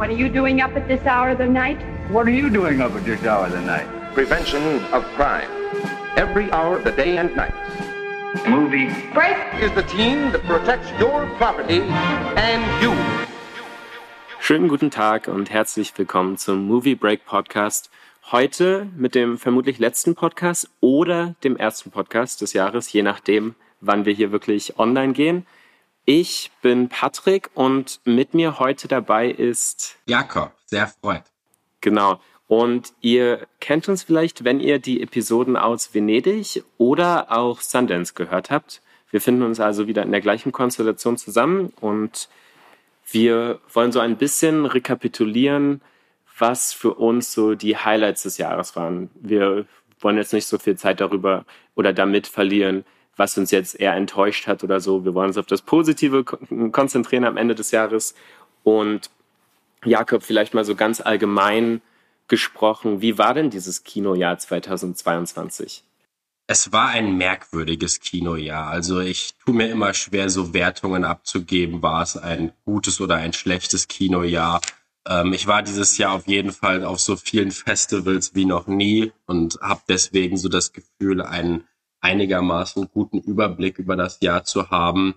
What are you doing up at this hour of the night? What are you doing up at this hour of the night? Prevention of crime. Every hour of the day and night. Movie. Break. Is the team that protects your property and you. Schönen guten Tag und herzlich willkommen zum Movie Break Podcast. Heute mit dem vermutlich letzten Podcast oder dem ersten Podcast des Jahres, je nachdem, wann wir hier wirklich online gehen. Ich bin Patrick und mit mir heute dabei ist Jakob, sehr freut. Genau. Und ihr kennt uns vielleicht, wenn ihr die Episoden aus Venedig oder auch Sundance gehört habt. Wir finden uns also wieder in der gleichen Konstellation zusammen und wir wollen so ein bisschen rekapitulieren, was für uns so die Highlights des Jahres waren. Wir wollen jetzt nicht so viel Zeit darüber oder damit verlieren, was uns jetzt eher enttäuscht hat oder so. Wir wollen uns auf das Positive konzentrieren am Ende des Jahres. Und Jakob, vielleicht mal so ganz allgemein gesprochen, wie war denn dieses Kinojahr 2022? Es war ein merkwürdiges Kinojahr. Also ich tue mir immer schwer, so Wertungen abzugeben. War es ein gutes oder ein schlechtes Kinojahr? Ähm, ich war dieses Jahr auf jeden Fall auf so vielen Festivals wie noch nie und habe deswegen so das Gefühl, einen einigermaßen guten Überblick über das Jahr zu haben.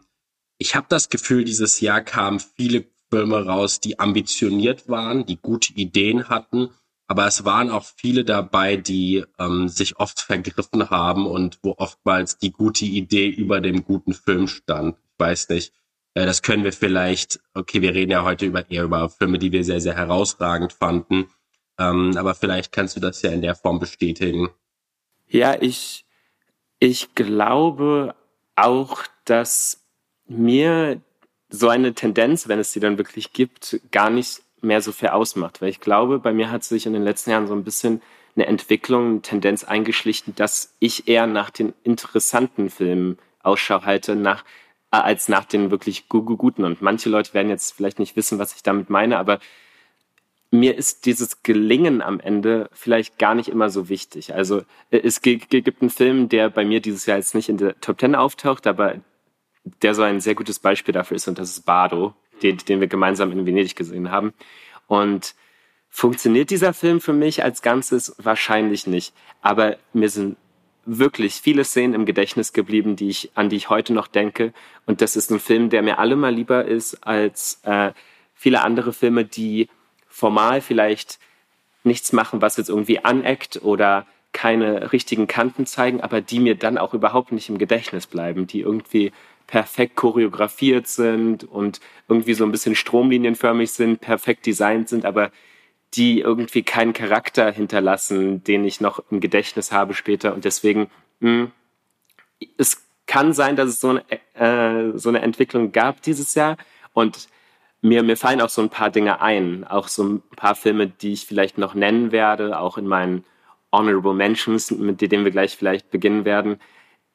Ich habe das Gefühl, dieses Jahr kamen viele Filme raus, die ambitioniert waren, die gute Ideen hatten, aber es waren auch viele dabei, die ähm, sich oft vergriffen haben und wo oftmals die gute Idee über dem guten Film stand. Ich weiß nicht. Äh, das können wir vielleicht, okay, wir reden ja heute über eher über Filme, die wir sehr, sehr herausragend fanden. Ähm, aber vielleicht kannst du das ja in der Form bestätigen. Ja, ich ich glaube auch, dass mir so eine Tendenz, wenn es sie dann wirklich gibt, gar nicht mehr so viel ausmacht. Weil ich glaube, bei mir hat sich in den letzten Jahren so ein bisschen eine Entwicklung, eine Tendenz eingeschlichen, dass ich eher nach den interessanten Filmen Ausschau halte, nach, äh, als nach den wirklich guten. Und manche Leute werden jetzt vielleicht nicht wissen, was ich damit meine, aber mir ist dieses Gelingen am Ende vielleicht gar nicht immer so wichtig. Also äh, es gibt einen Film, der bei mir dieses Jahr jetzt nicht in der Top Ten auftaucht, aber der so ein sehr gutes Beispiel dafür ist und das ist Bardo, den, den wir gemeinsam in Venedig gesehen haben. Und funktioniert dieser Film für mich als Ganzes wahrscheinlich nicht. Aber mir sind wirklich viele Szenen im Gedächtnis geblieben, die ich, an die ich heute noch denke. Und das ist ein Film, der mir allemal lieber ist als äh, viele andere Filme, die formal vielleicht nichts machen, was jetzt irgendwie aneckt oder keine richtigen Kanten zeigen, aber die mir dann auch überhaupt nicht im Gedächtnis bleiben, die irgendwie perfekt choreografiert sind und irgendwie so ein bisschen stromlinienförmig sind, perfekt designt sind, aber die irgendwie keinen Charakter hinterlassen, den ich noch im Gedächtnis habe später. Und deswegen, mh, hm, es kann sein, dass es so eine, äh, so eine Entwicklung gab dieses Jahr. Und mir, mir fallen auch so ein paar Dinge ein, auch so ein paar Filme, die ich vielleicht noch nennen werde, auch in meinen Honorable Mentions, mit denen wir gleich vielleicht beginnen werden,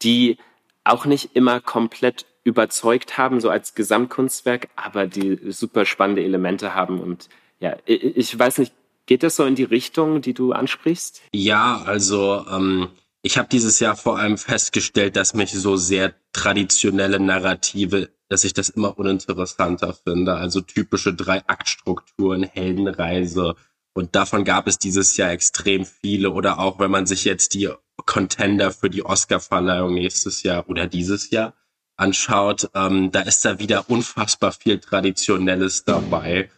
die auch nicht immer komplett überzeugt haben, so als Gesamtkunstwerk, aber die super spannende Elemente haben. Und ja, ich weiß nicht, geht das so in die Richtung, die du ansprichst? Ja, also ähm, ich habe dieses Jahr vor allem festgestellt, dass mich so sehr traditionelle Narrative dass ich das immer uninteressanter finde. Also typische Drei-Akt-Strukturen, Heldenreise. Und davon gab es dieses Jahr extrem viele. Oder auch wenn man sich jetzt die Contender für die Oscar-Verleihung nächstes Jahr oder dieses Jahr anschaut, ähm, da ist da wieder unfassbar viel Traditionelles dabei.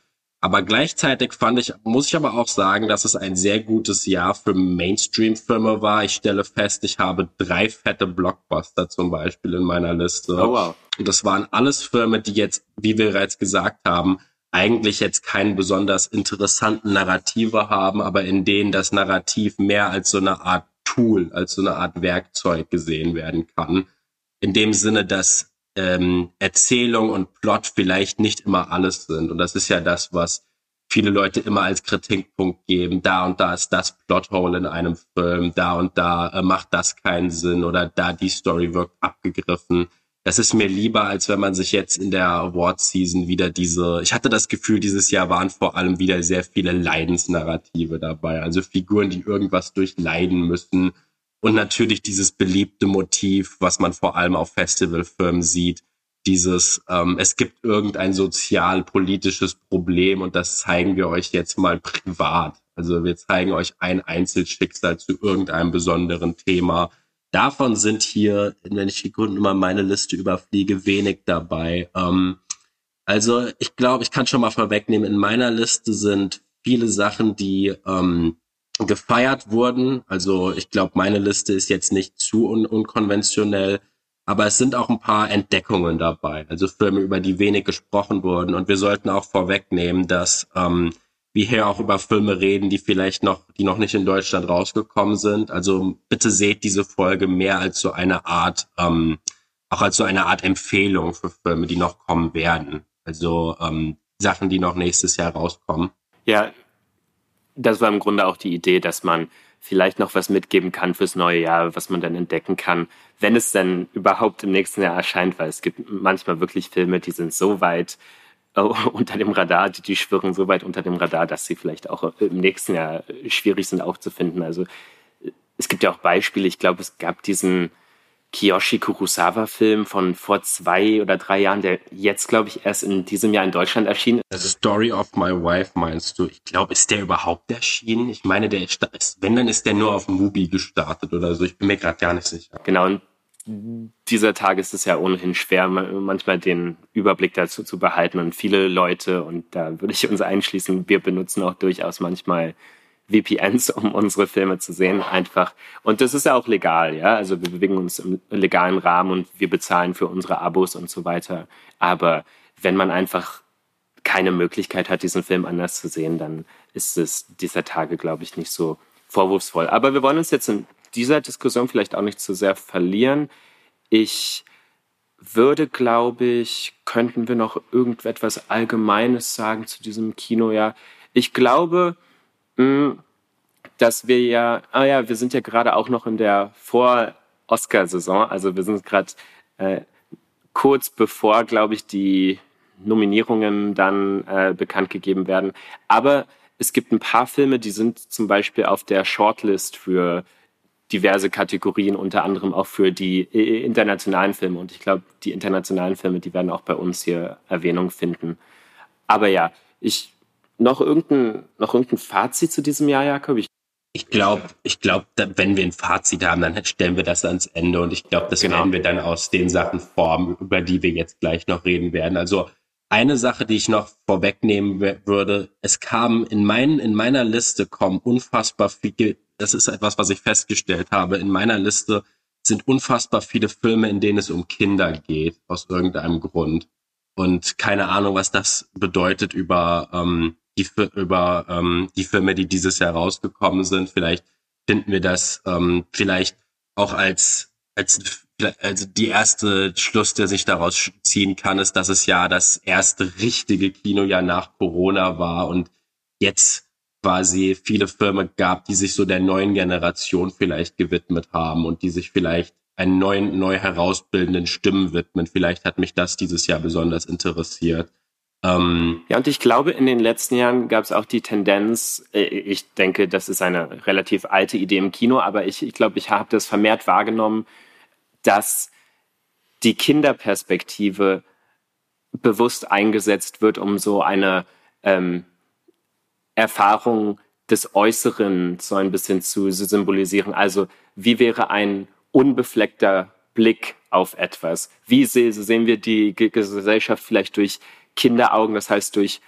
Aber gleichzeitig fand ich, muss ich aber auch sagen, dass es ein sehr gutes Jahr für Mainstream-Filme war. Ich stelle fest, ich habe drei fette Blockbuster zum Beispiel in meiner Liste. Oh, wow. Und das waren alles Filme, die jetzt, wie wir bereits gesagt haben, eigentlich jetzt keinen besonders interessanten Narrative haben, aber in denen das Narrativ mehr als so eine Art Tool, als so eine Art Werkzeug gesehen werden kann. In dem Sinne, dass ähm, Erzählung und Plot vielleicht nicht immer alles sind. Und das ist ja das, was viele Leute immer als Kritikpunkt geben. Da und da ist das Plothole in einem Film, da und da äh, macht das keinen Sinn oder da die Story wirkt abgegriffen. Das ist mir lieber, als wenn man sich jetzt in der Award-Season wieder diese, ich hatte das Gefühl, dieses Jahr waren vor allem wieder sehr viele Leidensnarrative dabei. Also Figuren, die irgendwas durchleiden müssen, und natürlich dieses beliebte Motiv, was man vor allem auf Festivalfirmen sieht, dieses, ähm, es gibt irgendein sozial-politisches Problem und das zeigen wir euch jetzt mal privat. Also wir zeigen euch ein Einzelschicksal zu irgendeinem besonderen Thema. Davon sind hier, wenn ich die Gründe mal meine Liste überfliege, wenig dabei. Ähm, also ich glaube, ich kann schon mal vorwegnehmen, in meiner Liste sind viele Sachen, die ähm, gefeiert wurden. Also ich glaube, meine Liste ist jetzt nicht zu un unkonventionell, aber es sind auch ein paar Entdeckungen dabei. Also Filme, über die wenig gesprochen wurden. Und wir sollten auch vorwegnehmen, dass ähm, wir hier auch über Filme reden, die vielleicht noch, die noch nicht in Deutschland rausgekommen sind. Also bitte seht diese Folge mehr als so eine Art, ähm, auch als so eine Art Empfehlung für Filme, die noch kommen werden. Also ähm, Sachen, die noch nächstes Jahr rauskommen. Ja, das war im Grunde auch die Idee, dass man vielleicht noch was mitgeben kann fürs neue Jahr, was man dann entdecken kann, wenn es denn überhaupt im nächsten Jahr erscheint, weil es gibt manchmal wirklich Filme, die sind so weit äh, unter dem Radar, die, die schwirren so weit unter dem Radar, dass sie vielleicht auch im nächsten Jahr schwierig sind aufzufinden. Also es gibt ja auch Beispiele, ich glaube, es gab diesen Kiyoshi Kurosawa-Film von vor zwei oder drei Jahren, der jetzt, glaube ich, erst in diesem Jahr in Deutschland erschienen ist. The Story of My Wife meinst du? Ich glaube, ist der überhaupt erschienen? Ich meine, der ist, wenn, dann ist der nur auf Mubi gestartet oder so. Ich bin mir gerade gar nicht sicher. Genau, und dieser Tag ist es ja ohnehin schwer, manchmal den Überblick dazu zu behalten. Und viele Leute, und da würde ich uns einschließen, wir benutzen auch durchaus manchmal VPNs, um unsere Filme zu sehen, einfach. Und das ist ja auch legal, ja. Also wir bewegen uns im legalen Rahmen und wir bezahlen für unsere Abos und so weiter. Aber wenn man einfach keine Möglichkeit hat, diesen Film anders zu sehen, dann ist es dieser Tage, glaube ich, nicht so vorwurfsvoll. Aber wir wollen uns jetzt in dieser Diskussion vielleicht auch nicht zu sehr verlieren. Ich würde, glaube ich, könnten wir noch irgendetwas Allgemeines sagen zu diesem Kinojahr. Ich glaube, hm, dass wir ja, ah ja, wir sind ja gerade auch noch in der Vor-Oscar-Saison. Also wir sind gerade äh, kurz bevor, glaube ich, die Nominierungen dann äh, bekannt gegeben werden. Aber es gibt ein paar Filme, die sind zum Beispiel auf der Shortlist für diverse Kategorien, unter anderem auch für die äh, internationalen Filme. Und ich glaube, die internationalen Filme, die werden auch bei uns hier Erwähnung finden. Aber ja, ich noch irgendein, noch irgendein Fazit zu diesem Jahr, Jakob? Ich ich glaube, ich glaube, wenn wir ein Fazit haben, dann stellen wir das ans Ende und ich glaube, das genau. werden wir dann aus den Sachen formen, über die wir jetzt gleich noch reden werden. Also eine Sache, die ich noch vorwegnehmen würde, es kam in meinen, in meiner Liste kommen unfassbar viele, das ist etwas, was ich festgestellt habe, in meiner Liste sind unfassbar viele Filme, in denen es um Kinder geht, aus irgendeinem Grund. Und keine Ahnung, was das bedeutet über, ähm, die, über ähm, die Filme, die dieses Jahr rausgekommen sind. Vielleicht finden wir das ähm, vielleicht auch als, als also die erste Schluss, der sich daraus ziehen kann, ist, dass es ja das erste richtige Kinojahr nach Corona war und jetzt quasi viele Firmen gab, die sich so der neuen Generation vielleicht gewidmet haben und die sich vielleicht einen neuen, neu herausbildenden Stimmen widmen. Vielleicht hat mich das dieses Jahr besonders interessiert. Ähm, ja, und ich glaube, in den letzten Jahren gab es auch die Tendenz, äh, ich denke, das ist eine relativ alte Idee im Kino, aber ich, ich glaube, ich habe das vermehrt wahrgenommen, dass die Kinderperspektive bewusst eingesetzt wird, um so eine ähm, Erfahrung des Äußeren so ein bisschen zu symbolisieren. Also wie wäre ein unbefleckter Blick auf etwas? Wie sehen wir die Gesellschaft vielleicht durch Kinderaugen, das heißt durch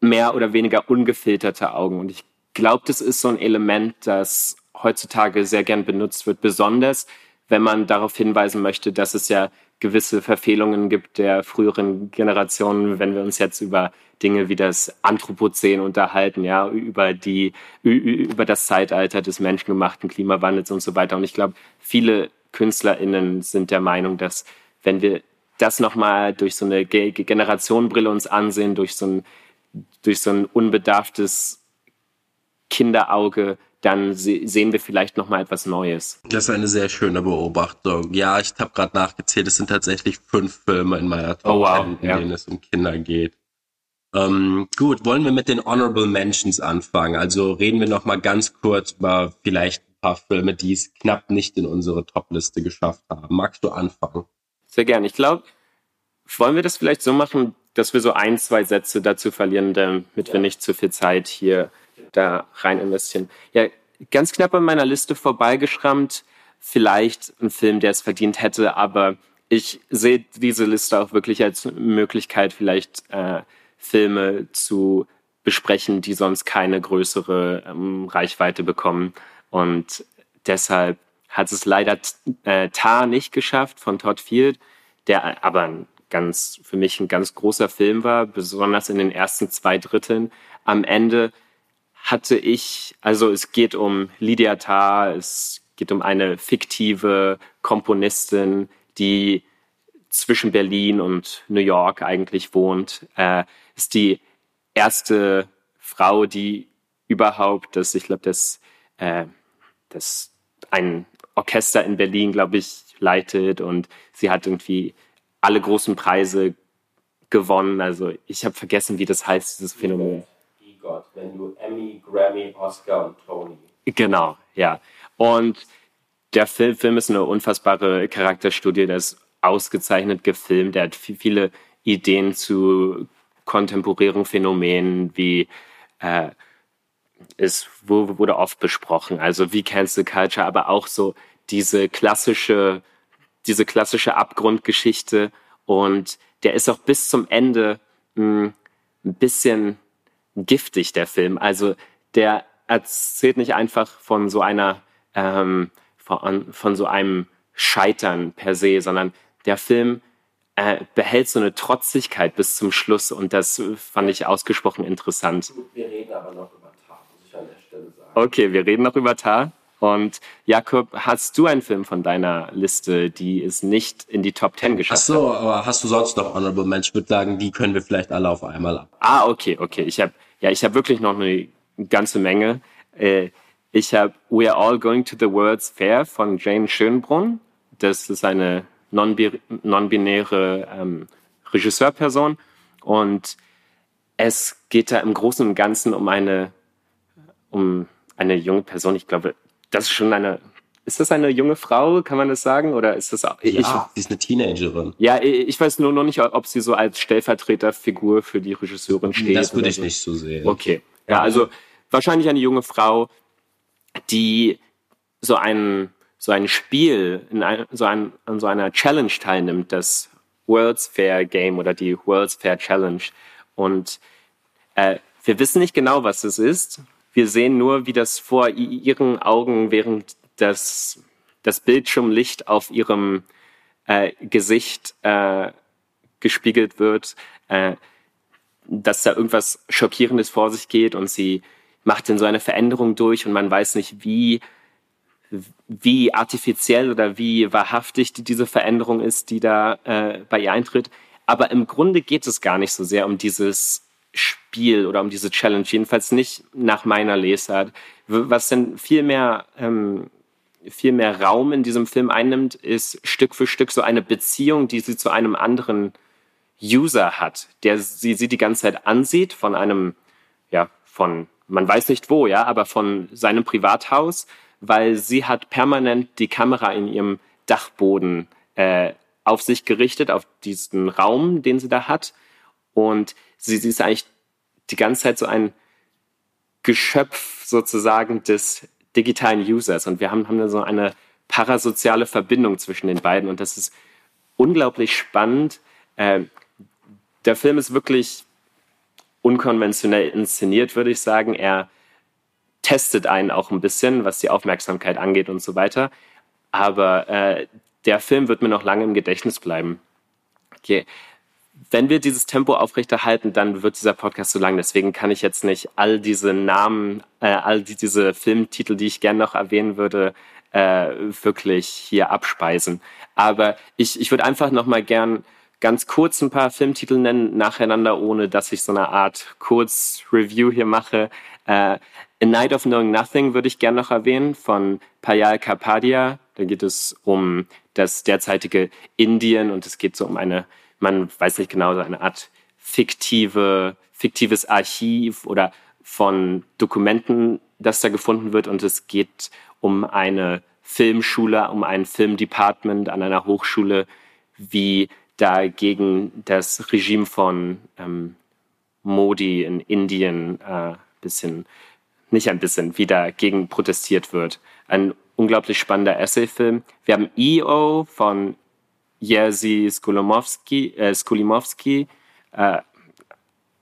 mehr oder weniger ungefilterte Augen. Und ich glaube, das ist so ein Element, das heutzutage sehr gern benutzt wird, besonders wenn man darauf hinweisen möchte, dass es ja gewisse Verfehlungen gibt der früheren Generationen, wenn wir uns jetzt über Dinge wie das Anthropozän unterhalten, ja, über die, über das Zeitalter des menschengemachten Klimawandels und so weiter. Und ich glaube, viele KünstlerInnen sind der Meinung, dass wenn wir das nochmal durch so eine Generationenbrille uns ansehen, durch so ein, durch so ein unbedarftes Kinderauge, dann sehen wir vielleicht nochmal etwas Neues. Das ist eine sehr schöne Beobachtung. Ja, ich habe gerade nachgezählt, es sind tatsächlich fünf Filme in meiner Top oh, wow. in ja. denen es um Kinder geht. Ähm, gut, wollen wir mit den Honorable Mentions anfangen? Also reden wir nochmal ganz kurz über vielleicht ein paar Filme, die es knapp nicht in unsere Top-Liste geschafft haben. Magst du anfangen? Sehr gerne. Ich glaube, wollen wir das vielleicht so machen, dass wir so ein, zwei Sätze dazu verlieren, damit ja. wir nicht zu viel Zeit hier da rein investieren. Ja, ganz knapp an meiner Liste vorbeigeschrammt. Vielleicht ein Film, der es verdient hätte, aber ich sehe diese Liste auch wirklich als Möglichkeit, vielleicht äh, Filme zu besprechen, die sonst keine größere ähm, Reichweite bekommen. Und deshalb hat es leider äh, Tar nicht geschafft von Todd Field, der aber ein ganz, für mich ein ganz großer Film war, besonders in den ersten zwei Dritteln. Am Ende hatte ich, also es geht um Lydia Tarr, es geht um eine fiktive Komponistin, die zwischen Berlin und New York eigentlich wohnt. Äh, ist die erste Frau, die überhaupt, das, ich glaube, das, äh, das ein Orchester in Berlin, glaube ich, leitet und sie hat irgendwie alle großen Preise gewonnen. Also ich habe vergessen, wie das heißt, dieses Phänomen. Gott, wenn du Emmy, Grammy, Oscar und Tony. Genau, ja. Und der Film, Film ist eine unfassbare Charakterstudie, der ist ausgezeichnet gefilmt, der hat viele Ideen zu kontemporären Phänomenen, wie äh, es wurde oft besprochen, also wie Cancel Culture, aber auch so diese klassische, diese klassische Abgrundgeschichte und der ist auch bis zum Ende mh, hm, ein bisschen giftig, der Film. Also der erzählt nicht einfach von so einer, ähm, von, von so einem Scheitern per se, sondern der Film äh, behält so eine Trotzigkeit bis zum Schluss und das fand ich ausgesprochen interessant. Wir reden aber noch über Tar, muss ich an der Stelle sagen. Okay, wir reden noch über Tar. Und Jakob, hast du einen Film von deiner Liste, die es nicht in die Top Ten geschafft hat? Ach so, aber hast du sonst noch Honorable Mensch? Ich würde sagen, die können wir vielleicht alle auf einmal ab. Ah, okay, okay. Ich habe ja, ich habe wirklich noch eine ganze Menge. Äh, ich habe We Are All Going to the World's Fair von Jane Schönbrunn. Das ist eine non-binäre ähm, Regisseurperson. Und es geht da im Großen und Ganzen um eine, um eine junge Person. Ich glaube, das ist schon eine, ist das eine junge Frau, kann man das sagen? Oder ist das auch, ja, sie ist eine Teenagerin. Ja, ich weiß nur noch nicht, ob sie so als Stellvertreterfigur für die Regisseurin steht. Das würde ich so. nicht so sehen. Okay. Ja, also wahrscheinlich eine junge Frau, die so ein, so ein Spiel, in ein, so, ein, an so einer Challenge teilnimmt, das World's Fair Game oder die World's Fair Challenge. Und äh, wir wissen nicht genau, was es ist. Wir sehen nur, wie das vor ihren Augen während das, das Bildschirmlicht auf ihrem äh, Gesicht äh, gespiegelt wird, äh, dass da irgendwas Schockierendes vor sich geht und sie macht dann so eine Veränderung durch und man weiß nicht, wie, wie artifiziell oder wie wahrhaftig diese Veränderung ist, die da äh, bei ihr eintritt. Aber im Grunde geht es gar nicht so sehr um dieses Spiel oder um diese Challenge, jedenfalls nicht nach meiner Lesart. Was denn viel mehr, ähm, viel mehr Raum in diesem Film einnimmt, ist Stück für Stück so eine Beziehung, die sie zu einem anderen User hat, der sie, sie die ganze Zeit ansieht von einem, ja, von, man weiß nicht wo, ja, aber von seinem Privathaus, weil sie hat permanent die Kamera in ihrem Dachboden äh, auf sich gerichtet, auf diesen Raum, den sie da hat. Und sie, sie ist eigentlich die ganze Zeit so ein Geschöpf sozusagen des digitalen Users. Und wir haben, haben da so eine parasoziale Verbindung zwischen den beiden. Und das ist unglaublich spannend. Äh, der Film ist wirklich unkonventionell inszeniert, würde ich sagen. Er testet einen auch ein bisschen, was die Aufmerksamkeit angeht und so weiter. Aber äh, der Film wird mir noch lange im Gedächtnis bleiben. Okay wenn wir dieses Tempo aufrechterhalten, dann wird dieser Podcast zu lang. Deswegen kann ich jetzt nicht all diese Namen, äh, all die, diese Filmtitel, die ich gerne noch erwähnen würde, äh, wirklich hier abspeisen. Aber ich, ich würde einfach noch mal gern ganz kurz ein paar Filmtitel nennen, nacheinander, ohne dass ich so eine Art Kurz-Review hier mache. Äh, A Night of Knowing Nothing würde ich gern noch erwähnen von Payal Kapadia. Da geht es um das derzeitige Indien und es geht so um eine man weiß nicht genau, so eine Art fiktive, fiktives Archiv oder von Dokumenten, das da gefunden wird. Und es geht um eine Filmschule, um ein Filmdepartment an einer Hochschule, wie da gegen das Regime von ähm, Modi in Indien äh, bisschen, nicht ein bisschen, wieder gegen protestiert wird. Ein unglaublich spannender Essayfilm. Wir haben EO von Jerzy Skulimowski, äh, Skulimowski äh,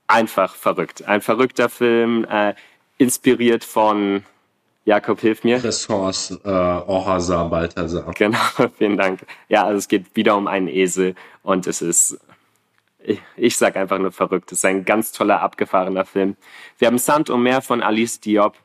einfach verrückt. Ein verrückter Film, äh, inspiriert von Jakob, hilf mir. Ressource äh, Orhasa Balthasar. Genau, vielen Dank. Ja, also es geht wieder um einen Esel und es ist, ich, ich sag einfach nur verrückt. Es ist ein ganz toller, abgefahrener Film. Wir haben Sand und Meer von Alice Diop.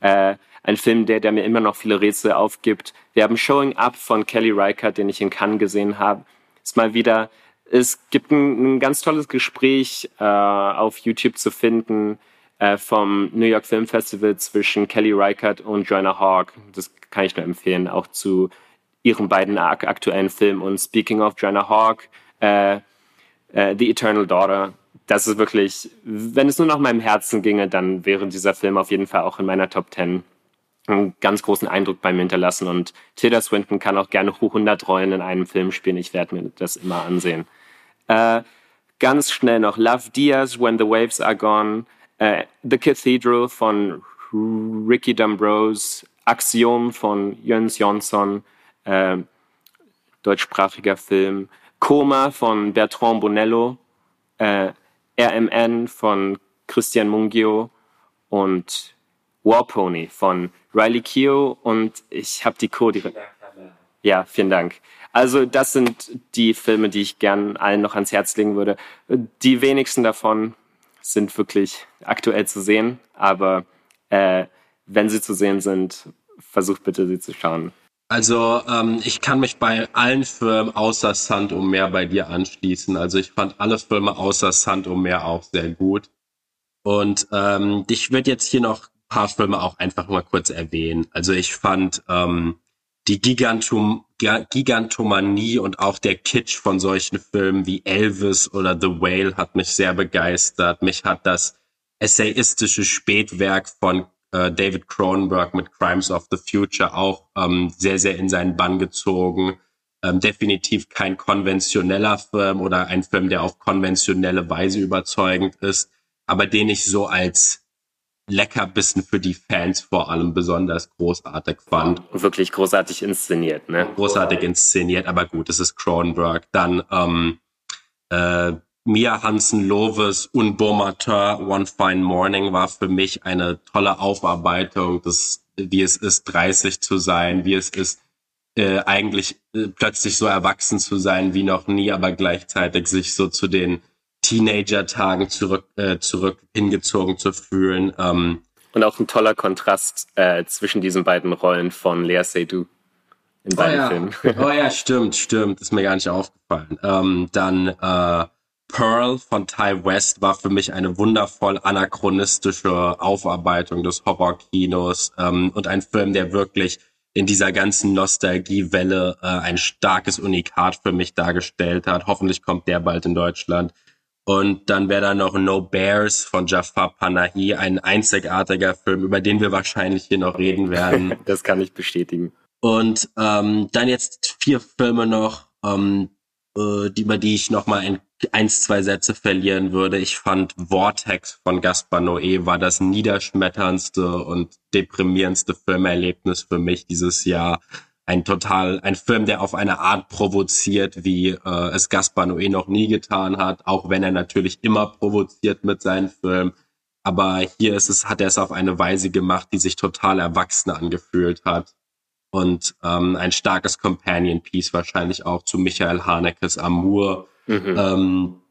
Äh, ein Film, der, der mir immer noch viele Rätsel aufgibt. Wir haben Showing Up von Kelly Reichardt, den ich in Cannes gesehen habe. Ist mal wieder, es gibt ein, ein ganz tolles Gespräch äh, auf YouTube zu finden äh, vom New York Film Festival zwischen Kelly Reichardt und Joanna Hawk. Das kann ich nur empfehlen, auch zu ihren beiden ak aktuellen Filmen. Und speaking of Joanna Hawk, äh, äh, The Eternal Daughter, das ist wirklich, wenn es nur nach meinem Herzen ginge, dann wäre dieser Film auf jeden Fall auch in meiner Top 10 einen ganz großen Eindruck bei mir hinterlassen. Und Tilda Swinton kann auch gerne 100 Rollen in einem Film spielen. Ich werde mir das immer ansehen. Äh, ganz schnell noch. Love Diaz, When the Waves Are Gone, äh, The Cathedral von Ricky D'Ambrose, Axiom von Jöns Jonsson, äh, deutschsprachiger Film, Koma von Bertrand Bonello, äh, RMN von Christian Mungio. Und Warpony von Riley Keough und ich habe die Code. Ja, vielen Dank. Also das sind die Filme, die ich gern allen noch ans Herz legen würde. Die wenigsten davon sind wirklich aktuell zu sehen, aber äh, wenn sie zu sehen sind, versucht bitte sie zu schauen. Also ähm, ich kann mich bei allen Filmen außer Sand um Meer bei dir anschließen. Also ich fand alle Filme außer Sand um Meer auch sehr gut. Und ähm, ich würde jetzt hier noch paar Filme auch einfach mal kurz erwähnen. Also ich fand ähm, die Gigantom Gigantomanie und auch der Kitsch von solchen Filmen wie Elvis oder The Whale hat mich sehr begeistert. Mich hat das essayistische Spätwerk von äh, David Cronenberg mit Crimes of the Future auch ähm, sehr, sehr in seinen Bann gezogen. Ähm, definitiv kein konventioneller Film oder ein Film, der auf konventionelle Weise überzeugend ist, aber den ich so als Leckerbissen für die Fans vor allem besonders großartig fand. Wirklich großartig inszeniert, ne? Großartig inszeniert, aber gut, es ist Cronenberg. Dann ähm, äh, Mia Hansen Loves Un Beau Matin, One Fine Morning war für mich eine tolle Aufarbeitung des, wie es ist, 30 zu sein, wie es ist, äh, eigentlich äh, plötzlich so erwachsen zu sein wie noch nie, aber gleichzeitig sich so zu den Teenager-Tagen zurück, äh, zurück hingezogen zu fühlen. Ähm, und auch ein toller Kontrast äh, zwischen diesen beiden Rollen von Lea Seydoux in beiden oh ja. Filmen. oh ja, stimmt, stimmt. Ist mir gar nicht aufgefallen. Ähm, dann äh, Pearl von Ty West war für mich eine wundervoll anachronistische Aufarbeitung des Horrorkinos ähm, und ein Film, der wirklich in dieser ganzen Nostalgiewelle äh, ein starkes Unikat für mich dargestellt hat. Hoffentlich kommt der bald in Deutschland. Und dann wäre da noch No Bears von Jafar Panahi, ein einzigartiger Film, über den wir wahrscheinlich hier noch reden werden. das kann ich bestätigen. Und ähm, dann jetzt vier Filme noch, ähm, äh, die, über die ich noch mal ein, eins, zwei Sätze verlieren würde. Ich fand Vortex von Gaspar Noé war das niederschmetterndste und deprimierendste Filmerlebnis für mich dieses Jahr ein total, ein Film, der auf eine Art provoziert, wie äh, es Gaspar Noé noch nie getan hat, auch wenn er natürlich immer provoziert mit seinen Filmen. Aber hier ist es, hat er es auf eine Weise gemacht, die sich total erwachsen angefühlt hat. Und ähm, ein starkes Companion Piece wahrscheinlich auch zu Michael Hanekes Amour. Mhm. Ähm,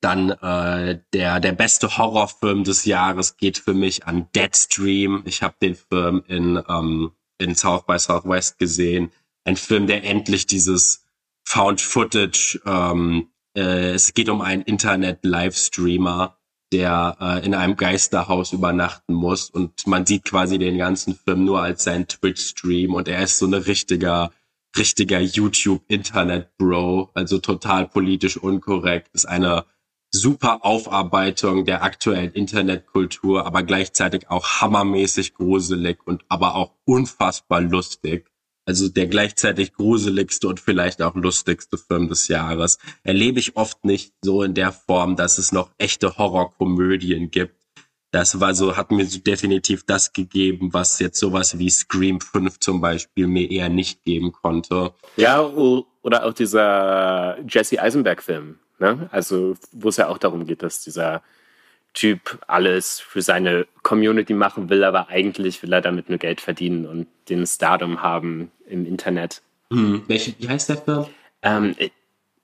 dann äh, der der beste Horrorfilm des Jahres geht für mich an Deadstream. Ich habe den Film in ähm, in South by Southwest gesehen. Ein Film, der endlich dieses Found Footage, ähm, äh, es geht um einen Internet-Livestreamer, der äh, in einem Geisterhaus übernachten muss. Und man sieht quasi den ganzen Film nur als seinen Twitch-Stream. Und er ist so eine richtiger, richtiger YouTube-Internet-Bro, also total politisch unkorrekt, ist eine super Aufarbeitung der aktuellen Internetkultur, aber gleichzeitig auch hammermäßig gruselig und aber auch unfassbar lustig. Also der gleichzeitig gruseligste und vielleicht auch lustigste Film des Jahres. Erlebe ich oft nicht so in der Form, dass es noch echte Horrorkomödien gibt. Das war so, hat mir definitiv das gegeben, was jetzt sowas wie Scream 5 zum Beispiel mir eher nicht geben konnte. Ja, oder auch dieser Jesse Eisenberg-Film. Ne? Also, wo es ja auch darum geht, dass dieser Typ alles für seine Community machen will, aber eigentlich will er damit nur Geld verdienen und den Stardom haben im Internet. Hm. Welche, wie heißt der Film? Ähm,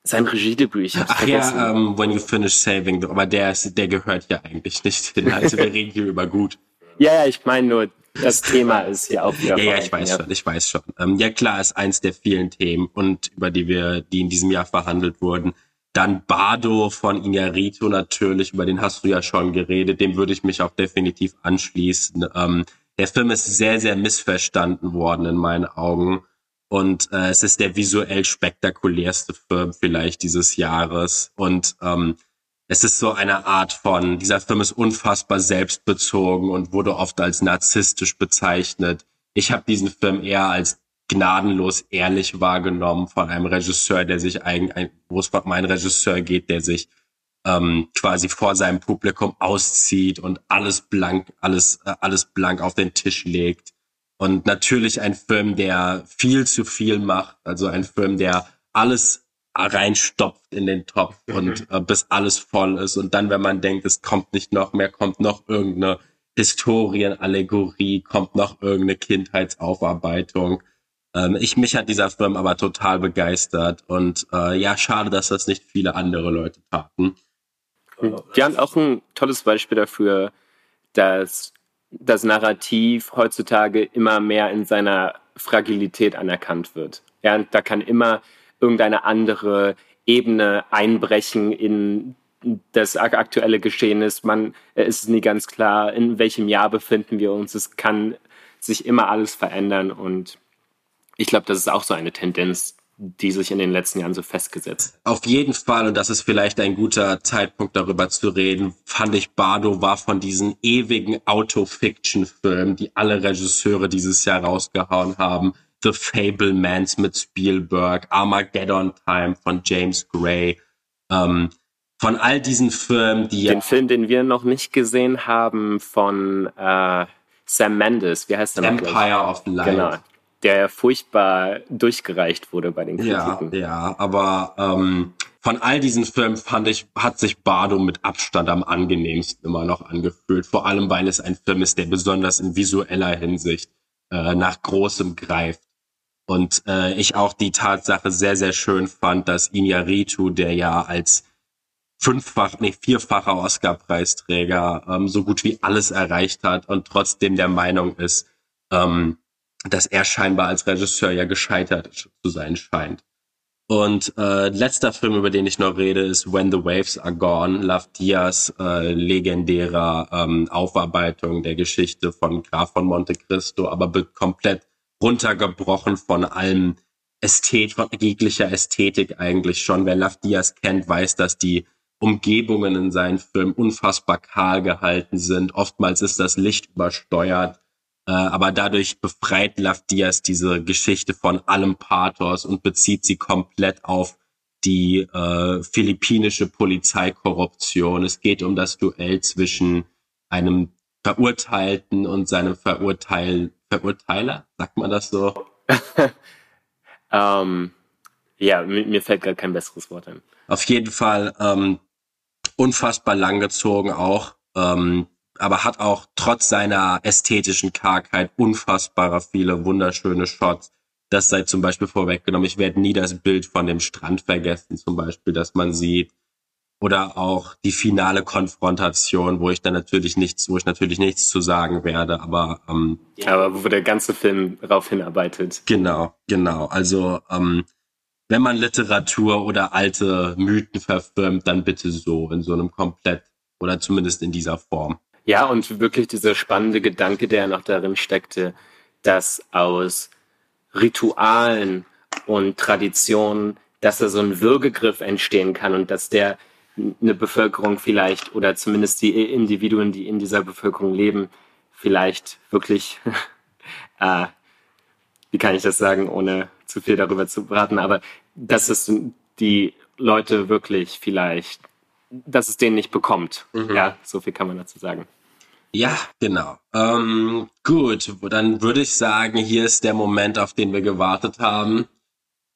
sein Regiedebüt, ich hab's Ach vergessen. ja, um, When You Finish Saving, aber der, ist, der gehört ja eigentlich nicht hin. Also wir reden hier über gut. Ja, ja, ich meine nur, das Thema ist ja auch wieder Ja, ja, ich weiß ja. schon, ich weiß schon. Ähm, ja, klar, ist eins der vielen Themen und über die wir, die in diesem Jahr verhandelt wurden. Dann Bardo von Iñárritu natürlich, über den hast du ja schon geredet, dem würde ich mich auch definitiv anschließen. Ähm, der Film ist sehr, sehr missverstanden worden in meinen Augen und äh, es ist der visuell spektakulärste Film vielleicht dieses Jahres und ähm, es ist so eine Art von, dieser Film ist unfassbar selbstbezogen und wurde oft als narzisstisch bezeichnet. Ich habe diesen Film eher als gnadenlos ehrlich wahrgenommen von einem Regisseur, der sich eigentlich, wo es um einen Regisseur geht, der sich ähm, quasi vor seinem Publikum auszieht und alles blank, alles, äh, alles blank auf den Tisch legt. Und natürlich ein Film, der viel zu viel macht, also ein Film, der alles reinstopft in den Topf und äh, bis alles voll ist. Und dann, wenn man denkt, es kommt nicht noch mehr, kommt noch irgendeine Historienallegorie, kommt noch irgendeine Kindheitsaufarbeitung. Ähm, ich mich hat dieser Film aber total begeistert und äh, ja, schade, dass das nicht viele andere Leute taten. Wir haben auch ein tolles Beispiel dafür, dass das Narrativ heutzutage immer mehr in seiner Fragilität anerkannt wird. Ja, da kann immer irgendeine andere Ebene einbrechen in das aktuelle Geschehen ist. Man es ist nie ganz klar, in welchem Jahr befinden wir uns. Es kann sich immer alles verändern und ich glaube, das ist auch so eine Tendenz, die sich in den letzten Jahren so festgesetzt. Auf jeden Fall, und das ist vielleicht ein guter Zeitpunkt darüber zu reden, fand ich Bardo war von diesen ewigen Auto-Fiction-Filmen, die alle Regisseure dieses Jahr rausgehauen haben. The Fablemans mit Spielberg, Armageddon Time von James Gray, ähm, von all diesen Filmen, die Den Film, den wir noch nicht gesehen haben, von äh, Sam Mendes, wie heißt der noch? Empire of Light. Genau, der furchtbar durchgereicht wurde bei den Kritiken. Ja, ja, aber ähm, von all diesen Filmen fand ich, hat sich Bardo mit Abstand am angenehmsten immer noch angefühlt. Vor allem, weil es ein Film ist, der besonders in visueller Hinsicht äh, nach Großem greift. Und äh, ich auch die Tatsache sehr, sehr schön fand, dass Iñárritu, der ja als fünffach, nee, vierfacher Oscar-Preisträger ähm, so gut wie alles erreicht hat und trotzdem der Meinung ist, ähm, dass er scheinbar als Regisseur ja gescheitert zu sein scheint. Und äh, letzter Film, über den ich noch rede, ist When the Waves Are Gone, Love Diaz äh, legendärer ähm, Aufarbeitung der Geschichte von Graf von Monte Cristo, aber komplett runtergebrochen von allem Ästhet, von jeglicher Ästhetik eigentlich schon. Wer Love Diaz kennt, weiß, dass die Umgebungen in seinen Filmen unfassbar kahl gehalten sind. Oftmals ist das Licht übersteuert. Äh, aber dadurch befreit Love Diaz diese Geschichte von allem Pathos und bezieht sie komplett auf die äh, philippinische Polizeikorruption. Es geht um das Duell zwischen einem Verurteilten und seinem Verurteil Verurteiler, sagt man das so? ähm, ja, mir, fällt gerade kein besseres Wort ein. Auf jeden Fall ähm, unfassbar langgezogen auch. Ähm, aber hat auch trotz seiner ästhetischen Kargheit unfassbarer viele wunderschöne Shots. Das sei zum Beispiel vorweggenommen. Ich werde nie das Bild von dem Strand vergessen, zum Beispiel, dass man sieht. Oder auch die finale Konfrontation, wo ich dann natürlich nichts, wo ich natürlich nichts zu sagen werde, aber ähm, ja, aber wo der ganze Film darauf hinarbeitet. Genau, genau. Also ähm, wenn man Literatur oder alte Mythen verfilmt, dann bitte so in so einem komplett oder zumindest in dieser Form. Ja, und wirklich dieser spannende Gedanke, der noch darin steckte, dass aus Ritualen und Traditionen, dass da so ein Würgegriff entstehen kann und dass der eine Bevölkerung vielleicht oder zumindest die Individuen, die in dieser Bevölkerung leben, vielleicht wirklich äh, wie kann ich das sagen, ohne zu viel darüber zu beraten, aber dass es die Leute wirklich vielleicht, dass es denen nicht bekommt. Mhm. Ja, so viel kann man dazu sagen. Ja, genau. Ähm, gut, dann würde ich sagen, hier ist der Moment, auf den wir gewartet haben.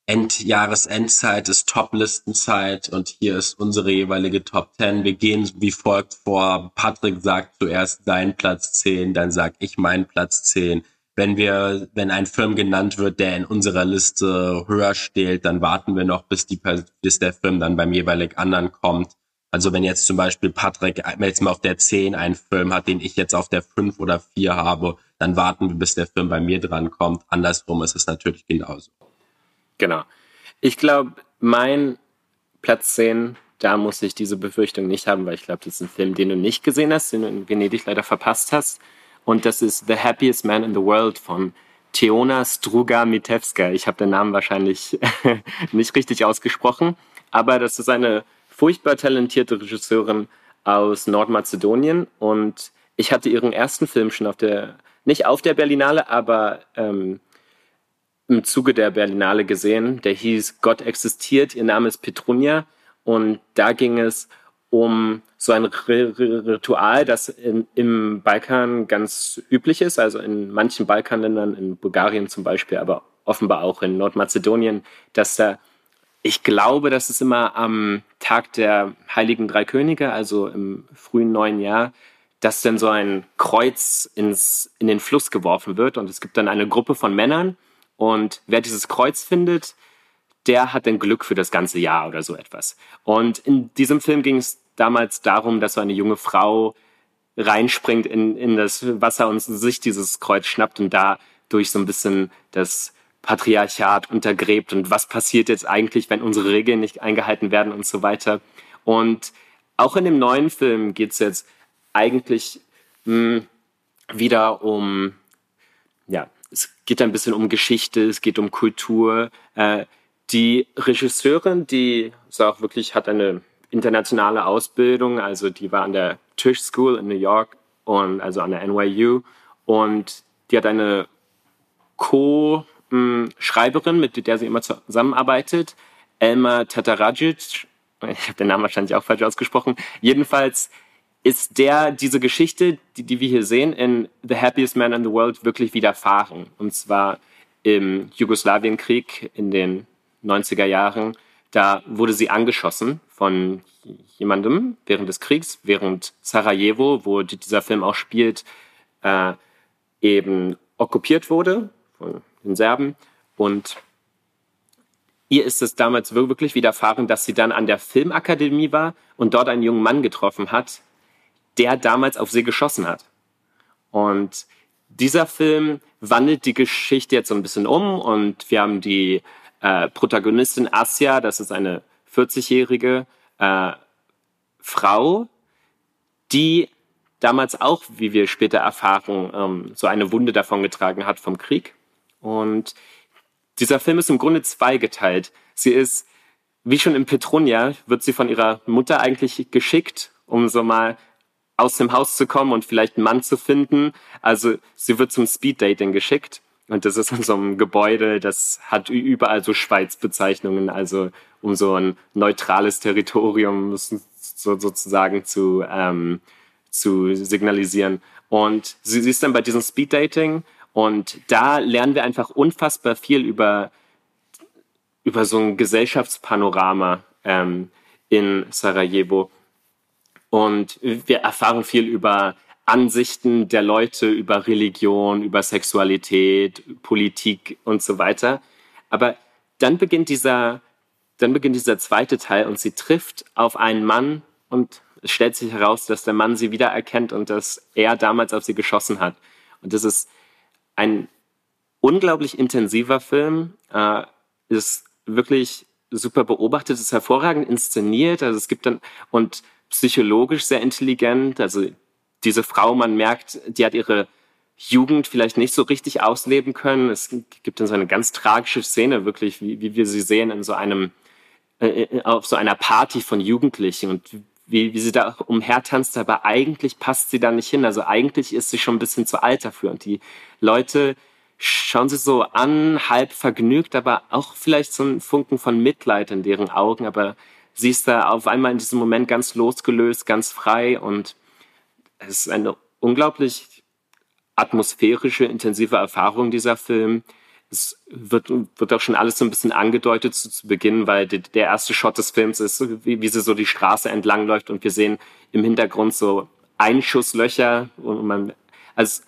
Endjahresendzeit ist Top-Listenzeit und hier ist unsere jeweilige Top 10. Wir gehen wie folgt vor. Patrick sagt zuerst seinen Platz 10, dann sag ich meinen Platz 10. Wenn wir, wenn ein Film genannt wird, der in unserer Liste höher steht, dann warten wir noch, bis die, bis der Film dann beim jeweilig anderen kommt. Also wenn jetzt zum Beispiel Patrick jetzt mal auf der 10 einen Film hat, den ich jetzt auf der 5 oder 4 habe, dann warten wir, bis der Film bei mir dran kommt. Andersrum ist es natürlich genauso. Genau. Ich glaube, mein Platz 10, da muss ich diese Befürchtung nicht haben, weil ich glaube, das ist ein Film, den du nicht gesehen hast, den du in Venedig leider verpasst hast. Und das ist The Happiest Man in the World von Teona Struga Mitewska. Ich habe den Namen wahrscheinlich nicht richtig ausgesprochen, aber das ist eine furchtbar talentierte Regisseurin aus Nordmazedonien. Und ich hatte ihren ersten Film schon auf der, nicht auf der Berlinale, aber ähm, im Zuge der Berlinale gesehen. Der hieß Gott existiert, ihr Name ist Petrunia und da ging es um so ein Ritual, das in, im Balkan ganz üblich ist, also in manchen Balkanländern, in Bulgarien zum Beispiel, aber offenbar auch in Nordmazedonien, dass da ich glaube, dass es immer am Tag der Heiligen Drei Könige, also im frühen neuen Jahr, dass dann so ein Kreuz ins, in den Fluss geworfen wird und es gibt dann eine Gruppe von Männern und wer dieses Kreuz findet, der hat dann Glück für das ganze Jahr oder so etwas. Und in diesem Film ging es damals darum, dass so eine junge Frau reinspringt in, in das Wasser und sich dieses Kreuz schnappt und da durch so ein bisschen das Patriarchat untergräbt und was passiert jetzt eigentlich, wenn unsere Regeln nicht eingehalten werden und so weiter. Und auch in dem neuen Film geht es jetzt eigentlich mh, hm, wieder um, ja, es geht ein bisschen um Geschichte, es geht um Kultur. Äh, die Regisseurin, die ist auch wirklich, hat eine internationale Ausbildung, also die war an der Tisch School in New York und also an der NYU und die hat eine Co- Schreiberin, mit der sie immer zusammenarbeitet, Elma Tataradzic. Ich habe den Namen wahrscheinlich auch falsch ausgesprochen. Jedenfalls ist der diese Geschichte, die, die wir hier sehen, in The Happiest Man in the World wirklich widerfahren. Und zwar im Jugoslawienkrieg in den 90er Jahren. Da wurde sie angeschossen von jemandem während des Kriegs, während Sarajevo, wo dieser Film auch spielt, äh, eben okkupiert wurde von den Serben. Und ihr ist es damals wirklich widerfahren, dass sie dann an der Filmakademie war und dort einen jungen Mann getroffen hat, der damals auf sie geschossen hat. Und dieser Film wandelt die Geschichte jetzt so ein bisschen um und wir haben die äh, Protagonistin Asya, das ist eine 40-jährige äh, Frau, die damals auch, wie wir später erfahren, ähm, so eine Wunde davongetragen hat vom Krieg und dieser Film ist im Grunde zweigeteilt. Sie ist, wie schon in Petronia, wird sie von ihrer Mutter eigentlich geschickt, um so mal aus dem Haus zu kommen und vielleicht einen Mann zu finden. Also sie wird zum Speeddating geschickt. Und das ist in so einem Gebäude, das hat überall so Schweizbezeichnungen, also um so ein neutrales Territorium so, sozusagen zu, ähm, zu signalisieren. Und sie, sie ist dann bei diesem Speeddating und da lernen wir einfach unfassbar viel über, über so ein Gesellschaftspanorama ähm, in Sarajevo. Und wir erfahren viel über Ansichten der Leute, über Religion, über Sexualität, Politik und so weiter. Aber dann beginnt dieser, dann beginnt dieser zweite Teil und sie trifft auf einen Mann und es stellt sich heraus, dass der Mann sie wiedererkennt und dass er damals auf sie geschossen hat. Und das ist ein unglaublich intensiver Film, äh, ist wirklich super beobachtet, ist hervorragend inszeniert, also es gibt dann und psychologisch sehr intelligent, also diese Frau, man merkt, die hat ihre Jugend vielleicht nicht so richtig ausleben können. Es gibt dann so eine ganz tragische Szene, wirklich, wie, wie wir sie sehen in so einem, äh, äh auf so einer Party von Jugendlichen. Und wie, wie sie da umhertanzt, aber eigentlich passt sie da nicht hin. Also eigentlich ist sie schon ein bisschen zu alt dafür. Und die Leute, schauen sie so an, halb vergnügt, aber auch vielleicht so ein Funken von Mitleid in deren Augen. Aber sie ist da auf einmal in diesem Moment ganz losgelöst, ganz frei und es ist eine unglaublich atmosphärische, intensive Erfahrung, dieser Film. Es wird, wird auch schon alles so ein bisschen angedeutet zu, zu Beginn, weil die, der erste Shot des Films ist, wie, wie sie so die Straße entlang läuft und wir sehen im Hintergrund so Einschusslöcher und man, also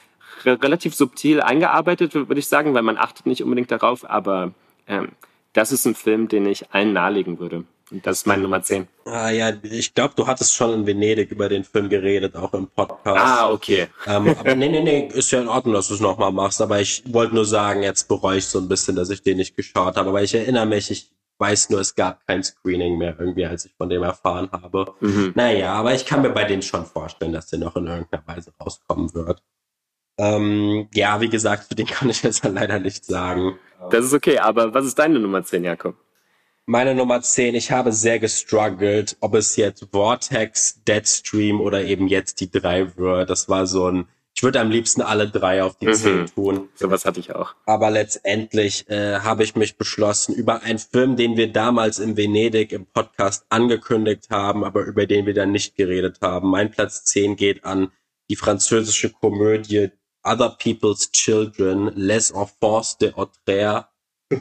relativ subtil eingearbeitet, würde ich sagen, weil man achtet nicht unbedingt darauf, aber ähm, das ist ein Film, den ich allen nahelegen würde. Und das ist meine Nummer 10. Ah ja, ich glaube, du hattest schon in Venedig über den Film geredet, auch im Podcast. Ah, okay. Ähm, aber nee, nee, nee, ist ja in Ordnung, dass du es nochmal machst. Aber ich wollte nur sagen, jetzt bereue ich so ein bisschen, dass ich den nicht geschaut habe. Aber ich erinnere mich, ich weiß nur, es gab kein Screening mehr irgendwie, als ich von dem erfahren habe. Mhm. Naja, aber ich kann mir bei denen schon vorstellen, dass der noch in irgendeiner Weise rauskommen wird. Ähm, ja, wie gesagt, zu dem kann ich jetzt leider nichts sagen. Das ist okay, aber was ist deine Nummer 10, Jakob? Meine Nummer 10, ich habe sehr gestruggelt, ob es jetzt Vortex, Deadstream oder eben jetzt die drei wird. Das war so ein, ich würde am liebsten alle drei auf die mhm. 10 tun. Sowas hatte ich auch. Aber letztendlich äh, habe ich mich beschlossen, über einen Film, den wir damals in Venedig im Podcast angekündigt haben, aber über den wir dann nicht geredet haben. Mein Platz 10 geht an die französische Komödie Other People's Children, Les Enfants de Autrère,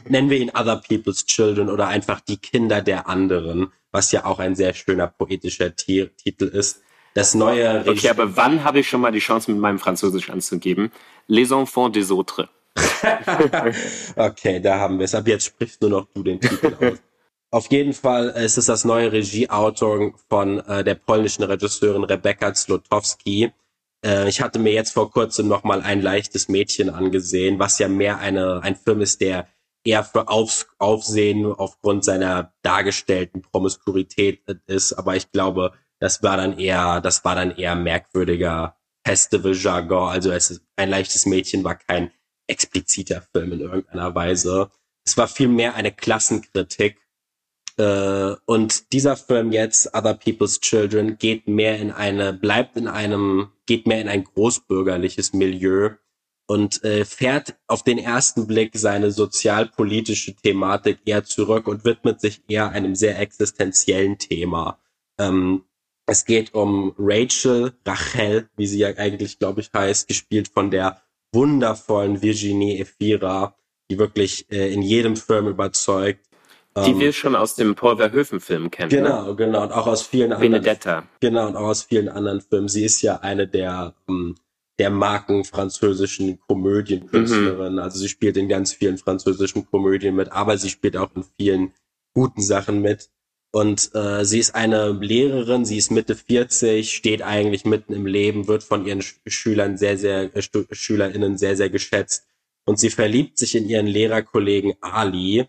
nennen wir ihn Other People's Children oder einfach die Kinder der anderen, was ja auch ein sehr schöner poetischer T Titel ist. Das neue Regie Okay, aber wann habe ich schon mal die Chance, mit meinem Französisch anzugeben? Les Enfants des Autres. okay, da haben wir es. Ab jetzt sprichst nur noch du den Titel aus. Auf jeden Fall ist es das neue Regieautor von äh, der polnischen Regisseurin Rebecca Zlotowski, äh, ich hatte mir jetzt vor kurzem noch mal ein leichtes Mädchen angesehen, was ja mehr eine, ein Film ist, der eher für Auf, Aufsehen aufgrund seiner dargestellten Promiskurität ist. Aber ich glaube, das war dann eher, das war dann eher merkwürdiger Festival-Jargon. Also es ist, ein leichtes Mädchen war kein expliziter Film in irgendeiner Weise. Es war vielmehr eine Klassenkritik äh, und dieser Film jetzt, Other People's Children, geht mehr in eine, bleibt in einem, geht mehr in ein großbürgerliches Milieu und äh, fährt auf den ersten Blick seine sozialpolitische Thematik eher zurück und widmet sich eher einem sehr existenziellen Thema. Ähm, es geht um Rachel, Rachel, wie sie ja eigentlich, glaube ich, heißt, gespielt von der wundervollen Virginie Efira, die wirklich äh, in jedem Film überzeugt die ähm, wir schon aus dem Paul Verhoeven-Film kennen. Ne? Genau, genau. Und auch aus vielen anderen. Benedetta. Genau, und auch aus vielen anderen Filmen. Sie ist ja eine der, ähm, der Marken französischen Komödienkünstlerinnen. Mhm. Also sie spielt in ganz vielen französischen Komödien mit, aber sie spielt auch in vielen guten Sachen mit. Und äh, sie ist eine Lehrerin, sie ist Mitte 40, steht eigentlich mitten im Leben, wird von ihren Schülern sehr, sehr, äh, SchülerInnen sehr, sehr geschätzt. Und sie verliebt sich in ihren Lehrerkollegen Ali,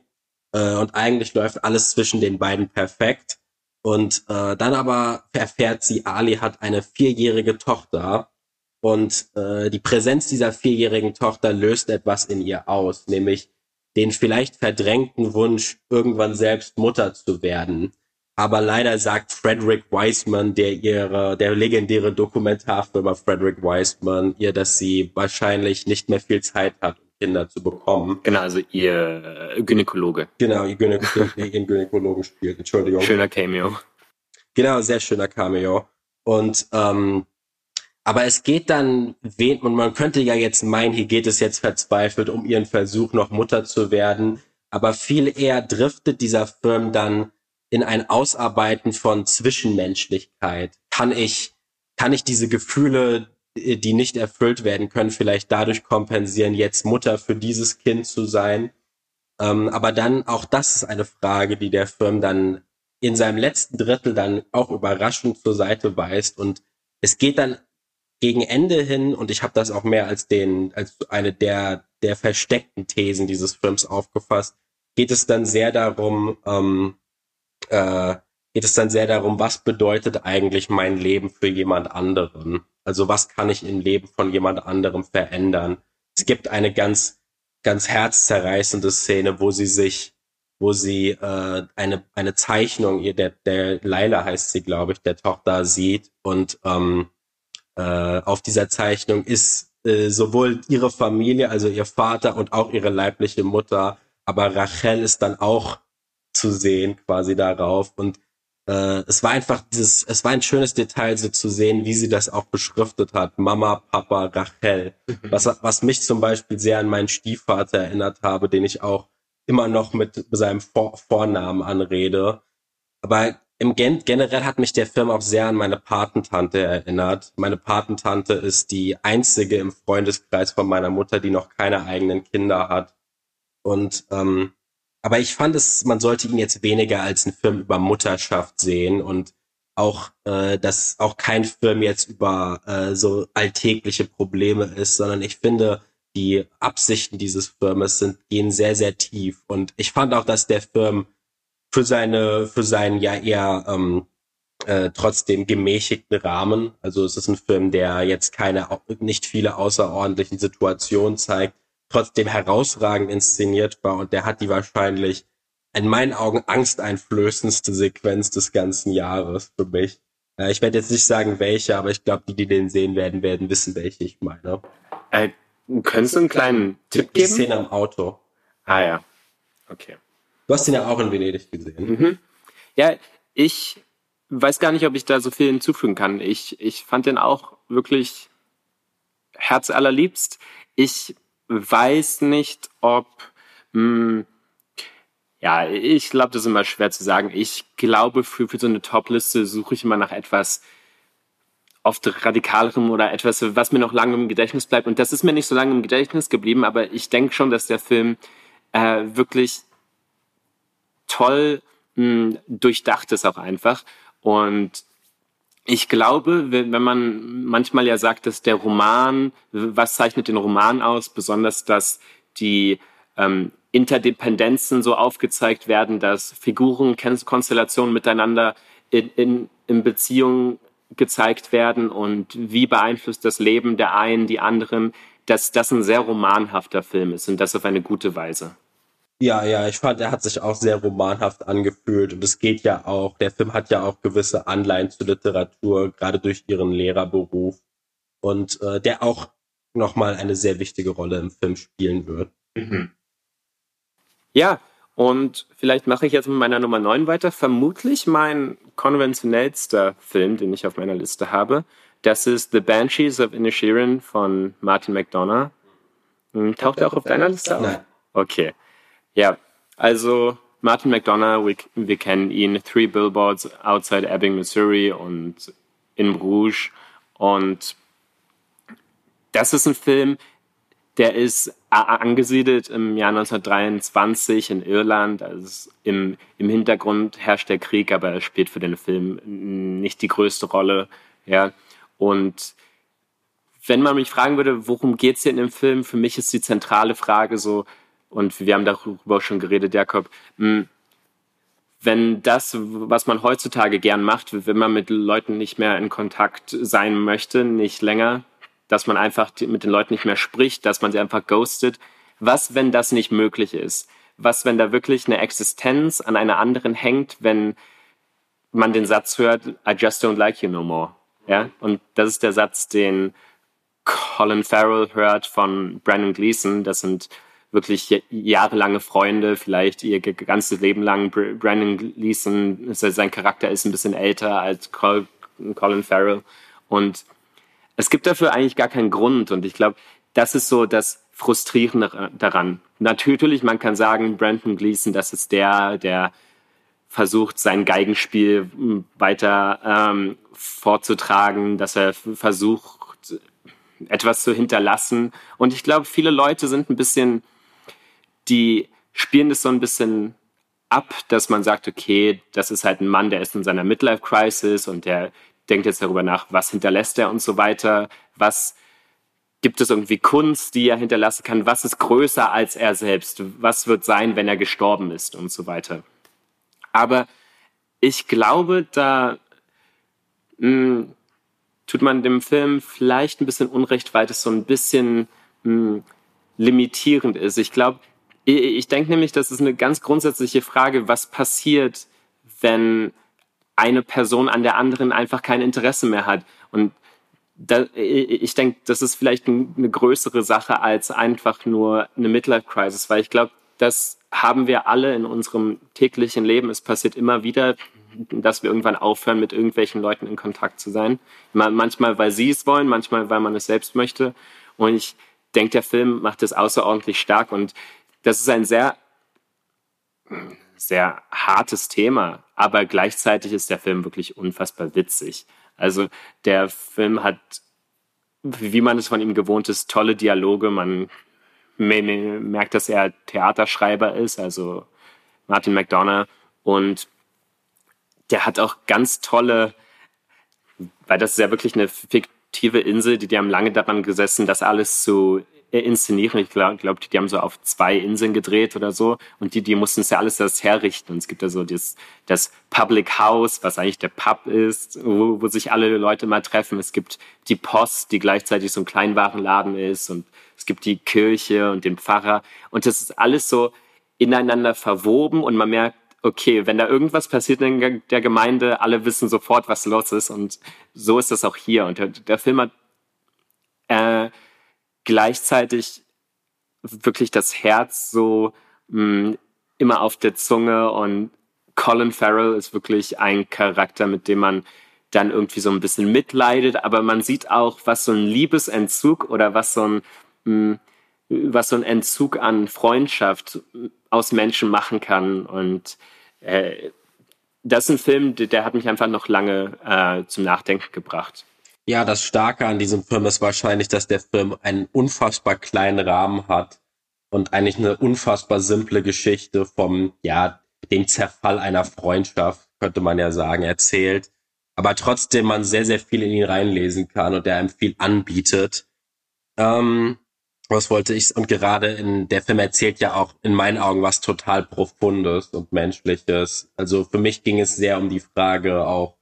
äh, und eigentlich läuft alles zwischen den beiden perfekt. Und äh, dann aber erfährt sie, Ali hat eine vierjährige Tochter und äh, die Präsenz dieser vierjährigen Tochter löst etwas in ihr aus, nämlich den vielleicht verdrängten Wunsch, irgendwann selbst Mutter zu werden. Aber leider sagt Frederick Wiseman, der ihre, der legendäre Dokumentarfilmer Frederick Wiseman, ihr, dass sie wahrscheinlich nicht mehr viel Zeit hat, Kinder zu bekommen. Genau, also ihr Gynäkologe. Genau, ihr Gynäkologe, ihren Gynäkologen spielt, Entschuldigung. Schöner Cameo. Genau, sehr schöner Cameo. Und ähm, aber es geht dann, und man könnte ja jetzt meinen, hier geht es jetzt verzweifelt um ihren Versuch, noch Mutter zu werden. Aber viel eher driftet dieser Film dann in ein Ausarbeiten von Zwischenmenschlichkeit. Kann ich, kann ich diese Gefühle äh, die nicht erfüllt werden können, vielleicht dadurch kompensieren, jetzt Mutter für dieses Kind zu sein. Ähm, aber dann, auch das ist eine Frage, die der Film dann in seinem letzten Drittel dann auch überraschend zur Seite weist. Und es geht dann gegen Ende hin, und ich habe das auch mehr als den, als eine der, der versteckten Thesen dieses Films aufgefasst, geht es dann sehr darum, ähm, äh, geht es dann sehr darum, was bedeutet eigentlich mein Leben für jemand anderen? Also was kann ich im Leben von jemand anderem verändern? Es gibt eine ganz, ganz herzzerreißende Szene, wo sie sich, wo sie äh, eine, eine Zeichnung, ihr, der, der Laila heißt sie, glaube ich, der Tochter sieht und ähm, äh, auf dieser Zeichnung ist äh, sowohl ihre Familie, also ihr Vater und auch ihre leibliche Mutter, aber Rachel ist dann auch zu sehen quasi darauf und äh, es war einfach dieses, es war ein schönes Detail, so zu sehen, wie sie das auch beschriftet hat. Mama, Papa, Rachel. Mhm. Was, was mich zum Beispiel sehr an meinen Stiefvater erinnert habe, den ich auch immer noch mit seinem Vor Vornamen anrede. Aber im Gen generell hat mich der Film auch sehr an meine Patentante erinnert. Meine Patentante ist die einzige im Freundeskreis von meiner Mutter, die noch keine eigenen Kinder hat. Und ähm, aber ich fand es, man sollte ihn jetzt weniger als einen Film über Mutterschaft sehen und auch, äh, dass auch kein Film jetzt über äh, so alltägliche Probleme ist, sondern ich finde, die Absichten dieses Filmes sind, gehen sehr, sehr tief. Und ich fand auch, dass der Film für seine, für seinen ja eher ähm, äh, trotzdem gemäßigten Rahmen, also es ist ein Film, der jetzt keine, nicht viele außerordentlichen Situationen zeigt, trotzdem herausragend inszeniert war und der hat die wahrscheinlich in meinen Augen angsteinflößendste Sequenz des ganzen Jahres für mich. Äh, ich werde jetzt nicht sagen, welche, aber ich glaube, die, die den sehen werden, werden wissen, welche ich meine. Äh, könntest du einen kleinen Tipp geben? Die Szene am Auto. Ah ja, okay. Du hast ihn ja auch in Venedig gesehen. Mhm. Ja, ich weiß gar nicht, ob ich da so viel hinzufügen kann. Ich, ich fand den auch wirklich herzallerliebst. Ich weiß nicht, ob, mh, hm, ja, ich glaube, das ist immer schwer zu sagen. Ich glaube, für, für so eine Top-Liste suche ich immer nach etwas oft radikalerem oder etwas, was mir noch lange im Gedächtnis bleibt. Und das ist mir nicht so lange im Gedächtnis geblieben, aber ich denke schon, dass der Film äh, wirklich toll hm, durchdacht ist auch einfach. Und ich glaube, wenn man manchmal ja sagt, dass der Roman, was zeichnet den Roman aus, besonders dass die ähm, Interdependenzen so aufgezeigt werden, dass Figuren, Konstellationen miteinander in, in, in Beziehung gezeigt werden und wie beeinflusst das Leben der einen die anderen, dass das ein sehr romanhafter Film ist und das auf eine gute Weise. Ja, ja, ich fand, er hat sich auch sehr romanhaft angefühlt und es geht ja auch, der Film hat ja auch gewisse Anleihen zur Literatur, gerade durch ihren Lehrerberuf und äh, der auch nochmal eine sehr wichtige Rolle im Film spielen wird. Mhm. Ja, und vielleicht mache ich jetzt mit meiner Nummer 9 weiter. Vermutlich mein konventionellster Film, den ich auf meiner Liste habe. Das ist The Banshees of Inisherin von Martin McDonough. Hm, taucht er auch auf deiner Liste auf? Nein. Okay. Ja, also Martin McDonough, wir, wir kennen ihn, Three Billboards Outside Ebbing, Missouri und in Bruges. Und das ist ein Film, der ist angesiedelt im Jahr 1923 in Irland. Also im, im Hintergrund herrscht der Krieg, aber er spielt für den Film nicht die größte Rolle. Ja. Und wenn man mich fragen würde, worum geht's hier in dem Film, für mich ist die zentrale Frage so, und wir haben darüber schon geredet, Jakob, hm, wenn das, was man heutzutage gern macht, wenn man mit Leuten nicht mehr in Kontakt sein möchte, nicht länger, dass man einfach mit den Leuten nicht mehr spricht, dass man sie einfach ghostet, was, wenn das nicht möglich ist? Was, wenn da wirklich eine Existenz an einer anderen hängt, wenn man den Satz hört, I just don't like you no more. Ja? Und das ist der Satz, den Colin Farrell hört von Brandon Gleason. Das sind wirklich jahrelange Freunde, vielleicht ihr ganzes Leben lang. Brandon Gleason, sein Charakter ist ein bisschen älter als Colin Farrell. Und es gibt dafür eigentlich gar keinen Grund. Und ich glaube, das ist so das Frustrierende daran. Natürlich, man kann sagen, Brandon Gleason, das ist der, der versucht, sein Geigenspiel weiter ähm, vorzutragen, dass er versucht, etwas zu hinterlassen. Und ich glaube, viele Leute sind ein bisschen die spielen das so ein bisschen ab, dass man sagt, okay, das ist halt ein Mann, der ist in seiner Midlife-Crisis und der denkt jetzt darüber nach, was hinterlässt er und so weiter, was gibt es irgendwie Kunst, die er hinterlassen kann, was ist größer als er selbst, was wird sein, wenn er gestorben ist und so weiter. Aber ich glaube, da mh, hm, tut man dem Film vielleicht ein bisschen Unrecht, weil es so ein bisschen mh, hm, limitierend ist. Ich glaube, ich denke nämlich, das ist eine ganz grundsätzliche Frage, was passiert, wenn eine Person an der anderen einfach kein Interesse mehr hat. Und da, ich denke, das ist vielleicht eine größere Sache als einfach nur eine Midlife-Crisis, weil ich glaube, das haben wir alle in unserem täglichen Leben. Es passiert immer wieder, dass wir irgendwann aufhören, mit irgendwelchen Leuten in Kontakt zu sein. Manchmal, weil sie es wollen, manchmal, weil man es selbst möchte. Und ich denke, der Film macht es außerordentlich stark. Und das ist ein sehr, sehr hartes Thema. Aber gleichzeitig ist der Film wirklich unfassbar witzig. Also der Film hat, wie man es von ihm gewohnt ist, tolle Dialoge. Man merkt, dass er Theaterschreiber ist, also Martin McDonough. Und der hat auch ganz tolle, weil das ist ja wirklich eine fiktive Insel, die, die haben lange daran gesessen, das alles zu inszenieren. Ich glaube, glaub, die, haben so auf zwei Inseln gedreht oder so. Und die, die mussten es ja alles das herrichten. Und es gibt ja so das, das Public House, was eigentlich der Pub ist, wo, wo sich alle Leute mal treffen. Es gibt die Post, die gleichzeitig so ein Kleinwarenladen ist. Und es gibt die Kirche und den Pfarrer. Und das ist alles so ineinander verwoben. Und man merkt, okay, wenn da irgendwas passiert in der Gemeinde, alle wissen sofort, was los ist. Und so ist das auch hier. Und der, der Film hat äh, gleichzeitig wirklich das Herz so mh, mm, immer auf der Zunge und Colin Farrell ist wirklich ein Charakter, mit dem man dann irgendwie so ein bisschen mitleidet, aber man sieht auch, was so ein Liebesentzug oder was so ein mh, mm, was so ein Entzug an Freundschaft aus Menschen machen kann. Und äh, das ist ein Film, der, der, hat mich einfach noch lange äh, zum Nachdenken gebracht. Ja, das Starke an diesem Film ist wahrscheinlich, dass der Film einen unfassbar kleinen Rahmen hat und eigentlich eine unfassbar simple Geschichte vom, ja, dem Zerfall einer Freundschaft, könnte man ja sagen, erzählt. Aber trotzdem man sehr, sehr viel in ihn reinlesen kann und der einem viel anbietet. Ähm, was wollte ich? Und gerade in der Film erzählt ja auch in meinen Augen was total Profundes und Menschliches. Also für mich ging es sehr um die Frage auch,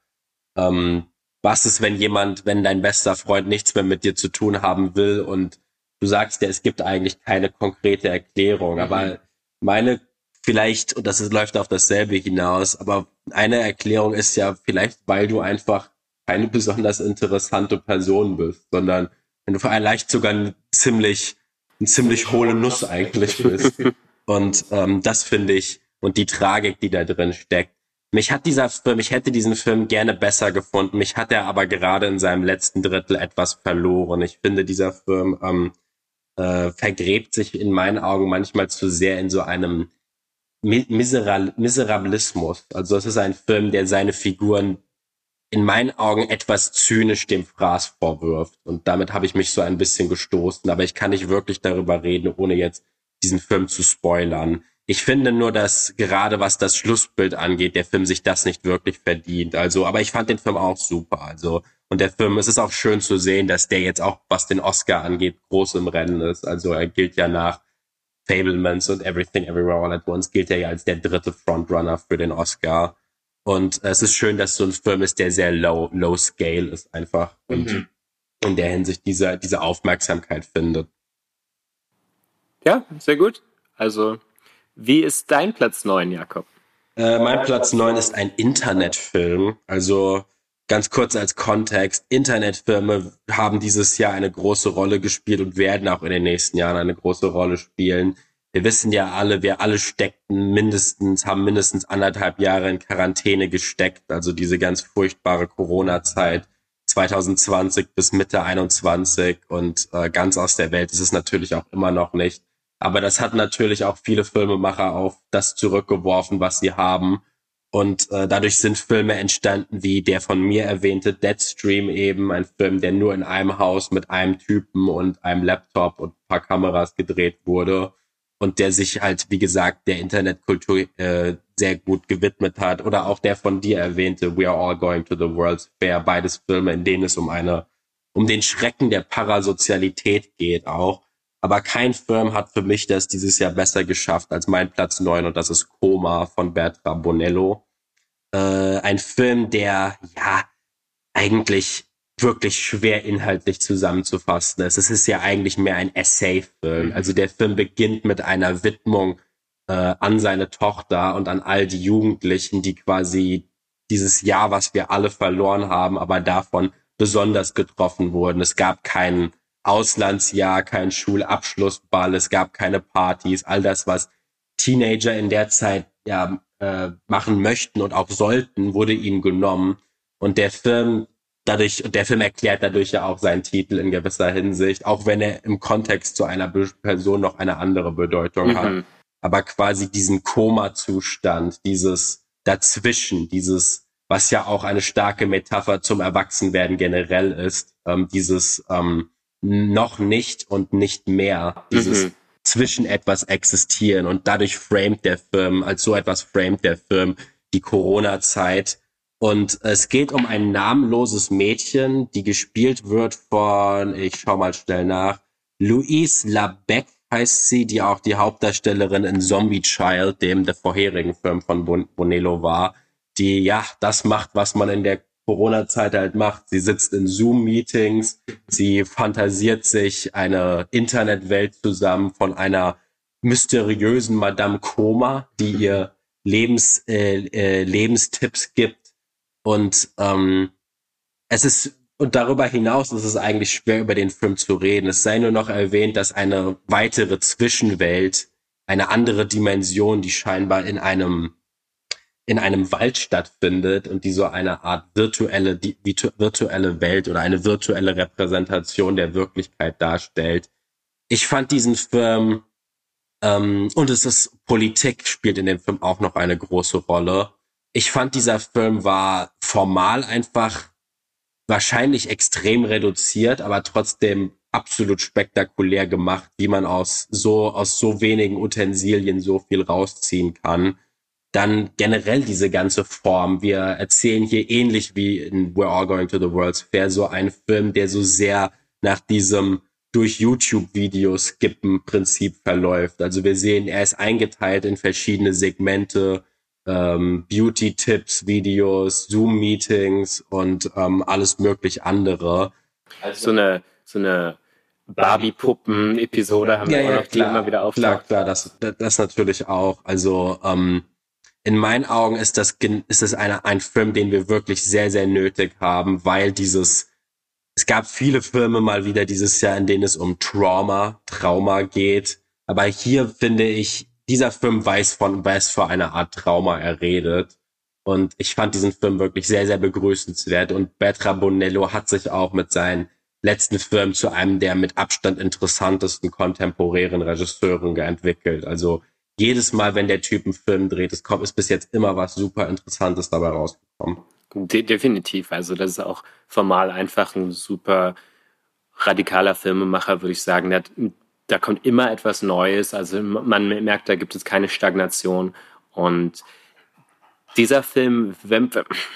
ähm, was ist, wenn jemand, wenn dein bester Freund nichts mehr mit dir zu tun haben will und du sagst ja, es gibt eigentlich keine konkrete Erklärung, mhm. aber meine vielleicht, und das ist, läuft auf dasselbe hinaus, aber eine Erklärung ist ja vielleicht, weil du einfach keine besonders interessante Person bist, sondern wenn du vielleicht sogar ein ziemlich, ein ziemlich hohle Nuss eigentlich bist. Und ähm, das finde ich, und die Tragik, die da drin steckt, mich hat dieser Film, ich hätte diesen Film gerne besser gefunden. Mich hat er aber gerade in seinem letzten Drittel etwas verloren. Ich finde, dieser Film ähm, äh, vergräbt sich in meinen Augen manchmal zu sehr in so einem Miseral Miserabilismus. Also es ist ein Film, der seine Figuren in meinen Augen etwas zynisch dem Fraß vorwirft. Und damit habe ich mich so ein bisschen gestoßen. Aber ich kann nicht wirklich darüber reden, ohne jetzt diesen Film zu spoilern. Ich finde nur, dass gerade was das Schlussbild angeht, der Film sich das nicht wirklich verdient. Also, aber ich fand den Film auch super. Also, und der Film, es ist auch schön zu sehen, dass der jetzt auch, was den Oscar angeht, groß im Rennen ist. Also, er gilt ja nach Fablemans und Everything Everywhere All at Once gilt er ja als der dritte Frontrunner für den Oscar. Und es ist schön, dass so ein Film ist, der sehr low, low scale ist einfach und mhm. in der Hinsicht diese, diese Aufmerksamkeit findet. Ja, sehr gut. Also wie ist dein Platz 9, Jakob? Äh, mein Platz 9 ist ein Internetfilm. Also ganz kurz als Kontext. Internetfilme haben dieses Jahr eine große Rolle gespielt und werden auch in den nächsten Jahren eine große Rolle spielen. Wir wissen ja alle, wir alle steckten mindestens, haben mindestens anderthalb Jahre in Quarantäne gesteckt. Also diese ganz furchtbare Corona-Zeit 2020 bis Mitte 21 und äh, ganz aus der Welt ist es natürlich auch immer noch nicht. Aber das hat natürlich auch viele Filmemacher auf das zurückgeworfen, was sie haben. Und äh, dadurch sind Filme entstanden wie der von mir erwähnte Deadstream eben, ein Film, der nur in einem Haus mit einem Typen und einem Laptop und ein paar Kameras gedreht wurde und der sich halt, wie gesagt, der Internetkultur äh, sehr gut gewidmet hat. Oder auch der von dir erwähnte We Are All Going to the World's Fair, beides Filme, in denen es um eine, um den Schrecken der Parasozialität geht auch. Aber kein Film hat für mich das dieses Jahr besser geschafft als mein Platz neun und das ist Koma von Bertrand Bonello. Äh, ein Film, der ja eigentlich wirklich schwer inhaltlich zusammenzufassen ist. Es ist ja eigentlich mehr ein Essay-Film. Mhm. Also der Film beginnt mit einer Widmung äh, an seine Tochter und an all die Jugendlichen, die quasi dieses Jahr, was wir alle verloren haben, aber davon besonders getroffen wurden. Es gab kein Auslandsjahr, kein Schulabschlussball, es gab keine Partys, all das, was Teenager in der Zeit ja äh, machen möchten und auch sollten, wurde ihm genommen. Und der Film dadurch, der Film erklärt dadurch ja auch seinen Titel in gewisser Hinsicht, auch wenn er im Kontext zu einer Person noch eine andere Bedeutung mhm. hat. Aber quasi diesen Koma-Zustand, dieses Dazwischen, dieses, was ja auch eine starke Metapher zum Erwachsenwerden generell ist, ähm, dieses ähm, noch nicht und nicht mehr, dieses mhm. zwischen etwas existieren und dadurch framet der Film, als so etwas framet der Film die Corona-Zeit und es geht um ein namenloses Mädchen, die gespielt wird von, ich schau mal schnell nach, Louise Labec heißt sie, die auch die Hauptdarstellerin in Zombie Child, dem der vorherigen Film von Bonello war, die ja das macht, was man in der Corona-Zeit halt macht. Sie sitzt in Zoom-Meetings, sie fantasiert sich eine Internetwelt zusammen von einer mysteriösen Madame Koma, die ihr Lebens, äh, äh, Lebenstipps gibt und ähm, es ist und darüber hinaus ist es eigentlich schwer, über den Film zu reden. Es sei nur noch erwähnt, dass eine weitere Zwischenwelt, eine andere Dimension, die scheinbar in einem in einem Wald stattfindet und die so eine Art virtuelle, die, virtuelle Welt oder eine virtuelle Repräsentation der Wirklichkeit darstellt. Ich fand diesen Film ähm, und es ist Politik spielt in dem Film auch noch eine große Rolle ich fand, dieser Film war formal einfach wahrscheinlich extrem reduziert, aber trotzdem absolut spektakulär gemacht, wie man aus so, aus so wenigen Utensilien so viel rausziehen kann. Dann generell diese ganze Form. Wir erzählen hier ähnlich wie in We're All Going to the World's Fair so einen Film, der so sehr nach diesem durch YouTube-Videos skippen Prinzip verläuft. Also wir sehen, er ist eingeteilt in verschiedene Segmente, ähm, Beauty-Tipps, Videos, Zoom-Meetings und ähm, alles möglich andere. Also so eine, so eine Barbie-Puppen-Episode haben ja, wir auch ja, noch, die klar, immer wieder auftaucht. Klar, klar, das, das natürlich auch. Also ähm, in meinen Augen ist das, ist das eine, ein Film, den wir wirklich sehr, sehr nötig haben, weil dieses, es gab viele Filme mal wieder dieses Jahr, in denen es um Trauma, Trauma geht. Aber hier finde ich, dieser Film weiß von, was für eine Art Trauma er redet. Und ich fand diesen Film wirklich sehr, sehr begrüßenswert. Und Bertrand Bonello hat sich auch mit seinen letzten Filmen zu einem der mit Abstand interessantesten kontemporären Regisseuren entwickelt. Also jedes Mal, wenn der Typ einen Film dreht, es kommt, ist bis jetzt immer was super Interessantes dabei rausgekommen. De definitiv. Also das ist auch formal einfach ein super radikaler Filmemacher, würde ich sagen. Der da kommt immer etwas Neues. Also man merkt, da gibt es keine Stagnation. Und dieser Film, wenn,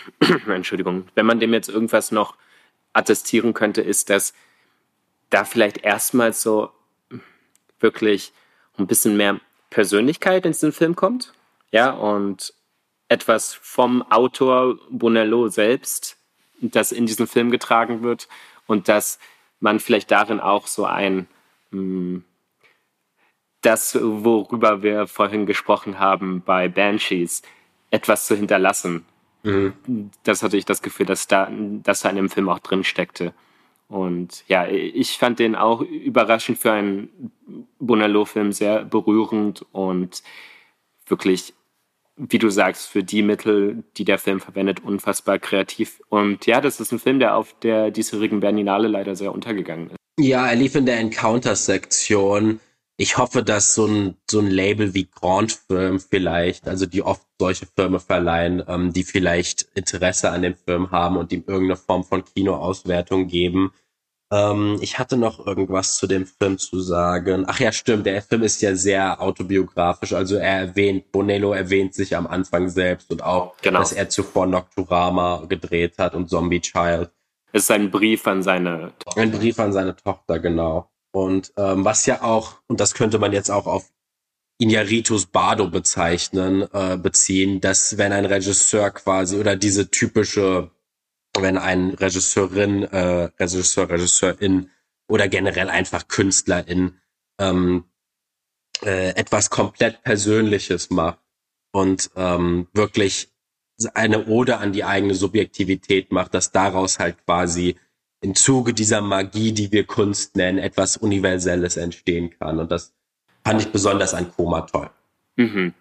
Entschuldigung, wenn man dem jetzt irgendwas noch attestieren könnte, ist, dass da vielleicht erstmals so wirklich ein bisschen mehr Persönlichkeit in diesen Film kommt. Ja, und etwas vom Autor Bonello selbst, das in diesen Film getragen wird und dass man vielleicht darin auch so ein hm, das, worüber wir vorhin gesprochen haben bei Banshees, etwas zu hinterlassen. Mhm. Das hatte ich das Gefühl, dass da, dass da in dem Film auch drin steckte. Und ja, ich fand den auch überraschend für einen Bonello-Film sehr berührend und wirklich, wie du sagst, für die Mittel, die der Film verwendet, unfassbar kreativ. Und ja, das ist ein Film, der auf der diesjährigen Berlinale leider sehr untergegangen ist. Ja, er lief in der Encounter-Sektion. Ich hoffe, dass so ein, so ein Label wie Grand Film vielleicht, also die oft solche Firmen verleihen, ähm, die vielleicht Interesse an dem Film haben und ihm irgendeine Form von Kinoauswertung geben. Ähm, ich hatte noch irgendwas zu dem Film zu sagen. Ach ja, stimmt, der Film ist ja sehr autobiografisch. Also er erwähnt, Bonello erwähnt sich am Anfang selbst und auch, genau. dass er zuvor Nocturama gedreht hat und Zombie Child. Es ist ein Brief an seine Tochter. Ein Brief an seine Tochter, genau. Und ähm, was ja auch, und das könnte man jetzt auch auf Iñárritus Bardo bezeichnen, äh, beziehen, dass wenn ein Regisseur quasi oder diese typische, wenn ein Regisseurin, äh, Regisseur, Regisseurin oder generell einfach Künstlerin ähm, äh, etwas komplett Persönliches macht und ähm, wirklich eine Ode an die eigene Subjektivität macht, dass daraus halt quasi im Zuge dieser Magie, die wir Kunst nennen, etwas Universelles entstehen kann. Und das fand ich besonders an Koma toll. Mhm.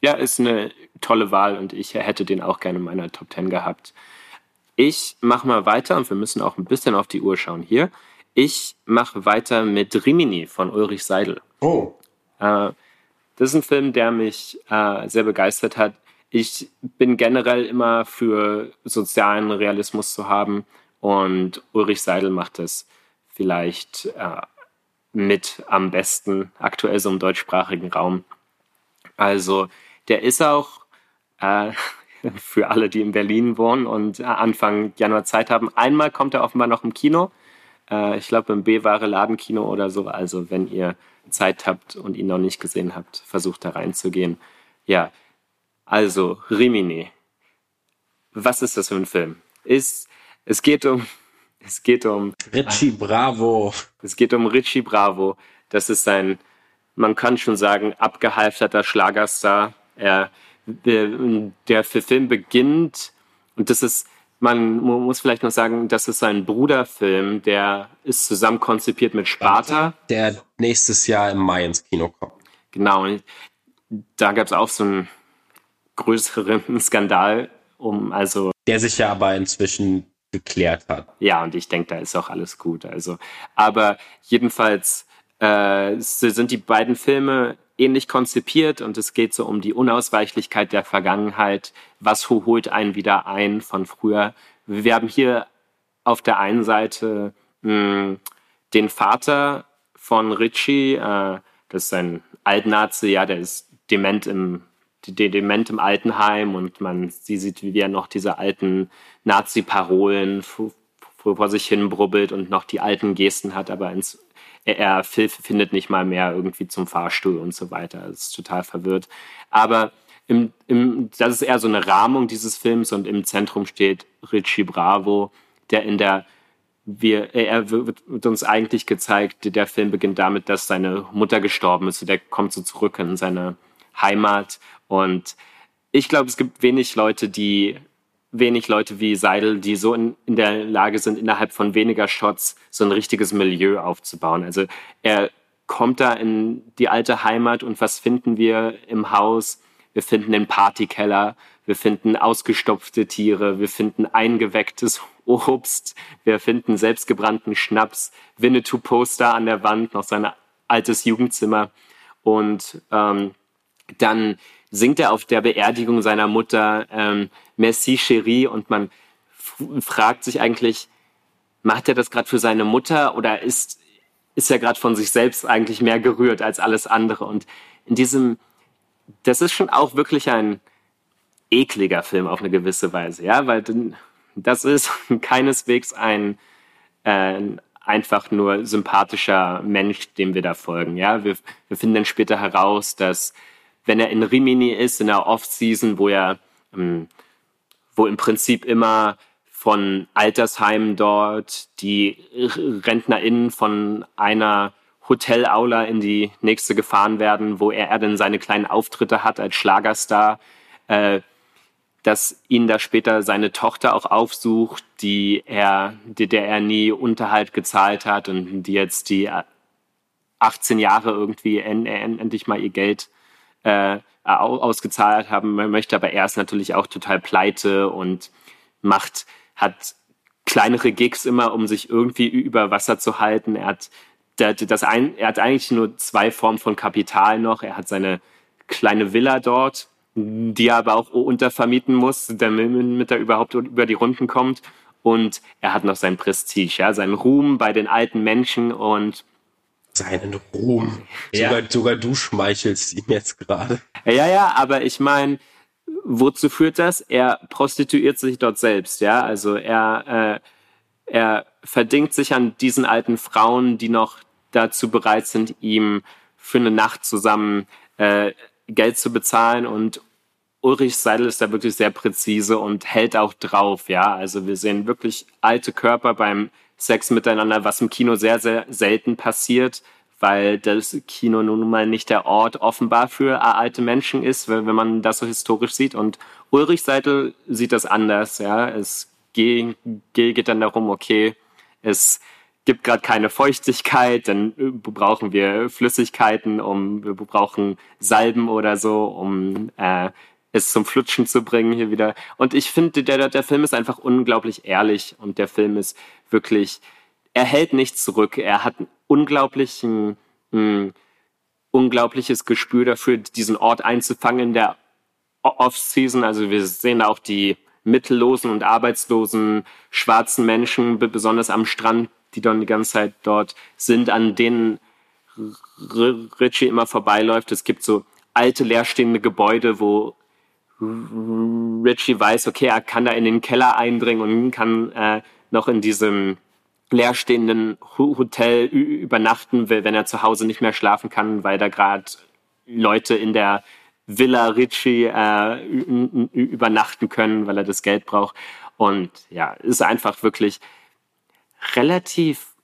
Ja, ist eine tolle Wahl und ich hätte den auch gerne in meiner Top 10 gehabt. Ich mache mal weiter und wir müssen auch ein bisschen auf die Uhr schauen hier. Ich mache weiter mit Rimini von Ulrich Seidel. Oh. Äh, das ist ein Film, der mich äh, sehr begeistert hat. Ich bin generell immer für sozialen Realismus zu haben und Ulrich Seidel macht das vielleicht äh, mit am besten aktuell so im deutschsprachigen Raum. Also der ist auch äh, für alle, die in Berlin wohnen und äh, Anfang Januar Zeit haben. Einmal kommt er offenbar noch im Kino. Äh, ich glaube im B-Ware Ladenkino oder so. Also wenn ihr Zeit habt und ihn noch nicht gesehen habt, versucht da reinzugehen. Ja, also Rimini. Was ist das für ein Film? Ist, es geht um, es geht um Richie Bravo. Es geht um Richie Bravo. Das ist ein, man kann schon sagen, abgehalfterter Schlagerstar. Er, der, der Film beginnt und das ist man muss vielleicht noch sagen, das ist ein Bruderfilm, der ist zusammen konzipiert mit Sparta. Der nächstes Jahr im Mai ins Kino kommt. Genau, und da gab es auch so einen größeren Skandal um, also. Der sich ja aber inzwischen geklärt hat. Ja, und ich denke, da ist auch alles gut. Also, aber jedenfalls äh, sind die beiden Filme ähnlich konzipiert und es geht so um die Unausweichlichkeit der Vergangenheit. Was holt einen wieder ein von früher? Wir haben hier auf der einen Seite mh, hm, den Vater von Richie, äh, das ist ein Altnazi, ja, der ist dement im, dement im Altenheim und man sie sieht, wie er noch diese alten Nazi-Parolen vor sich hin brubbelt und noch die alten Gesten hat, aber ins er Phil findet nicht mal mehr irgendwie zum Fahrstuhl und so weiter. Das ist total verwirrt. Aber im, im, das ist eher so eine Rahmung dieses Films und im Zentrum steht Richie Bravo, der in der wir, er wird, wird uns eigentlich gezeigt, der Film beginnt damit, dass seine Mutter gestorben ist. Der kommt so zurück in seine Heimat. Und ich glaube, es gibt wenig Leute, die wenig Leute wie Seidel, die so in, in der Lage sind, innerhalb von weniger Shots so ein richtiges Milieu aufzubauen. Also er kommt da in die alte Heimat und was finden wir im Haus? Wir finden den Partykeller, wir finden ausgestopfte Tiere, wir finden eingewecktes Obst, wir finden selbstgebrannten Schnaps, Winnetou-Poster an der Wand, noch sein altes Jugendzimmer und ähm, dann singt er auf der Beerdigung seiner Mutter ähm, Merci Chérie und man fragt sich eigentlich, macht er das gerade für seine Mutter oder ist, ist er gerade von sich selbst eigentlich mehr gerührt als alles andere? Und in diesem, das ist schon auch wirklich ein ekliger Film auf eine gewisse Weise, ja, weil das ist keineswegs ein, äh, einfach nur sympathischer Mensch, dem wir da folgen, ja. Wir, wir finden dann später heraus, dass wenn er in Rimini ist, in der Off-Season, wo er, ähm, wo im Prinzip immer von Altersheimen dort die RentnerInnen von einer Hotelaula in die nächste gefahren werden, wo er, er dann seine kleinen Auftritte hat als Schlagerstar, äh, dass ihn da später seine Tochter auch aufsucht, die er, der er nie Unterhalt gezahlt hat und die jetzt die 18 Jahre irgendwie en, en, endlich mal ihr Geld äh, ausgezahlt haben möchte, aber er ist natürlich auch total pleite und macht, hat kleinere Gigs immer, um sich irgendwie über Wasser zu halten. Er hat das ein, er hat eigentlich nur zwei Formen von Kapital noch. Er hat seine kleine Villa dort, die er aber auch untervermieten muss, damit er überhaupt über die Runden kommt. Und er hat noch sein Prestige, ja, seinen Ruhm bei den alten Menschen und seinen Ruhm. Ja. Sogar, sogar du schmeichelst ihm jetzt gerade. Ja, ja, aber ich meine, wozu führt das? Er prostituiert sich dort selbst, ja. Also er, äh, er verdingt sich an diesen alten Frauen, die noch dazu bereit sind, ihm für eine Nacht zusammen äh, Geld zu bezahlen und Ulrich Seidel ist da wirklich sehr präzise und hält auch drauf, ja. Also wir sehen wirklich alte Körper beim Sex miteinander, was im Kino sehr, sehr selten passiert, weil das Kino nun mal nicht der Ort offenbar für alte Menschen ist, wenn man das so historisch sieht. Und Ulrich Seidel sieht das anders, ja. Es geht, dann darum, okay, es gibt gerade keine Feuchtigkeit, dann äh, brauchen wir Flüssigkeiten, um wir brauchen Salben oder so, um äh, es zum Flutschen zu bringen hier wieder. Und ich finde, der, der Film ist einfach unglaublich ehrlich und der Film ist wirklich, er hält nichts zurück. Er hat einen unglaublichen, ein unglaubliches Gespür dafür, diesen Ort einzufangen in der Off-Season. Also wir sehen auch die mittellosen und arbeitslosen schwarzen Menschen, besonders am Strand, die dann die ganze Zeit dort sind, an denen Richie immer vorbeiläuft. Es gibt so alte leerstehende Gebäude, wo Richie weiß, okay, er kann da in den Keller eindringen und kann äh, noch in diesem leerstehenden Hotel übernachten, wenn er zu Hause nicht mehr schlafen kann, weil da gerade Leute in der Villa Richie äh, übernachten können, weil er das Geld braucht. Und ja, ist einfach wirklich relativ,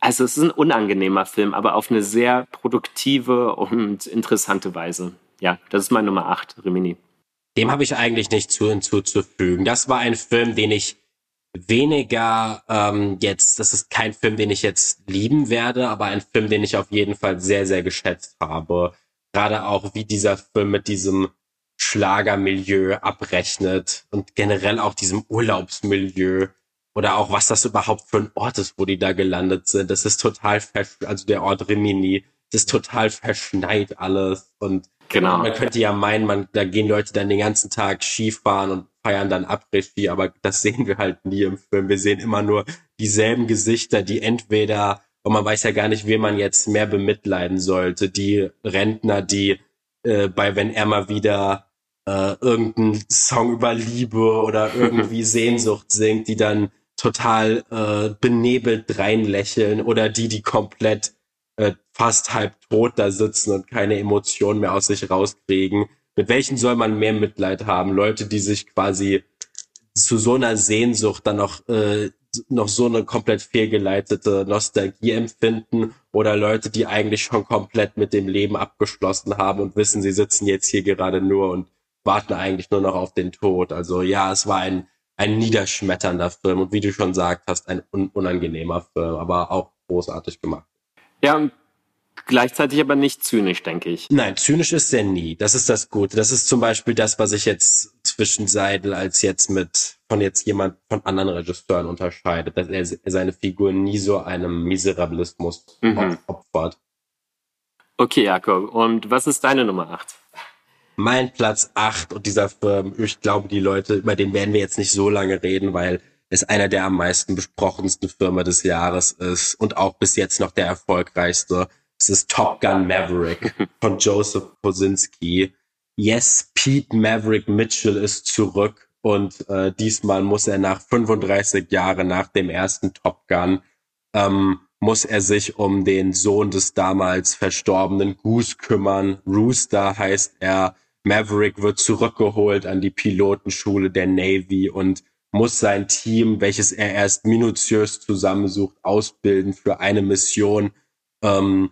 also es ist ein unangenehmer Film, aber auf eine sehr produktive und interessante Weise. Ja, das ist mein Nummer 8, Rimini. Dem habe ich eigentlich nicht zu hinzuzufügen. Das war ein Film, den ich weniger ähm, jetzt, das ist kein Film, den ich jetzt lieben werde, aber ein Film, den ich auf jeden Fall sehr, sehr geschätzt habe. Gerade auch, wie dieser Film mit diesem Schlagermilieu abrechnet und generell auch diesem Urlaubsmilieu oder auch was das überhaupt für ein Ort ist, wo die da gelandet sind. Das ist total, also der Ort Rimini, das ist total verschneit alles und Genau. Man könnte ja meinen, man, da gehen Leute dann den ganzen Tag Skifahren und feiern dann Après-Ski, aber das sehen wir halt nie im Film. Wir sehen immer nur dieselben Gesichter, die entweder, und man weiß ja gar nicht, wen man jetzt mehr bemitleiden sollte. Die Rentner, die äh, bei Wenn er mal wieder äh, irgendeinen Song über Liebe oder irgendwie Sehnsucht singt, die dann total äh, benebelt reinlächeln oder die, die komplett äh, fast halb tot da sitzen und keine Emotionen mehr aus sich rauskriegen. Mit welchen soll man mehr Mitleid haben? Leute, die sich quasi zu so einer Sehnsucht dann noch, äh, noch so eine komplett fehlgeleitete Nostalgie empfinden oder Leute, die eigentlich schon komplett mit dem Leben abgeschlossen haben und wissen, sie sitzen jetzt hier gerade nur und warten eigentlich nur noch auf den Tod. Also ja, es war ein, ein niederschmetternder Film und wie du schon sagt hast, ein un unangenehmer Film, aber auch großartig gemacht. Ja, und gleichzeitig aber nicht zynisch, denke ich. Nein, zynisch ist er nie. Das ist das Gute. Das ist zum Beispiel das, was ich jetzt zwischen Seidel als jetzt mit von jetzt jemand von anderen Regisseuren unterscheidet, dass er seine Figur nie so einem Miserabilismus mhm. opfert. Okay, Jakob. Und was ist deine Nummer 8? Mein Platz 8 und dieser Film, ich glaube, die Leute, über den werden wir jetzt nicht so lange reden, weil es einer der am meisten besprochensten Filme des Jahres ist und auch bis jetzt noch der erfolgreichste. Es ist Top Gun Maverick von Joseph Kosinski. Yes, Pete Maverick Mitchell ist zurück und äh, diesmal muss er nach 35 Jahren nach dem ersten Top Gun ähm, muss er sich um den Sohn des damals verstorbenen Goose kümmern. Rooster heißt er. Maverick wird zurückgeholt an die Pilotenschule der Navy und muss sein Team, welches er erst minutiös zusammensucht, ausbilden für eine Mission. Ähm,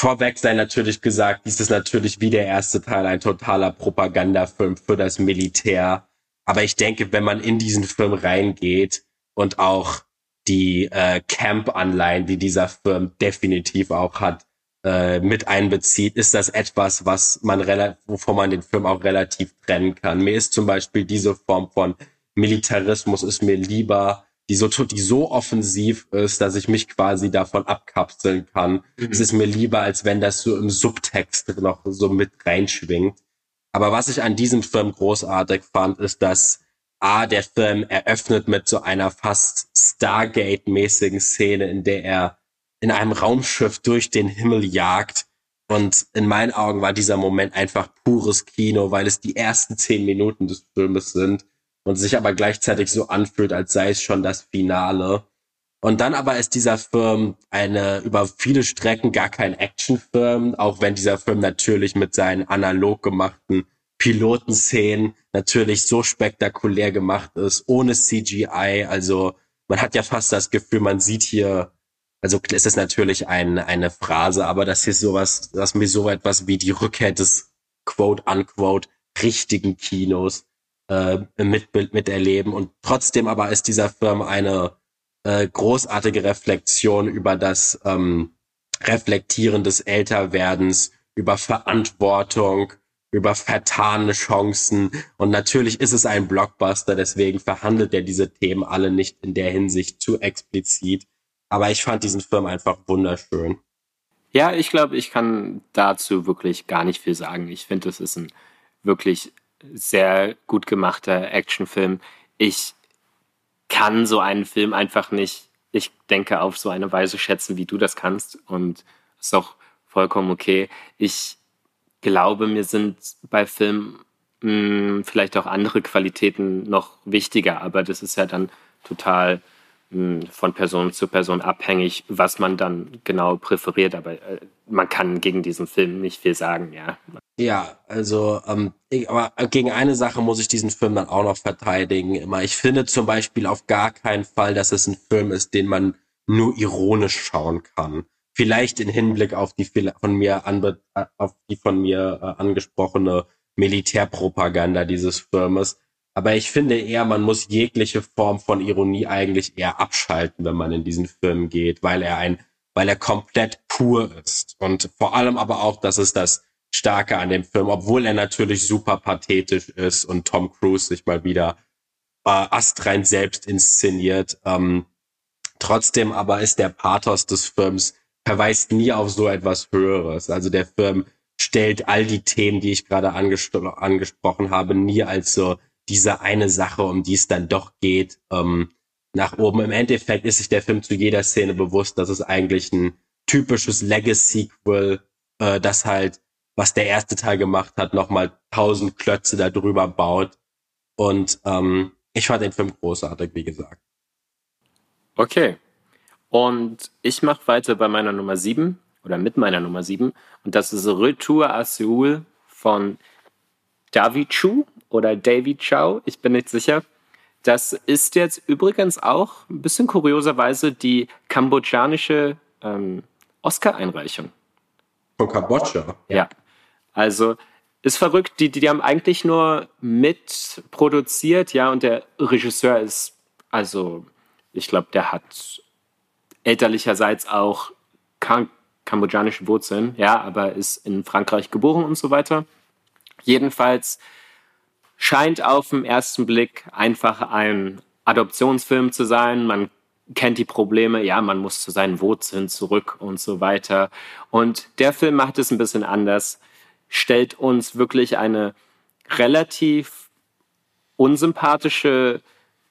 vorweg sei natürlich gesagt, dies ist natürlich wie der erste Teil ein totaler Propagandafilm für das Militär. Aber ich denke, wenn man in diesen Film reingeht und auch die äh, Camp-Anleihen, die dieser Film definitiv auch hat, äh, mit einbezieht, ist das etwas, was man wovon man den Film auch relativ trennen kann. Mir ist zum Beispiel diese Form von Militarismus ist mir lieber, die so, die so offensiv ist, dass ich mich quasi davon abkapseln kann. Mhm. Es ist mir lieber, als wenn das so im Subtext noch so mit reinschwingt. Aber was ich an diesem Film großartig fand, ist, dass A, der Film eröffnet mit so einer fast Stargate-mäßigen Szene, in der er in einem Raumschiff durch den Himmel jagt. Und in meinen Augen war dieser Moment einfach pures Kino, weil es die ersten zehn Minuten des Filmes sind und sich aber gleichzeitig so anfühlt, als sei es schon das Finale. Und dann aber ist dieser Film eine über viele Strecken gar kein Actionfilm, auch wenn dieser Film natürlich mit seinen analog gemachten Pilotenszenen natürlich so spektakulär gemacht ist, ohne CGI. Also man hat ja fast das Gefühl, man sieht hier, also es ist natürlich ein, eine Phrase, aber das ist sowas, das mir so etwas wie die Rückkehr des quote unquote richtigen Kinos äh, mit, miterleben. Und trotzdem aber ist dieser Film eine äh, großartige Reflexion über das ähm, Reflektieren des Älterwerdens, über Verantwortung, über vertane Chancen. Und natürlich ist es ein Blockbuster, deswegen verhandelt er diese Themen alle nicht in der Hinsicht zu explizit. Aber ich fand diesen Film einfach wunderschön. Ja, ich glaube, ich kann dazu wirklich gar nicht viel sagen. Ich finde, es ist ein wirklich sehr gut gemachter Actionfilm. Ich kann so einen Film einfach nicht, ich denke, auf so eine Weise schätzen, wie du das kannst. Und ist auch vollkommen okay. Ich glaube, mir sind bei Filmen mh, hm, vielleicht auch andere Qualitäten noch wichtiger, aber das ist ja dann total mh, hm, von Person zu Person abhängig, was man dann genau präferiert. Aber äh, man kann gegen diesen Film nicht viel sagen, ja. Ja, also, ähm, ich, aber gegen eine Sache muss ich diesen Film dann auch noch verteidigen. Immer, ich finde zum Beispiel auf gar keinen Fall, dass es ein Film ist, den man nur ironisch schauen kann. Vielleicht in Hinblick auf die von mir anbe auf die von mir äh, angesprochene Militärpropaganda dieses Filmes. Aber ich finde eher, man muss jegliche Form von Ironie eigentlich eher abschalten, wenn man in diesen Film geht, weil er ein, weil er komplett pur ist. Und vor allem aber auch, dass es das Starke an dem Film, obwohl er natürlich super pathetisch ist und Tom Cruise sich mal wieder äh, astrein selbst inszeniert. Ähm, trotzdem aber ist der Pathos des Films verweist nie auf so etwas Höheres. Also der Film stellt all die Themen, die ich gerade angespro angesprochen habe, nie als so diese eine Sache, um die es dann doch geht, ähm, nach oben. Im Endeffekt ist sich der Film zu jeder Szene bewusst, dass es eigentlich ein typisches Legacy-Sequel, äh, das halt was der erste Teil gemacht hat, nochmal tausend Klötze darüber baut. Und ähm, ich fand den Film großartig, wie gesagt. Okay. Und ich mache weiter bei meiner Nummer sieben oder mit meiner Nummer sieben. Und das ist Retour à Seoul von David Chu oder David Chow. Ich bin nicht sicher. Das ist jetzt übrigens auch ein bisschen kurioserweise die kambodschanische ähm, Oscar-Einreichung. Von Kambodscha? Ja. Also ist verrückt, die, die haben eigentlich nur mitproduziert, ja, und der Regisseur ist, also, ich glaube, der hat elterlicherseits auch kam kambodschanische Wurzeln, ja, aber ist in Frankreich geboren und so weiter. Jedenfalls scheint auf den ersten Blick einfach ein Adoptionsfilm zu sein. Man kennt die Probleme, ja, man muss zu seinen Wurzeln zurück und so weiter. Und der Film macht es ein bisschen anders stellt uns wirklich eine relativ unsympathische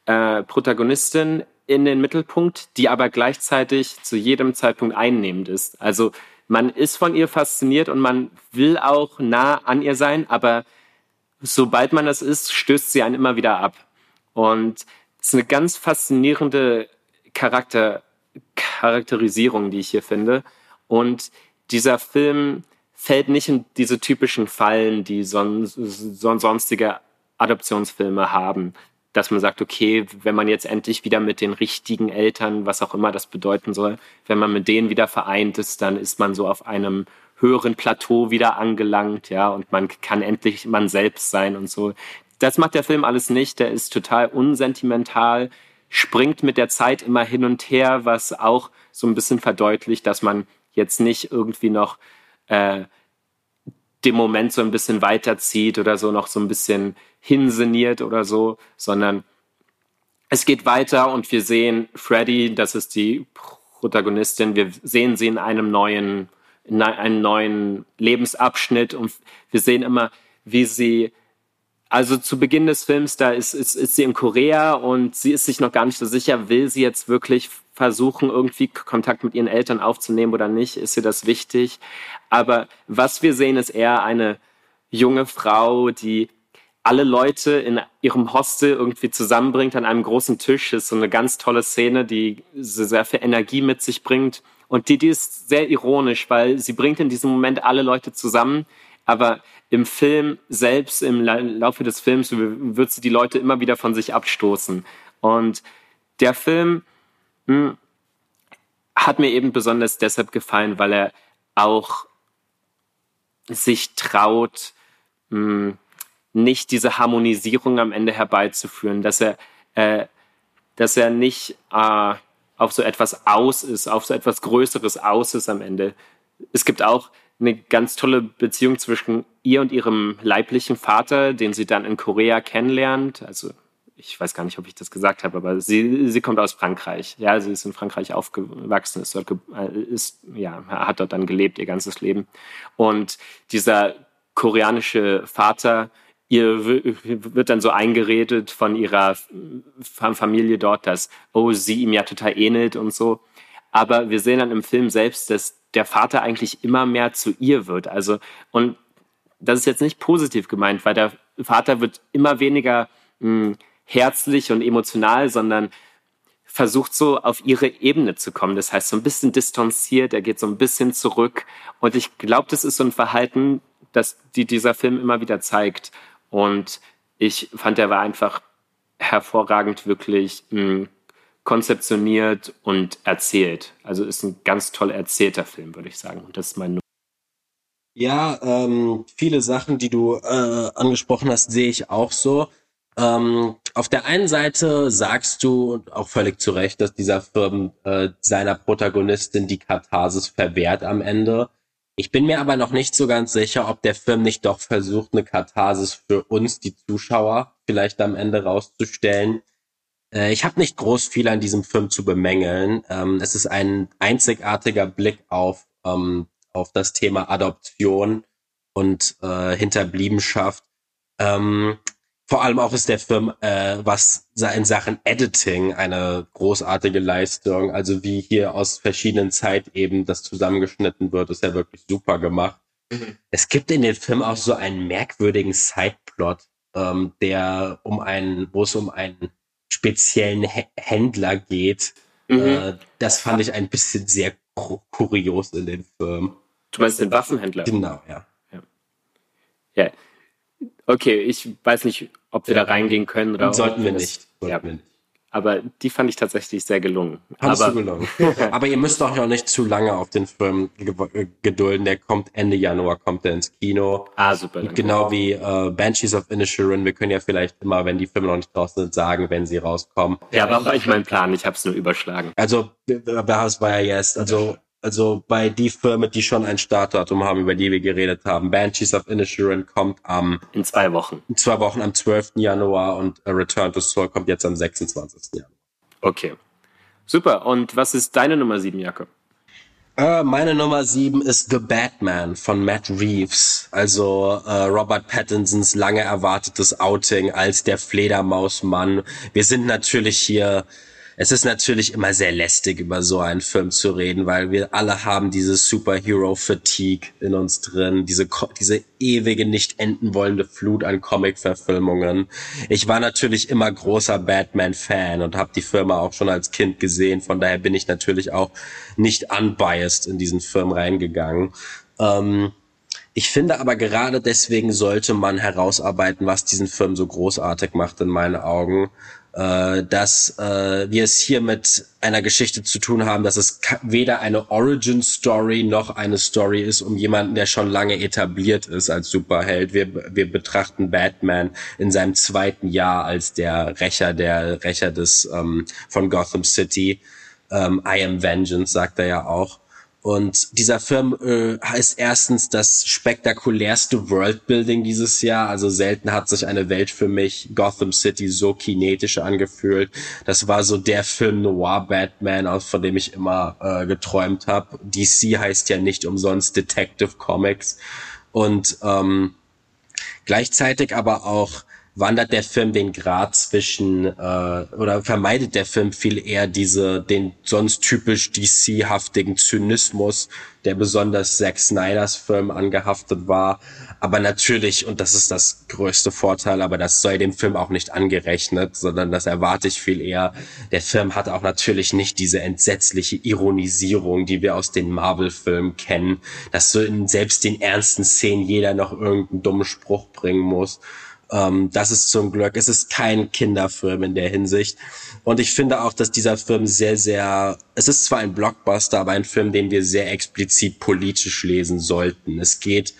äh, Protagonistin in den Mittelpunkt, die aber gleichzeitig zu jedem Zeitpunkt einnehmend ist. Also man ist von ihr fasziniert und man will auch nah an ihr sein, aber sobald man das ist, stößt sie einen immer wieder ab. Und es ist eine ganz faszinierende Charakter Charakterisierung, die ich hier finde. Und dieser Film fällt nicht in diese typischen Fallen, die son son sonstige Adoptionsfilme haben. Dass man sagt, okay, wenn man jetzt endlich wieder mit den richtigen Eltern, was auch immer das bedeuten soll, wenn man mit denen wieder vereint ist, dann ist man so auf einem höheren Plateau wieder angelangt, ja, und man kann endlich man selbst sein und so. Das macht der Film alles nicht. Der ist total unsentimental, springt mit der Zeit immer hin und her, was auch so ein bisschen verdeutlicht, dass man jetzt nicht irgendwie noch äh, dem Moment so ein bisschen weiterzieht oder so noch so ein bisschen hinseniert oder so, sondern es geht weiter und wir sehen Freddy, das ist die Protagonistin, wir sehen sie in einem neuen, in einem neuen Lebensabschnitt und wir sehen immer, wie sie also zu Beginn des Films, da ist, ist, ist sie in Korea und sie ist sich noch gar nicht so sicher, will sie jetzt wirklich versuchen, irgendwie Kontakt mit ihren Eltern aufzunehmen oder nicht, ist ihr das wichtig. Aber was wir sehen, ist eher eine junge Frau, die alle Leute in ihrem Hostel irgendwie zusammenbringt an einem großen Tisch. Das ist so eine ganz tolle Szene, die sehr viel Energie mit sich bringt. Und die, die ist sehr ironisch, weil sie bringt in diesem Moment alle Leute zusammen, aber im Film selbst, im Laufe des Films, wird sie die Leute immer wieder von sich abstoßen. Und der Film hm, hat mir eben besonders deshalb gefallen, weil er auch sich traut, hm, nicht diese Harmonisierung am Ende herbeizuführen, dass er, äh, dass er nicht äh, auf so etwas aus ist, auf so etwas Größeres aus ist am Ende. Es gibt auch eine ganz tolle Beziehung zwischen ihr und ihrem leiblichen Vater, den sie dann in Korea kennenlernt. Also ich weiß gar nicht, ob ich das gesagt habe, aber sie, sie kommt aus Frankreich. Ja, sie ist in Frankreich aufgewachsen, ist dort, äh, ist, ja, hat dort dann gelebt ihr ganzes Leben. Und dieser koreanische Vater, ihr wird dann so eingeredet von ihrer Familie dort, dass, oh, sie ihm ja total ähnelt und so. Aber wir sehen dann im Film selbst, dass der Vater eigentlich immer mehr zu ihr wird. Also, und das ist jetzt nicht positiv gemeint, weil der Vater wird immer weniger mh, hm, herzlich und emotional, sondern versucht so auf ihre Ebene zu kommen. Das heißt, so ein bisschen distanziert, er geht so ein bisschen zurück. Und ich glaube, das ist so ein Verhalten, das die dieser Film immer wieder zeigt. Und ich fand, er war einfach hervorragend wirklich hm, konzeptioniert und erzählt. Also ist ein ganz toll erzählter Film, würde ich sagen. Und das ist mein ja, ähm, viele Sachen, die du äh, angesprochen hast, sehe ich auch so. Ähm, auf der einen Seite sagst du auch völlig zu Recht, dass dieser Film äh, seiner Protagonistin die Katharsis verwehrt am Ende. Ich bin mir aber noch nicht so ganz sicher, ob der Film nicht doch versucht, eine Katharsis für uns, die Zuschauer, vielleicht am Ende rauszustellen. Äh, ich habe nicht groß viel an diesem Film zu bemängeln. Ähm, es ist ein einzigartiger Blick auf, ähm, auf das Thema Adoption und äh, Hinterbliebenschaft. Ähm, vor allem auch ist der Film, äh, was in Sachen Editing eine großartige Leistung. Also wie hier aus verschiedenen Zeiteben das zusammengeschnitten wird, ist ja wirklich super gemacht. Mhm. Es gibt in dem Film auch so einen merkwürdigen Sideplot, ähm, der um einen, wo es um einen speziellen H Händler geht. Mhm. Äh, das fand ich ein bisschen sehr kurios in den Film. Du meinst den Waffenhändler? Genau, ja. Ja. ja. Okay, ich weiß nicht, ob wir ja. da reingehen können oder. Sollten wir nicht. Sollten ja. wir nicht. Aber die fand ich tatsächlich sehr gelungen. Fandest Aber, du gelungen. Aber ihr müsst auch nicht zu lange auf den Film gedulden. Der kommt Ende Januar, kommt der ins Kino. Ah, super. Danke. Genau wie äh, Banshees of Inisherin. Wir können ja vielleicht immer, wenn die Filme noch nicht draußen sind, sagen, wenn sie rauskommen. Ja, war ich mein Plan. Ich habe es nur überschlagen. Also, das war ja jetzt. Also, also bei die Firmen, die schon ein Startdatum haben, über die wir geredet haben. Banshees of Inisherin kommt am... In zwei Wochen. In zwei Wochen am 12. Januar und Return to Soul kommt jetzt am 26. Januar. Okay. Super. Und was ist deine Nummer sieben, Jakob? Uh, meine Nummer sieben ist The Batman von Matt Reeves, also uh, Robert Pattinsons lange erwartetes Outing als der Fledermausmann. Wir sind natürlich hier es ist natürlich immer sehr lästig, über so einen Film zu reden, weil wir alle haben dieses Superhero-Fatigue in uns drin, diese, diese ewige, nicht enden wollende Flut an Comic-Verfilmungen. Ich war natürlich immer großer Batman-Fan und habe die Firma auch schon als Kind gesehen, von daher bin ich natürlich auch nicht unbiased in diesen Film reingegangen. Ähm, ich finde aber gerade deswegen sollte man herausarbeiten, was diesen Film so großartig macht in meinen Augen äh, dass äh, wir es hier mit einer Geschichte zu tun haben, dass es weder eine Origin Story noch eine Story ist um jemanden, der schon lange etabliert ist als Superheld. Wir, wir betrachten Batman in seinem zweiten Jahr als der Rächer, der Rächer des ähm, von Gotham City. Ähm, I am Vengeance, sagt er ja auch. Und dieser Film äh, ist erstens das spektakulärste Worldbuilding dieses Jahr. Also selten hat sich eine Welt für mich Gotham City so kinetisch angefühlt. Das war so der Film Noir Batman, von dem ich immer äh, geträumt habe. DC heißt ja nicht umsonst Detective Comics. Und ähm, gleichzeitig aber auch wandert der Film den Grad zwischen äh, oder vermeidet der Film viel eher diese den sonst typisch DC-haftigen Zynismus, der besonders Zack Snyders Film angehaftet war. Aber natürlich, und das ist das größte Vorteil, aber das sei dem Film auch nicht angerechnet, sondern das erwarte ich viel eher. Der Film hat auch natürlich nicht diese entsetzliche Ironisierung, die wir aus den Marvel-Filmen kennen, dass so in selbst den ernsten Szenen jeder noch irgendeinen dummen Spruch bringen muss. Ähm, das ist zum Glück, es ist kein Kinderfilm in der Hinsicht. Und ich finde auch, dass dieser Film sehr, sehr, es ist zwar ein Blockbuster, aber ein Film, den wir sehr explizit politisch lesen sollten. Es geht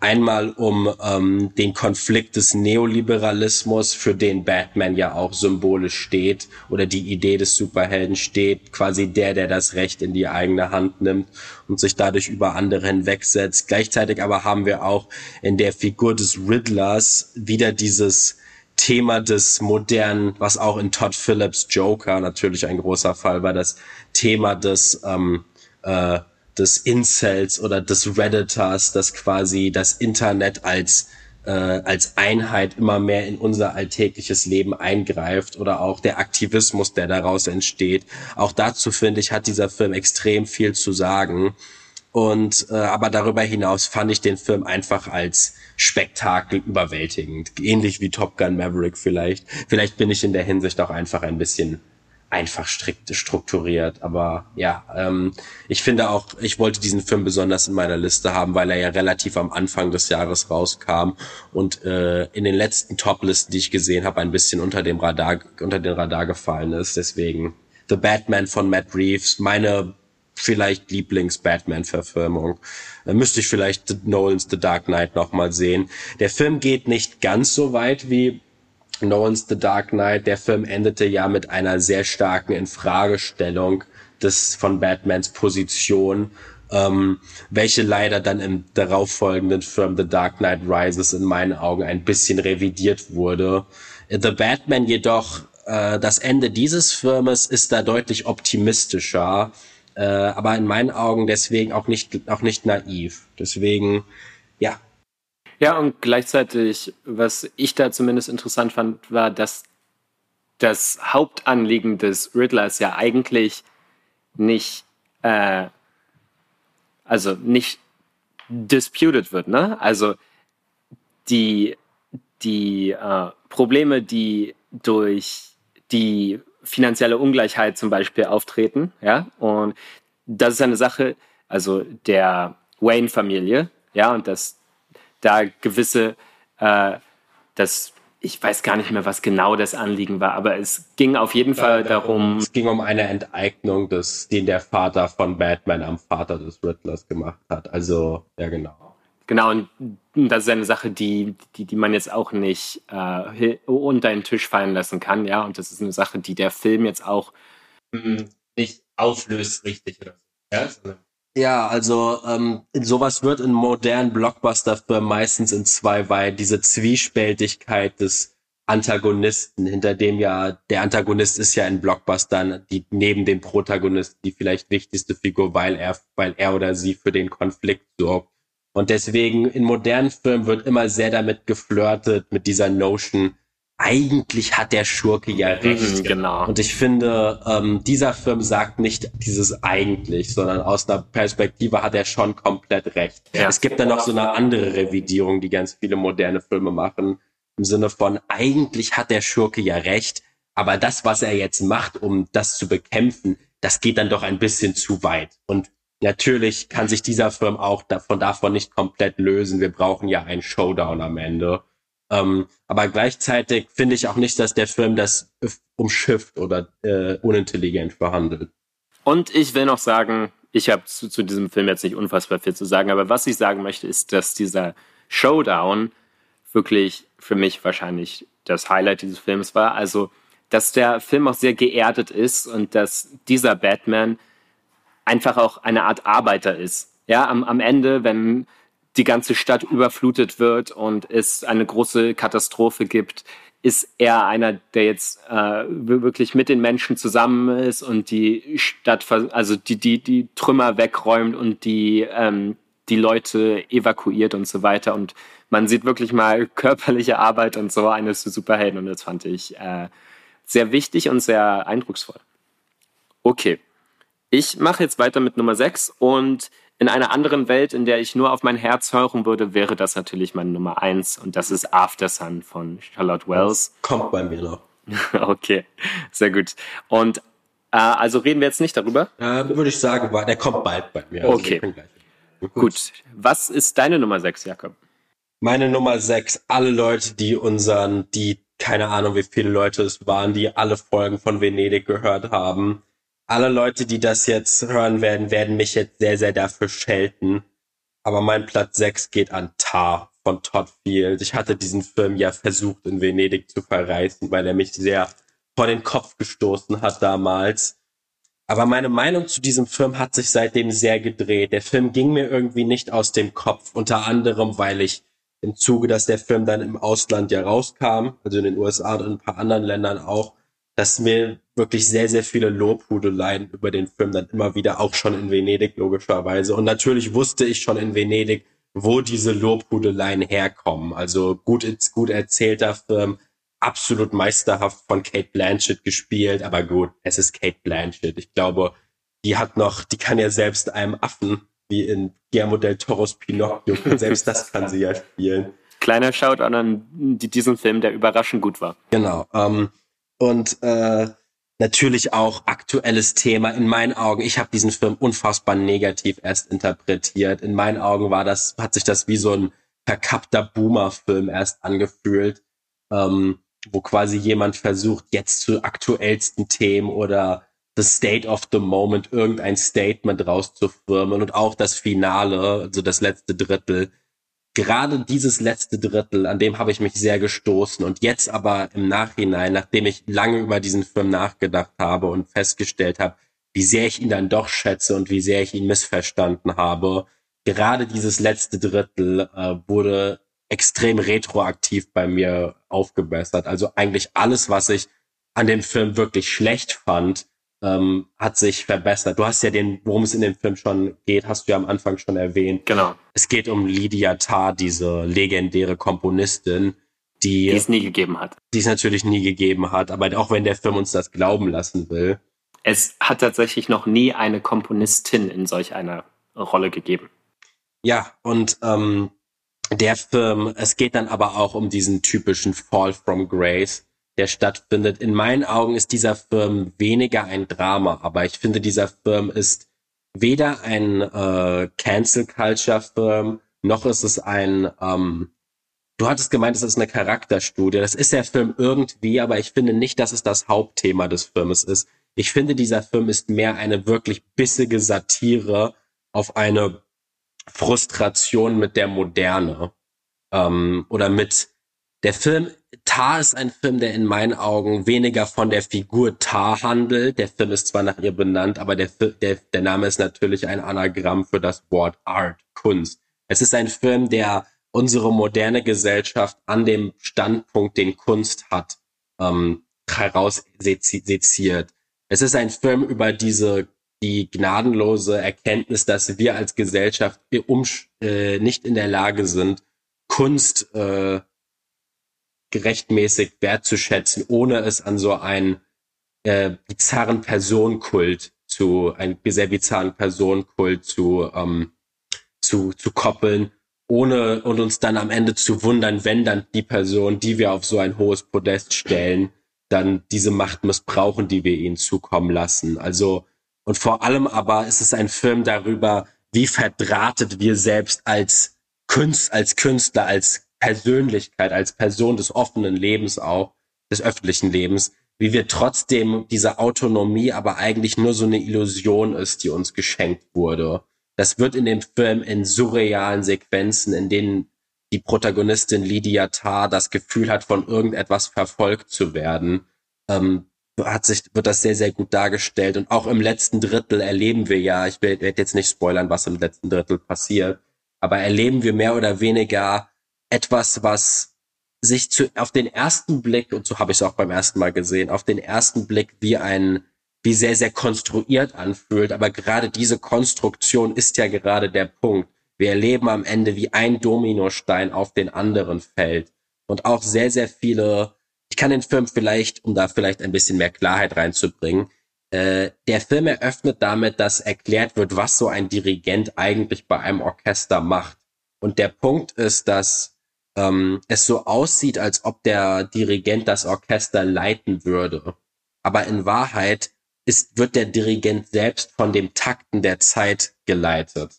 Einmal um ähm, den Konflikt des Neoliberalismus, für den Batman ja auch symbolisch steht, oder die Idee des Superhelden steht, quasi der, der das Recht in die eigene Hand nimmt und sich dadurch über andere hinwegsetzt. Gleichzeitig aber haben wir auch in der Figur des Riddlers wieder dieses Thema des modernen, was auch in Todd Phillips Joker natürlich ein großer Fall war, das Thema des ähm, äh, des Incels oder des Redditors, das quasi das Internet als äh, als Einheit immer mehr in unser alltägliches Leben eingreift oder auch der Aktivismus, der daraus entsteht. Auch dazu finde ich, hat dieser Film extrem viel zu sagen. Und äh, aber darüber hinaus fand ich den Film einfach als Spektakel überwältigend, ähnlich wie Top Gun Maverick vielleicht. Vielleicht bin ich in der Hinsicht auch einfach ein bisschen einfach strikt strukturiert. Aber ja, ähm, ich finde auch, ich wollte diesen Film besonders in meiner Liste haben, weil er ja relativ am Anfang des Jahres rauskam und äh, in den letzten Top-Listen, die ich gesehen habe, ein bisschen unter dem Radar, unter den Radar gefallen ist. Deswegen The Batman von Matt Reeves, meine vielleicht Lieblings-Batman-Verfilmung. Äh, müsste ich vielleicht Nolans The Dark Knight nochmal sehen. Der Film geht nicht ganz so weit wie Nolans The Dark Knight, der Film endete ja mit einer sehr starken Infragestellung des von Batmans Position, ähm, welche leider dann im darauffolgenden Film The Dark Knight Rises in meinen Augen ein bisschen revidiert wurde. The Batman jedoch, äh, das Ende dieses Filmes ist da deutlich optimistischer, äh, aber in meinen Augen deswegen auch nicht auch nicht naiv. Deswegen ja, ja, und gleichzeitig, was ich da zumindest interessant fand, war, dass das Hauptanliegen des Riddlers ja eigentlich nicht, äh, also nicht disputed wird, ne? Also die, die äh, Probleme, die durch die finanzielle Ungleichheit zum Beispiel auftreten, ja, und das ist eine Sache, also der Wayne-Familie, ja, und das da gewisse, äh, das, ich weiß gar nicht mehr, was genau das Anliegen war, aber es ging auf jeden Fall darum. Es ging um eine Enteignung, des, den der Vater von Batman am Vater des Riddlers gemacht hat. Also, ja, genau. Genau, und das ist eine Sache, die, die, die man jetzt auch nicht äh, unter den Tisch fallen lassen kann, ja. Und das ist eine Sache, die der Film jetzt auch hm, nicht auflöst, richtig oder. Ja? Ja, also ähm, sowas wird in modernen Blockbuster-Filmen meistens in zwei, weil diese Zwiespältigkeit des Antagonisten, hinter dem ja, der Antagonist ist ja in Blockbustern die neben dem Protagonisten die vielleicht wichtigste Figur, weil er, weil er oder sie für den Konflikt sorgt. Und deswegen in modernen Filmen wird immer sehr damit geflirtet, mit dieser Notion, eigentlich hat der Schurke ja mhm, recht. genau. Und ich finde, ähm, dieser Film sagt nicht dieses eigentlich, sondern aus einer Perspektive hat er schon komplett recht. Ja. Es gibt dann noch so eine andere Revidierung, die ganz viele moderne Filme machen, im Sinne von eigentlich hat der Schurke ja recht, aber das, was er jetzt macht, um das zu bekämpfen, das geht dann doch ein bisschen zu weit. Und natürlich kann sich dieser Film auch davon, davon nicht komplett lösen. Wir brauchen ja einen Showdown am Ende. Ähm, aber gleichzeitig finde ich auch nicht, dass der Film das umschifft oder äh, unintelligent behandelt. Und ich will noch sagen, ich habe zu, zu diesem Film jetzt nicht unfassbar viel zu sagen, aber was ich sagen möchte, ist, dass dieser Showdown wirklich für mich wahrscheinlich das Highlight dieses Films war. Also, dass der Film auch sehr geerdet ist und dass dieser Batman einfach auch eine Art Arbeiter ist. Ja, am, am Ende, wenn die ganze Stadt überflutet wird und es eine große Katastrophe gibt, ist er einer, der jetzt äh, wirklich mit den Menschen zusammen ist und die Stadt, also die, die, die Trümmer wegräumt und die, ähm, die Leute evakuiert und so weiter. Und man sieht wirklich mal körperliche Arbeit und so eines Superhelden und das fand ich äh, sehr wichtig und sehr eindrucksvoll. Okay, ich mache jetzt weiter mit Nummer 6 und in einer anderen Welt, in der ich nur auf mein Herz hören würde, wäre das natürlich meine Nummer eins und das ist After Sun von Charlotte Wells. Das kommt bei mir noch. okay, sehr gut. Und äh, also reden wir jetzt nicht darüber? Äh, würde ich sagen, der kommt bald bei mir. Also okay. Gut. gut. Was ist deine Nummer sechs, Jakob? Meine Nummer sechs, alle Leute, die unseren, die keine Ahnung, wie viele Leute es waren, die alle Folgen von Venedig gehört haben, alle Leute, die das jetzt hören werden, werden mich jetzt sehr, sehr dafür schelten. aber mein Platz 6 geht an Tar von Todd Field. Ich hatte diesen Film ja versucht in Venedig zu verreißen, weil er mich sehr vor den Kopf gestoßen hat damals. Aber meine Meinung zu diesem Film hat sich seitdem sehr gedreht. Der Film ging mir irgendwie nicht aus dem Kopf, unter anderem, weil ich im Zuge, dass der Film dann im Ausland ja rauskam, also in den USA und in ein paar anderen Ländern auch, dass mir wirklich sehr, sehr viele Lobhudeleien über den Film dann immer wieder, auch schon in Venedig logischerweise. Und natürlich wusste ich schon in Venedig, wo diese Lobhudeleien herkommen. Also gut, gut erzählter Film, absolut meisterhaft von Kate Blanchett gespielt, aber gut, es ist Kate Blanchett. Ich glaube, die hat noch, die kann ja selbst einem Affen, wie in Guillermo del Toros Pinocchio, selbst das kann sie ja spielen. Kleiner Shoutout an diesen Film, der überraschend gut war. Genau. Ähm, und äh, natürlich auch aktuelles Thema in meinen Augen. Ich habe diesen Film unfassbar negativ erst interpretiert. In meinen Augen war das, hat sich das wie so ein verkappter Boomer-Film erst angefühlt, ähm, wo quasi jemand versucht, jetzt zu aktuellsten Themen oder the state of the moment irgendein Statement rauszufirmen und auch das Finale, also das letzte Drittel, gerade dieses letzte Drittel, an dem habe ich mich sehr gestoßen. Und jetzt aber im Nachhinein, nachdem ich lange über diesen Film nachgedacht habe und festgestellt habe, wie sehr ich ihn dann doch schätze und wie sehr ich ihn missverstanden habe, gerade dieses letzte Drittel äh, wurde extrem retroaktiv bei mir aufgebessert. Also eigentlich alles, was ich an dem Film wirklich schlecht fand, ähm, hat sich verbessert. Du hast ja den, worum es in dem Film schon geht, hast du ja am Anfang schon erwähnt. Genau. Es geht um Lydia Tarr, diese legendäre Komponistin, die, die es nie gegeben hat. Die es natürlich nie gegeben hat, aber auch wenn der Film uns das glauben lassen will. Es hat tatsächlich noch nie eine Komponistin in solch einer Rolle gegeben. Ja, und ähm, der Film, es geht dann aber auch um diesen typischen Fall from Grace, der stattfindet. In meinen Augen ist dieser Film weniger ein Drama, aber ich finde, dieser Film ist weder ein äh, Cancel Culture Film, noch ist es ein, ähm, du hattest gemeint, es ist eine Charakterstudie. Das ist der Film irgendwie, aber ich finde nicht, dass es das Hauptthema des Filmes ist. Ich finde, dieser Film ist mehr eine wirklich bissige Satire auf eine Frustration mit der Moderne ähm, oder mit der Film Tar ist ein Film, der in meinen Augen weniger von der Figur Tar handelt. Der Film ist zwar nach ihr benannt, aber der, der, der Name ist natürlich ein Anagramm für das Wort Art, Kunst. Es ist ein Film, der unsere moderne Gesellschaft an dem Standpunkt, den Kunst hat, ähm, herausseziert. Es ist ein Film über diese die gnadenlose Erkenntnis, dass wir als Gesellschaft um, äh, nicht in der Lage sind, Kunst äh, gerechtmäßig wertzuschätzen, ohne es an so einen äh, bizarren Personenkult zu, einen sehr bizarren Personenkult zu, ähm, zu, zu koppeln, ohne und uns dann am Ende zu wundern, wenn dann die Person, die wir auf so ein hohes Podest stellen, dann diese Macht missbrauchen, die wir ihnen zukommen lassen. Also, und vor allem aber ist es ein Film darüber, wie verdrahtet wir selbst als Künst, als Künstler, als Persönlichkeit, als Person des offenen Lebens auch, des öffentlichen Lebens, wie wir trotzdem diese Autonomie aber eigentlich nur so eine Illusion ist, die uns geschenkt wurde. Das wird in dem Film in surrealen Sequenzen, in denen die Protagonistin Lydia Tarr das Gefühl hat, von irgendetwas verfolgt zu werden, ähm, hat sich, wird das sehr, sehr gut dargestellt. Und auch im letzten Drittel erleben wir ja, ich werde jetzt nicht spoilern, was im letzten Drittel passiert, aber erleben wir mehr oder weniger etwas, was sich zu, auf den ersten Blick, und so habe ich es auch beim ersten Mal gesehen, auf den ersten Blick wie ein, wie sehr, sehr konstruiert anfühlt. Aber gerade diese Konstruktion ist ja gerade der Punkt. Wir erleben am Ende, wie ein Dominostein auf den anderen fällt. Und auch sehr, sehr viele, ich kann den Film vielleicht, um da vielleicht ein bisschen mehr Klarheit reinzubringen, äh, der Film eröffnet damit, dass erklärt wird, was so ein Dirigent eigentlich bei einem Orchester macht. Und der Punkt ist, dass ähm, es so aussieht, als ob der Dirigent das Orchester leiten würde. Aber in Wahrheit ist, wird der Dirigent selbst von dem Takten der Zeit geleitet.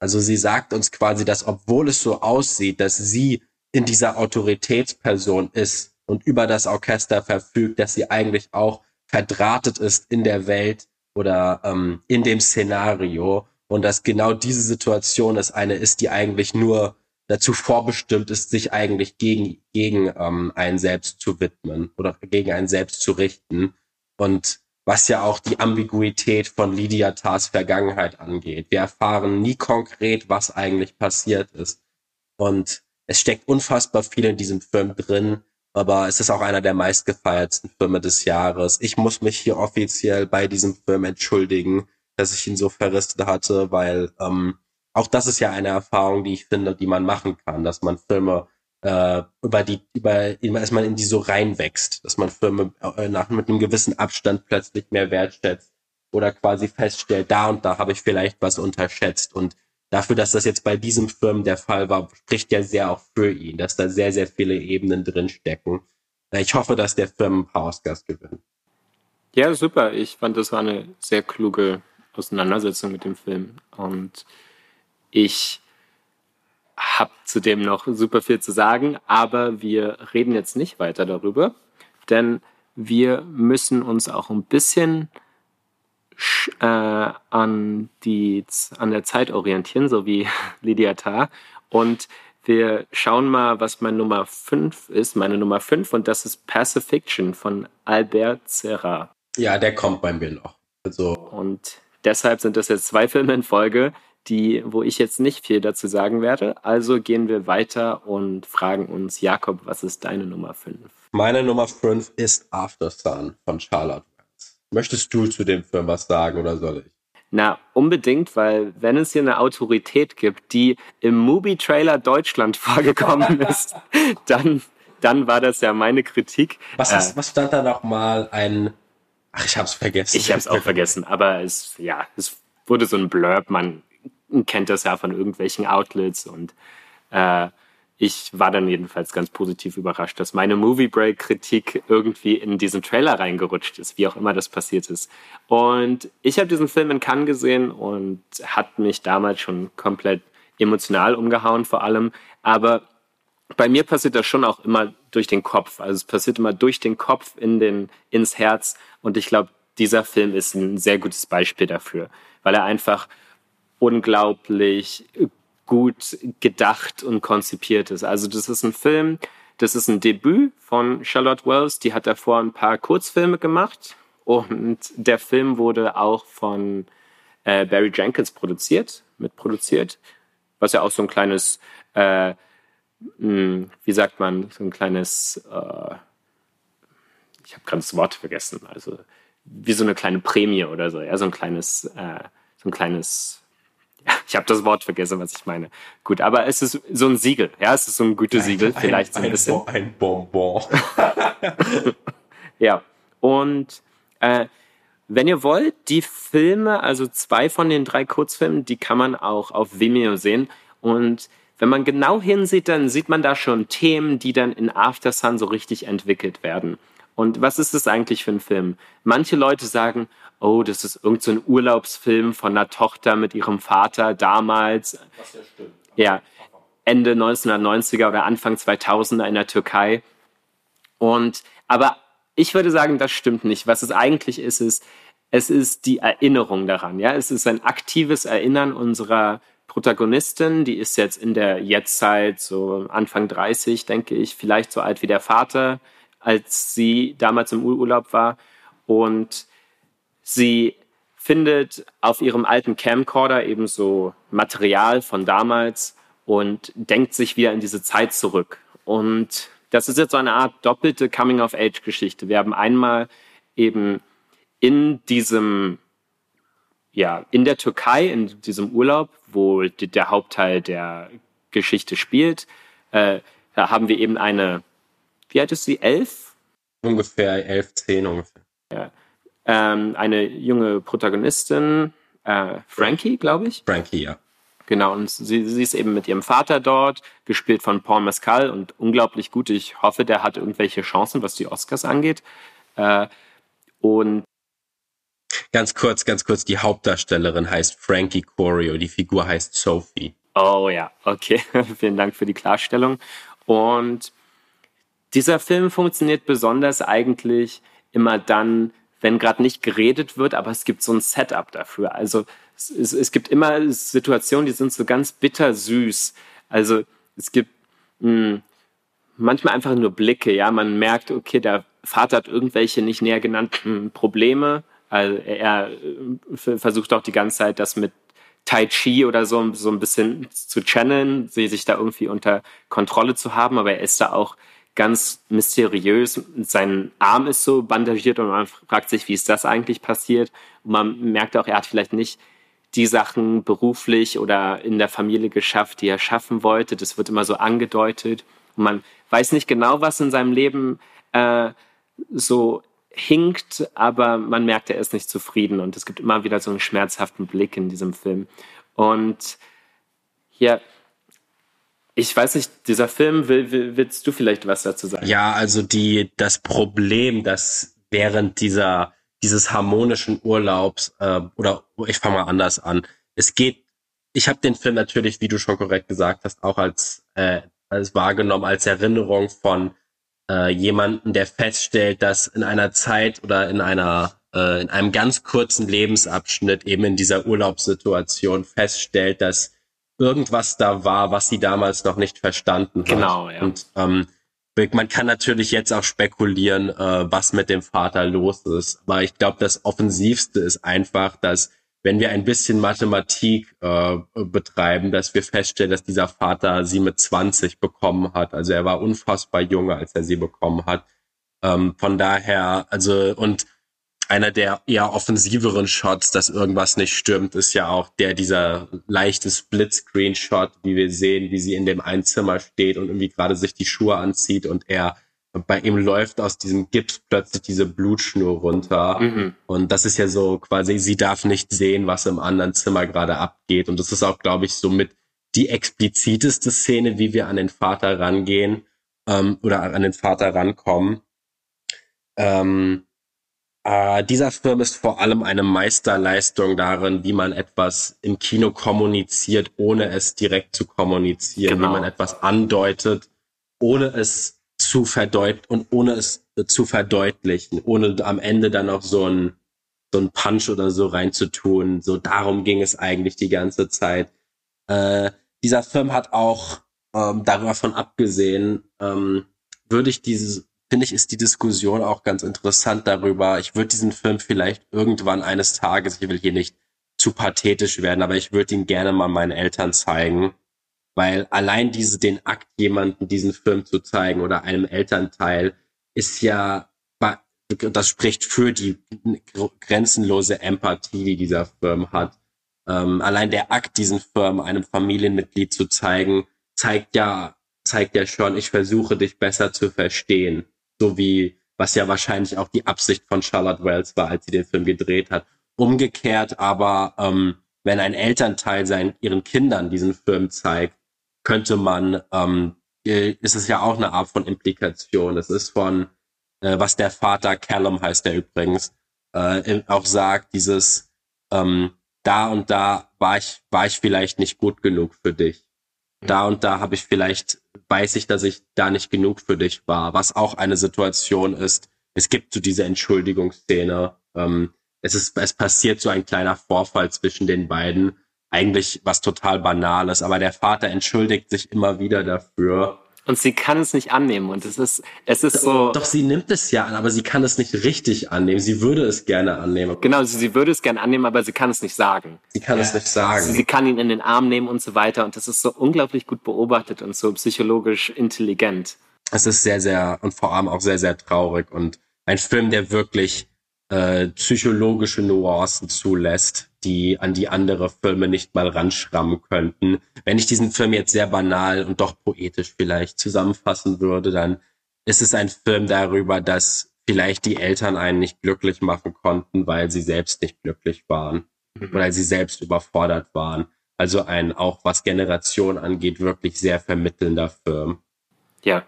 Also sie sagt uns quasi, dass obwohl es so aussieht, dass sie in dieser Autoritätsperson ist und über das Orchester verfügt, dass sie eigentlich auch verdrahtet ist in der Welt oder ähm, in dem Szenario und dass genau diese Situation es eine ist, die eigentlich nur dazu vorbestimmt ist, sich eigentlich gegen, gegen ähm, einen selbst zu widmen oder gegen einen selbst zu richten. Und was ja auch die Ambiguität von Lydia Tars Vergangenheit angeht. Wir erfahren nie konkret, was eigentlich passiert ist. Und es steckt unfassbar viel in diesem Film drin, aber es ist auch einer der meistgefeiertsten Filme des Jahres. Ich muss mich hier offiziell bei diesem Film entschuldigen, dass ich ihn so verrissen hatte, weil ähm, auch das ist ja eine Erfahrung, die ich finde, die man machen kann, dass man Filme äh, über die, über, dass man in die so reinwächst, dass man Filme äh, nach mit einem gewissen Abstand plötzlich mehr wertschätzt oder quasi feststellt, da und da habe ich vielleicht was unterschätzt und dafür, dass das jetzt bei diesem Film der Fall war, spricht ja sehr auch für ihn, dass da sehr, sehr viele Ebenen drin stecken. Äh, ich hoffe, dass der Film ein paar Oscars gewinnt. Ja, super. Ich fand, das war eine sehr kluge Auseinandersetzung mit dem Film. Und ich habe zudem noch super viel zu sagen, aber wir reden jetzt nicht weiter darüber, denn wir müssen uns auch ein bisschen äh, an, die, an der Zeit orientieren, so wie Lydia Tarr. Und wir schauen mal, was meine Nummer 5 ist. Meine Nummer 5 und das ist Pacifiction von Albert Serra. Ja, der kommt bei mir noch. Also. Und deshalb sind das jetzt zwei Filme in Folge, die, wo ich jetzt nicht viel dazu sagen werde. Also gehen wir weiter und fragen uns, Jakob, was ist deine Nummer 5? Meine Nummer 5 ist After Sun von Charlotte. Möchtest du zu dem Film was sagen oder soll ich? Na, unbedingt, weil wenn es hier eine Autorität gibt, die im Movie-Trailer Deutschland vorgekommen ist, dann, dann war das ja meine Kritik. Was, äh, was stand da nochmal? Ein Ach, ich hab's vergessen. Ich hab's auch vergessen, aber es, ja, es wurde so ein Blurb, man kennt das ja von irgendwelchen Outlets und äh, ich war dann jedenfalls ganz positiv überrascht, dass meine Movie Break Kritik irgendwie in diesen Trailer reingerutscht ist, wie auch immer das passiert ist. Und ich habe diesen Film in Cannes gesehen und hat mich damals schon komplett emotional umgehauen vor allem. Aber bei mir passiert das schon auch immer durch den Kopf. Also es passiert immer durch den Kopf in den, ins Herz. Und ich glaube, dieser Film ist ein sehr gutes Beispiel dafür, weil er einfach unglaublich gut gedacht und konzipiert ist. Also das ist ein Film, das ist ein Debüt von Charlotte Wells. Die hat davor ein paar Kurzfilme gemacht und der Film wurde auch von äh, Barry Jenkins produziert, mitproduziert, was ja auch so ein kleines, äh, hm, wie sagt man, so ein kleines, äh, ich habe gerade das Wort vergessen, also wie so eine kleine Prämie oder so, ja, so ein kleines, äh, so ein kleines ich habe das Wort vergessen, was ich meine. Gut, aber es ist so ein Siegel. Ja, es ist so ein Gütesiegel, ein, vielleicht ein, so ein bisschen. Bon, ein Bonbon. ja, und äh, wenn ihr wollt, die Filme, also zwei von den drei Kurzfilmen, die kann man auch auf Vimeo sehen. Und wenn man genau hinsieht, dann sieht man da schon Themen, die dann in After Sun so richtig entwickelt werden. Und was ist das eigentlich für ein Film? Manche Leute sagen, oh, das ist irgendein so Urlaubsfilm von einer Tochter mit ihrem Vater damals. Was ja stimmt. Ja, Ende 1990er oder Anfang 2000er in der Türkei. Und, aber ich würde sagen, das stimmt nicht. Was es eigentlich ist, ist, es ist die Erinnerung daran. Ja, es ist ein aktives Erinnern unserer Protagonistin. Die ist jetzt in der Jetztzeit so Anfang 30, denke ich, vielleicht so alt wie der Vater, als sie damals im Urlaub war. Und Sie findet auf ihrem alten Camcorder eben so Material von damals und denkt sich wieder in diese Zeit zurück. Und das ist jetzt so eine Art doppelte Coming-of-Age-Geschichte. Wir haben einmal eben in diesem, ja, in der Türkei, in diesem Urlaub, wo die, der Hauptteil der Geschichte spielt, äh, da haben wir eben eine, wie alt ist sie, elf? Ungefähr elf, zehn ungefähr. Ja ähm, eine junge Protagonistin, äh, Frankie, glaube ich. Frankie, ja. Genau, und sie, sie ist eben mit ihrem Vater dort, gespielt von Paul Mescal und unglaublich gut. Ich hoffe, der hat irgendwelche Chancen, was die Oscars angeht. Äh, und Ganz kurz, ganz kurz, die Hauptdarstellerin heißt Frankie Corio, die Figur heißt Sophie. Oh ja, okay. Vielen Dank für die Klarstellung. Und dieser Film funktioniert besonders eigentlich immer dann, wenn gerade nicht geredet wird, aber es gibt so ein Setup dafür. Also es, es, es gibt immer Situationen, die sind so ganz bittersüß. Also es gibt mh, hm, manchmal einfach nur Blicke, ja, man merkt, okay, der Vater hat irgendwelche nicht näher genannten Probleme. Also er äh, versucht auch die ganze Zeit, das mit Tai Chi oder so, so ein bisschen zu channeln, sich da irgendwie unter Kontrolle zu haben, aber er ist da auch ganz mysteriös. Sein Arm ist so bandagiert und man fragt sich, wie ist das eigentlich passiert? Und man merkt auch, er hat vielleicht nicht die Sachen beruflich oder in der Familie geschafft, die er schaffen wollte. Das wird immer so angedeutet. Und man weiß nicht genau, was in seinem Leben äh, so hinkt, aber man merkt, er ist nicht zufrieden und es gibt immer wieder so einen schmerzhaften Blick in diesem Film. Und ja, ich weiß nicht, dieser Film, will, will, willst du vielleicht was dazu sagen? Ja, also die, das Problem, dass während dieser, dieses harmonischen Urlaubs, äh, oder ich fange mal anders an, es geht, ich habe den Film natürlich, wie du schon korrekt gesagt hast, auch als, äh, als wahrgenommen, als Erinnerung von äh, jemanden, der feststellt, dass in einer Zeit oder in einer äh, in einem ganz kurzen Lebensabschnitt eben in dieser Urlaubssituation feststellt, dass irgendwas da war, was sie damals noch nicht verstanden hat. Genau, ja. Und ähm, man kann natürlich jetzt auch spekulieren, äh, was mit dem Vater los ist. Aber ich glaube, das Offensivste ist einfach, dass wenn wir ein bisschen Mathematik äh, betreiben, dass wir feststellen, dass dieser Vater sie mit 20 bekommen hat. Also er war unfassbar jung, als er sie bekommen hat. Ähm, von daher, also und einer der eher offensiveren Shots, dass irgendwas nicht stimmt, ist ja auch der dieser leichte Splitscreen-Shot, wie wir sehen, wie sie in dem Einzimmer steht und irgendwie gerade sich die Schuhe anzieht und er bei ihm läuft aus diesem Gips plötzlich diese Blutschnur runter. Mhm. Und das ist ja so quasi, sie darf nicht sehen, was im anderen Zimmer gerade abgeht. Und das ist auch, glaube ich, so mit die expliziteste Szene, wie wir an den Vater rangehen ähm, oder an den Vater rankommen. Ähm, äh, dieser Film ist vor allem eine Meisterleistung darin, wie man etwas im Kino kommuniziert, ohne es direkt zu kommunizieren, genau. wie man etwas andeutet, ohne es zu verdeut und ohne es zu verdeutlichen, ohne am Ende dann noch so ein so ein Punch oder so reinzutun. So darum ging es eigentlich die ganze Zeit. Äh, dieser Film hat auch ähm, darüber von abgesehen, ähm, würde ich dieses finde ich, ist die Diskussion auch ganz interessant darüber. Ich würde diesen Film vielleicht irgendwann eines Tages, ich will hier nicht zu pathetisch werden, aber ich würde ihn gerne mal meinen Eltern zeigen weil allein diese, den Akt, jemanden diesen Film zu zeigen oder einem Elternteil, ist ja, das spricht für die grenzenlose Empathie, die dieser Film hat. Ähm, allein der Akt, diesen Film einem Familienmitglied zu zeigen, zeigt ja, zeigt ja schon, ich versuche dich besser zu verstehen. So wie, was ja wahrscheinlich auch die Absicht von Charlotte Wells war, als sie den Film gedreht hat. Umgekehrt aber, ähm, wenn ein Elternteil seinen, ihren Kindern diesen Film zeigt, könnte man, ähm, äh, ist es ja auch eine Art von Implikation. Es ist von, äh, was der Vater Callum heißt der übrigens, äh, auch sagt, dieses ähm, da und da war ich, war ich vielleicht nicht gut genug für dich. Da und da habe ich vielleicht, weiß ich, dass ich da nicht genug für dich war, was auch eine Situation ist. Es gibt so diese Entschuldigungsszene. Ähm, es ist, es passiert so ein kleiner Vorfall zwischen den beiden eigentlich was total Banales, aber der Vater entschuldigt sich immer wieder dafür. Und sie kann es nicht annehmen und es ist, es ist so. Doch, sie nimmt es ja an, aber sie kann es nicht richtig annehmen. Sie würde es gerne annehmen. Genau, sie, sie würde es gerne annehmen, aber sie kann es nicht sagen. Sie kann ja. es nicht sagen. Sie, sie kann ihn in den Arm nehmen und so weiter und das ist so unglaublich gut beobachtet und so psychologisch intelligent. Es ist sehr, sehr und vor allem auch sehr, sehr traurig und ein Film, der wirklich äh, psychologische Nuancen zulässt, die an die andere Filme nicht mal ranschrammen könnten. Wenn ich diesen Film jetzt sehr banal und doch poetisch vielleicht zusammenfassen würde, dann ist es ein Film darüber, dass vielleicht die Eltern einen nicht glücklich machen konnten, weil sie selbst nicht glücklich waren, mhm. weil sie selbst überfordert waren. Also ein, auch was Generation angeht, wirklich sehr vermittelnder Film. Ja.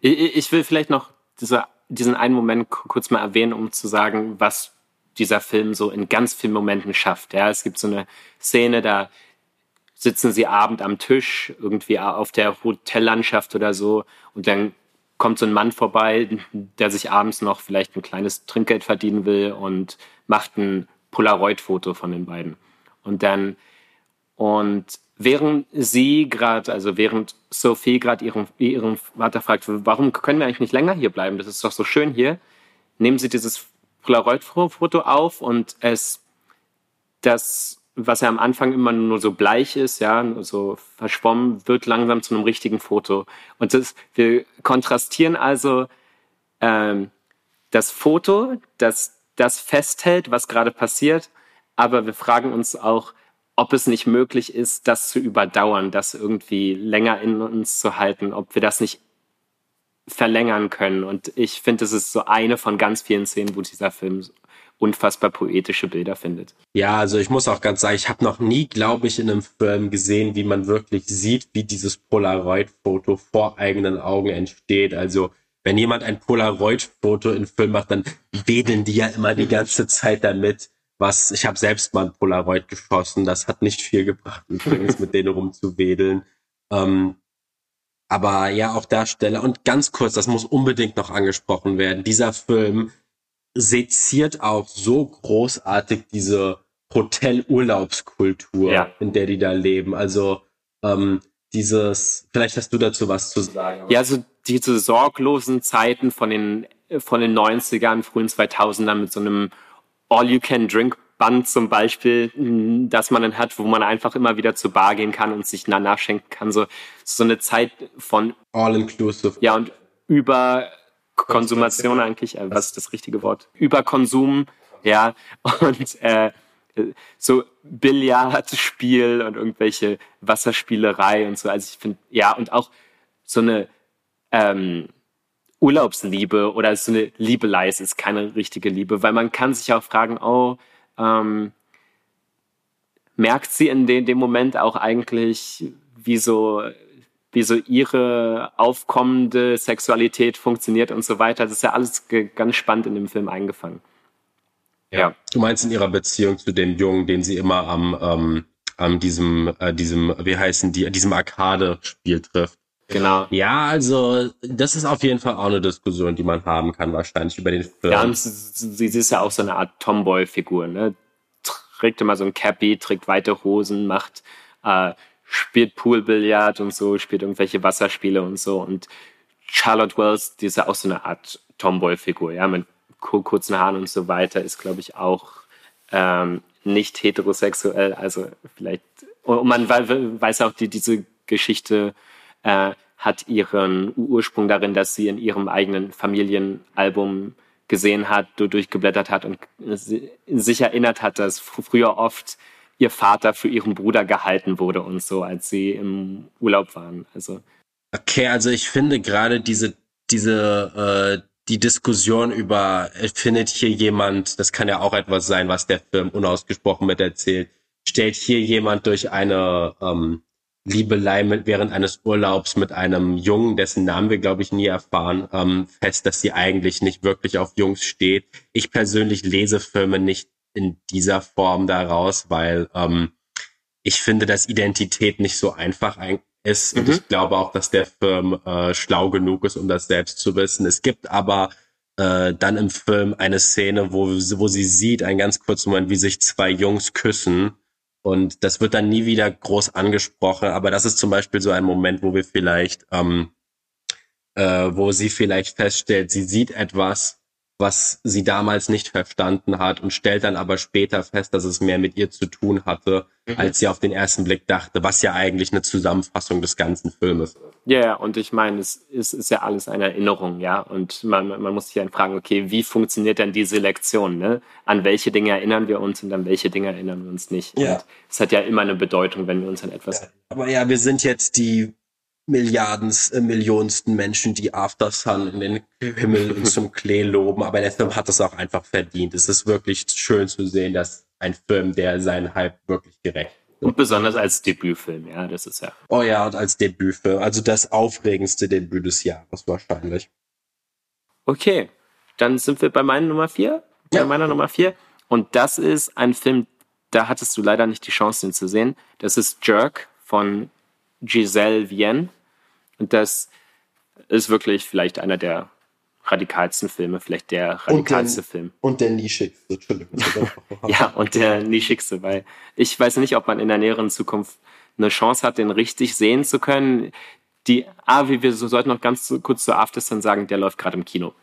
Ich will vielleicht noch diese, diesen einen Moment kurz mal erwähnen, um zu sagen, was dieser Film so in ganz vielen Momenten schafft. Ja, es gibt so eine Szene, da sitzen sie abend am Tisch, irgendwie auf der Hotellandschaft oder so, und dann kommt so ein Mann vorbei, der sich abends noch vielleicht ein kleines Trinkgeld verdienen will und macht ein Polaroid-Foto von den beiden. Und dann, und während sie gerade, also während Sophie gerade ihren, ihren Vater fragt, warum können wir eigentlich nicht länger hier bleiben? Das ist doch so schön hier. Nehmen sie dieses Polaroid-Foto auf und es, das was ja am Anfang immer nur so bleich ist, ja, so verschwommen, wird langsam zu einem richtigen Foto. Und das, wir kontrastieren also ähm, das Foto, das das festhält, was gerade passiert, aber wir fragen uns auch, ob es nicht möglich ist, das zu überdauern, das irgendwie länger in uns zu halten, ob wir das nicht verlängern können. Und ich finde, es ist so eine von ganz vielen Szenen, wo dieser Film unfassbar poetische Bilder findet. Ja, also ich muss auch ganz sagen, ich habe noch nie, glaube ich, in einem Film gesehen, wie man wirklich sieht, wie dieses Polaroid-Foto vor eigenen Augen entsteht. Also wenn jemand ein Polaroid-Foto in Film macht, dann wedeln die ja immer die ganze Zeit damit. Was ich habe selbst mal ein Polaroid geschossen, das hat nicht viel gebracht, übrigens mit denen rumzuwedeln. Ähm, aber ja, auch Darsteller. Und ganz kurz, das muss unbedingt noch angesprochen werden. Dieser Film seziert auch so großartig diese Hotelurlaubskultur, Ja. in der die da leben. Also ähm, dieses, vielleicht hast du dazu was zu sagen. Ja, so diese sorglosen Zeiten von den, von den 90ern, frühen 2000ern mit so einem All-You-Can-Drink-Band zum Beispiel, mh, das man dann hat, wo man einfach immer wieder zur Bar gehen kann und sich na- nachschenken kann. So, so eine Zeit von, All-inclusive. ja, und über Konsumation eigentlich, äh, was ist das richtige Wort? Überkonsum, ja, und äh, so Billardspiel und irgendwelche Wasserspielerei und so. Also ich finde, ja, und auch so eine ähm, Urlaubsliebe oder so eine Liebelei, es ist keine richtige Liebe, weil man kann sich auch fragen, oh, ähm, merkt sie in dem, dem Moment auch eigentlich, wie so, wie so ihre aufkommende Sexualität funktioniert und so weiter. Das ist ja alles ganz spannend in dem Film eingefangen. Ja. Du meinst in ihrer Beziehung zu dem Jungen, den sie immer am, ähm, am diesem, äh, diesem, wie heißen die, diesem Arcade-Spiel trifft. Genau. Ja, also das ist auf jeden Fall auch eine Diskussion, die man haben kann, wahrscheinlich über den Film. Ja, und sie, ist ja auch so eine Art Tomboy-Figur, ne? Trägt immer so ein Cappy, trägt weite Hosen, macht, äh, spielt Poolbillard und so, spielt irgendwelche Wasserspiele und so. Und Charlotte Wells, die ist ja auch so eine Art Tomboy-Figur, ja, mit ku- kurzen Haaren und so weiter, ist, glaube ich, auch ähm, nicht heterosexuell. Also vielleicht, und man wei- weiß auch, die, diese Geschichte äh, hat ihren Ursprung darin, dass sie in ihrem eigenen Familienalbum gesehen hat, du- durchgeblättert hat und sich erinnert hat, dass fr- früher oft ihr Vater für ihren Bruder gehalten wurde und so, als sie im Urlaub waren. Also Okay, also ich finde gerade diese, diese, äh, die Diskussion über, äh, findet hier jemand, das kann ja auch etwas sein, was der Film unausgesprochen mit erzählt, stellt hier jemand durch eine ähm, Liebelei mit, während eines Urlaubs mit einem Jungen, dessen Namen wir, glaube ich, nie erfahren, ähm, fest, dass sie eigentlich nicht wirklich auf Jungs steht. Ich persönlich lese Filme nicht in dieser Form daraus, weil ähm, ich finde, dass Identität nicht so einfach ein ist. Und Mhm. ich glaube auch, dass der Film äh, schlau genug ist, um das selbst zu wissen. Es gibt aber äh, dann im Film eine Szene, wo, sie- wo sie sieht, einen ganz kurzen Moment, wie sich zwei Jungs küssen. Und das wird dann nie wieder groß angesprochen. Aber das ist zum Beispiel so ein Moment, wo wir vielleicht, ähm, äh, wo sie vielleicht feststellt, sie sieht etwas, was sie damals nicht verstanden hat und stellt dann aber später fest, dass es mehr mit ihr zu tun hatte, als sie auf den ersten Blick dachte, was ja eigentlich eine Zusammenfassung des ganzen Filmes ist. Ja, ja, und ich meine, es ist, ist ja alles eine Erinnerung, ja. Und man, man muss sich dann fragen, okay, wie funktioniert denn die Selektion, ne? An welche Dinge erinnern wir uns und an welche Dinge erinnern wir uns nicht? Ja. Und es hat ja immer eine Bedeutung, wenn wir uns an etwas. Aber ja, wir sind jetzt die Milliarden, äh, Millionensten Menschen, die After Sun in den Himmel und zum Klee loben. Aber der Film hat es auch einfach verdient. Es ist wirklich schön zu sehen, dass ein Film, der seinen Hype wirklich gerecht Und besonders als Debütfilm, ja, das ist ja. Oh ja, und als Debütfilm. Also das aufregendste Debüt des Jahres wahrscheinlich. Okay, dann sind wir bei meiner Nummer vier. Ja. Bei meiner Nummer vier. Und das ist ein Film, da hattest du leider nicht die Chance, den zu sehen. Das ist Jerk von Giselle Vienne. Und das ist wirklich vielleicht einer der radikalsten Filme, vielleicht der radikalste und der, Film. Und der nischigste, Entschuldigung. ja, und der nischigste, weil ich weiß nicht, ob man in der näheren Zukunft eine Chance hat, den richtig sehen zu können. Die, ah, wir, wir sollten noch ganz kurz zu Aftersun sagen, der läuft gerade im Kino.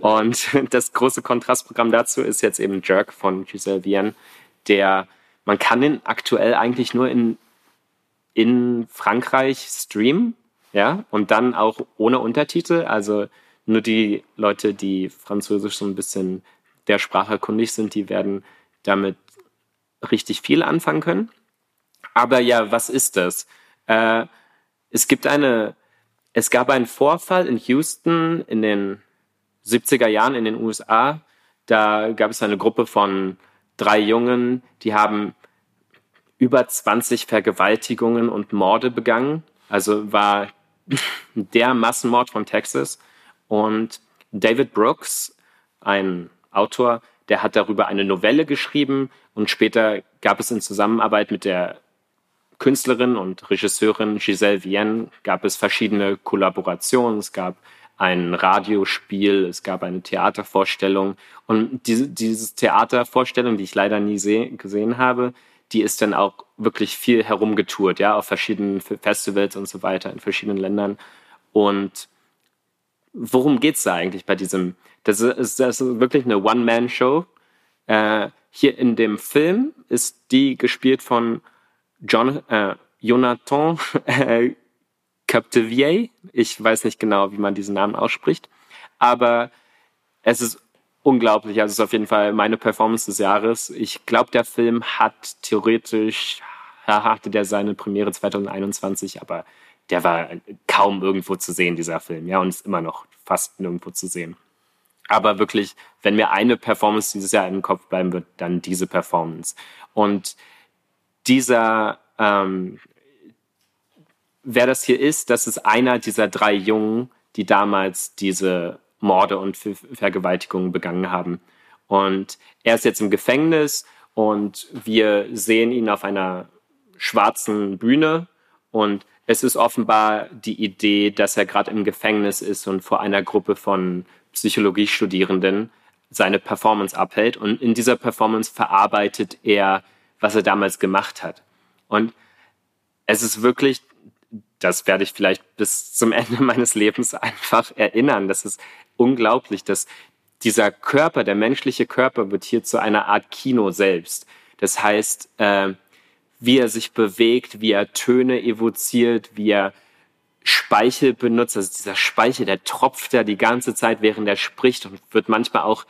Und das große Kontrastprogramm dazu ist jetzt eben Jerk von Giselle Vienne, der, man kann den aktuell eigentlich nur in, in Frankreich streamen, ja, und dann auch ohne Untertitel, also nur die Leute, die Französisch so ein bisschen der Sprache kundig sind, die werden damit richtig viel anfangen können. Aber ja, was ist das? Äh, es gibt eine, es gab einen Vorfall in Houston in den 70er Jahren in den USA. Da gab es eine Gruppe von drei Jungen, die haben über 20 Vergewaltigungen und Morde begangen. Also war der Massenmord von Texas. Und David Brooks, ein Autor, der hat darüber eine Novelle geschrieben und später gab es in Zusammenarbeit mit der Künstlerin und Regisseurin Giselle Vienne gab es verschiedene Kollaborationen. Es gab ein Radiospiel, es gab eine Theatervorstellung und diese, diese Theatervorstellung, die ich leider nie gesehen habe, die ist dann auch wirklich viel herumgetourt, ja, auf verschiedenen Festivals und so weiter in verschiedenen Ländern und worum geht es da eigentlich bei diesem? Das ist, das ist wirklich eine One-Man-Show. Äh, hier in dem Film ist die gespielt von John, äh, Jonathan äh, Captivier. Ich weiß nicht genau, wie man diesen Namen ausspricht, aber es ist unglaublich. Also es ist auf jeden Fall meine Performance des Jahres. Ich glaube, der Film hat theoretisch, hatte der seine Premiere 2021, aber der war kaum irgendwo zu sehen, dieser Film, ja, und ist immer noch fast nirgendwo zu sehen. Aber wirklich, wenn mir eine Performance dieses Jahr im Kopf bleiben wird, dann diese Performance. Und dieser, ähm, wer das hier ist, das ist einer dieser drei Jungen, die damals diese Morde und Vergewaltigungen begangen haben. Und er ist jetzt im Gefängnis und wir sehen ihn auf einer schwarzen Bühne und es ist offenbar die Idee, dass er gerade im Gefängnis ist und vor einer Gruppe von Psychologiestudierenden seine Performance abhält. Und in dieser Performance verarbeitet er, was er damals gemacht hat. Und es ist wirklich, das werde ich vielleicht bis zum Ende meines Lebens einfach erinnern. Das ist unglaublich, dass dieser Körper, der menschliche Körper, wird hier zu einer Art Kino selbst. Das heißt, äh, wie er sich bewegt, wie er Töne evoziert, wie er Speichel benutzt. Also dieser Speichel, der tropft da die ganze Zeit, während er spricht und wird manchmal auch,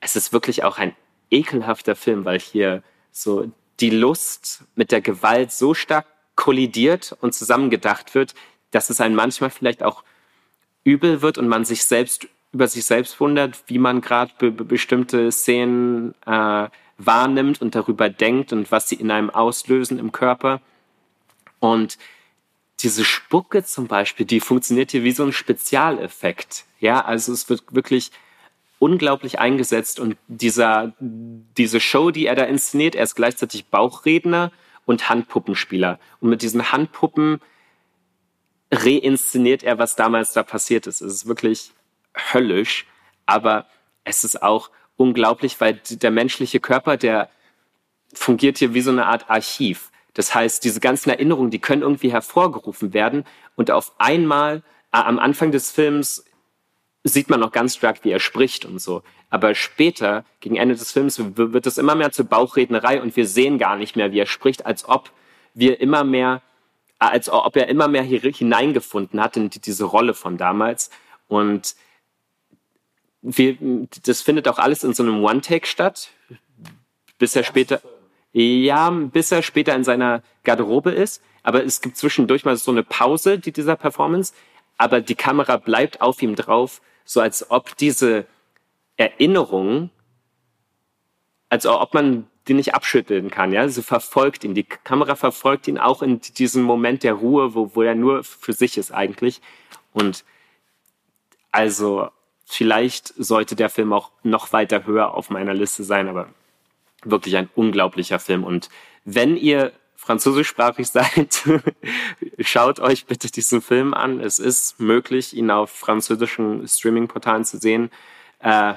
es ist wirklich auch ein ekelhafter Film, weil hier so die Lust mit der Gewalt so stark kollidiert und zusammengedacht wird, dass es einem manchmal vielleicht auch übel wird und man sich selbst über sich selbst wundert, wie man gerade be bestimmte Szenen äh, wahrnimmt und darüber denkt und was sie in einem auslösen im Körper. Und diese Spucke zum Beispiel, die funktioniert hier wie so ein Spezialeffekt. Ja, also es wird wirklich unglaublich eingesetzt und dieser, diese Show, die er da inszeniert, er ist gleichzeitig Bauchredner und Handpuppenspieler. Und mit diesen Handpuppen reinszeniert er, was damals da passiert ist. Es ist wirklich höllisch, aber es ist auch unglaublich, weil der menschliche Körper, der fungiert hier wie so eine Art Archiv. Das heißt, diese ganzen Erinnerungen, die können irgendwie hervorgerufen werden und auf einmal am Anfang des Films sieht man noch ganz stark, wie er spricht und so. Aber später, gegen Ende des Films, wird es immer mehr zur Bauchrednerei und wir sehen gar nicht mehr, wie er spricht, als ob wir immer mehr, als ob er immer mehr hier hineingefunden hat in diese Rolle von damals. Und wir, das findet auch alles in so einem One-Take statt, bis er später, ja, bis er später in seiner Garderobe ist. Aber es gibt zwischendurch mal so eine Pause die dieser Performance, aber die Kamera bleibt auf ihm drauf, so als ob diese Erinnerung, als ob man die nicht abschütteln kann, ja. Sie verfolgt ihn. Die Kamera verfolgt ihn auch in diesem Moment der Ruhe, wo, wo er nur für sich ist eigentlich. Und also Vielleicht sollte der Film auch noch weiter höher auf meiner Liste sein, aber wirklich ein unglaublicher Film. Und wenn ihr französischsprachig seid, schaut euch bitte diesen Film an. Es ist möglich, ihn auf französischen Streaming-Portalen zu sehen. Äh,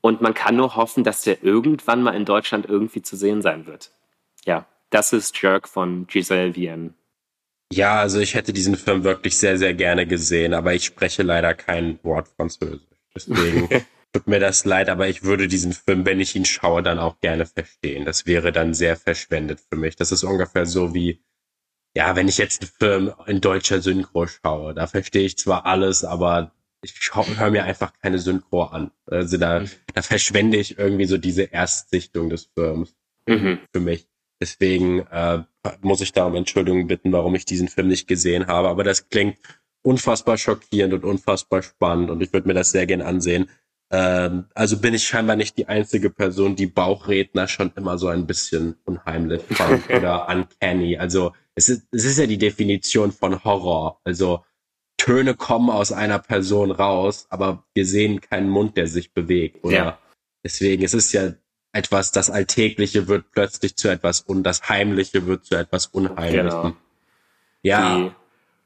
und man kann nur hoffen, dass der irgendwann mal in Deutschland irgendwie zu sehen sein wird. Ja, das ist Jerk von Giselle Vienne. Ja, also ich hätte diesen Film wirklich sehr, sehr gerne gesehen, aber ich spreche leider kein Wort Französisch. Deswegen tut mir das leid, aber ich würde diesen Film, wenn ich ihn schaue, dann auch gerne verstehen. Das wäre dann sehr verschwendet für mich. Das ist ungefähr so wie, ja, wenn ich jetzt einen Film in deutscher Synchro schaue, da verstehe ich zwar alles, aber ich höre mir einfach keine Synchro an. Also da, da verschwende ich irgendwie so diese Erstsichtung des Films mhm. für mich. Deswegen äh, muss ich da um Entschuldigung bitten, warum ich diesen Film nicht gesehen habe. Aber das klingt unfassbar schockierend und unfassbar spannend und ich würde mir das sehr gern ansehen. Ähm, also bin ich scheinbar nicht die einzige Person, die Bauchredner schon immer so ein bisschen unheimlich fand oder uncanny. Also es ist, es ist ja die Definition von Horror. Also Töne kommen aus einer Person raus, aber wir sehen keinen Mund, der sich bewegt. Oder ja. deswegen, es ist ja etwas, das Alltägliche wird plötzlich zu etwas und das Heimliche wird zu etwas Unheimlichem. Genau. Ja. Die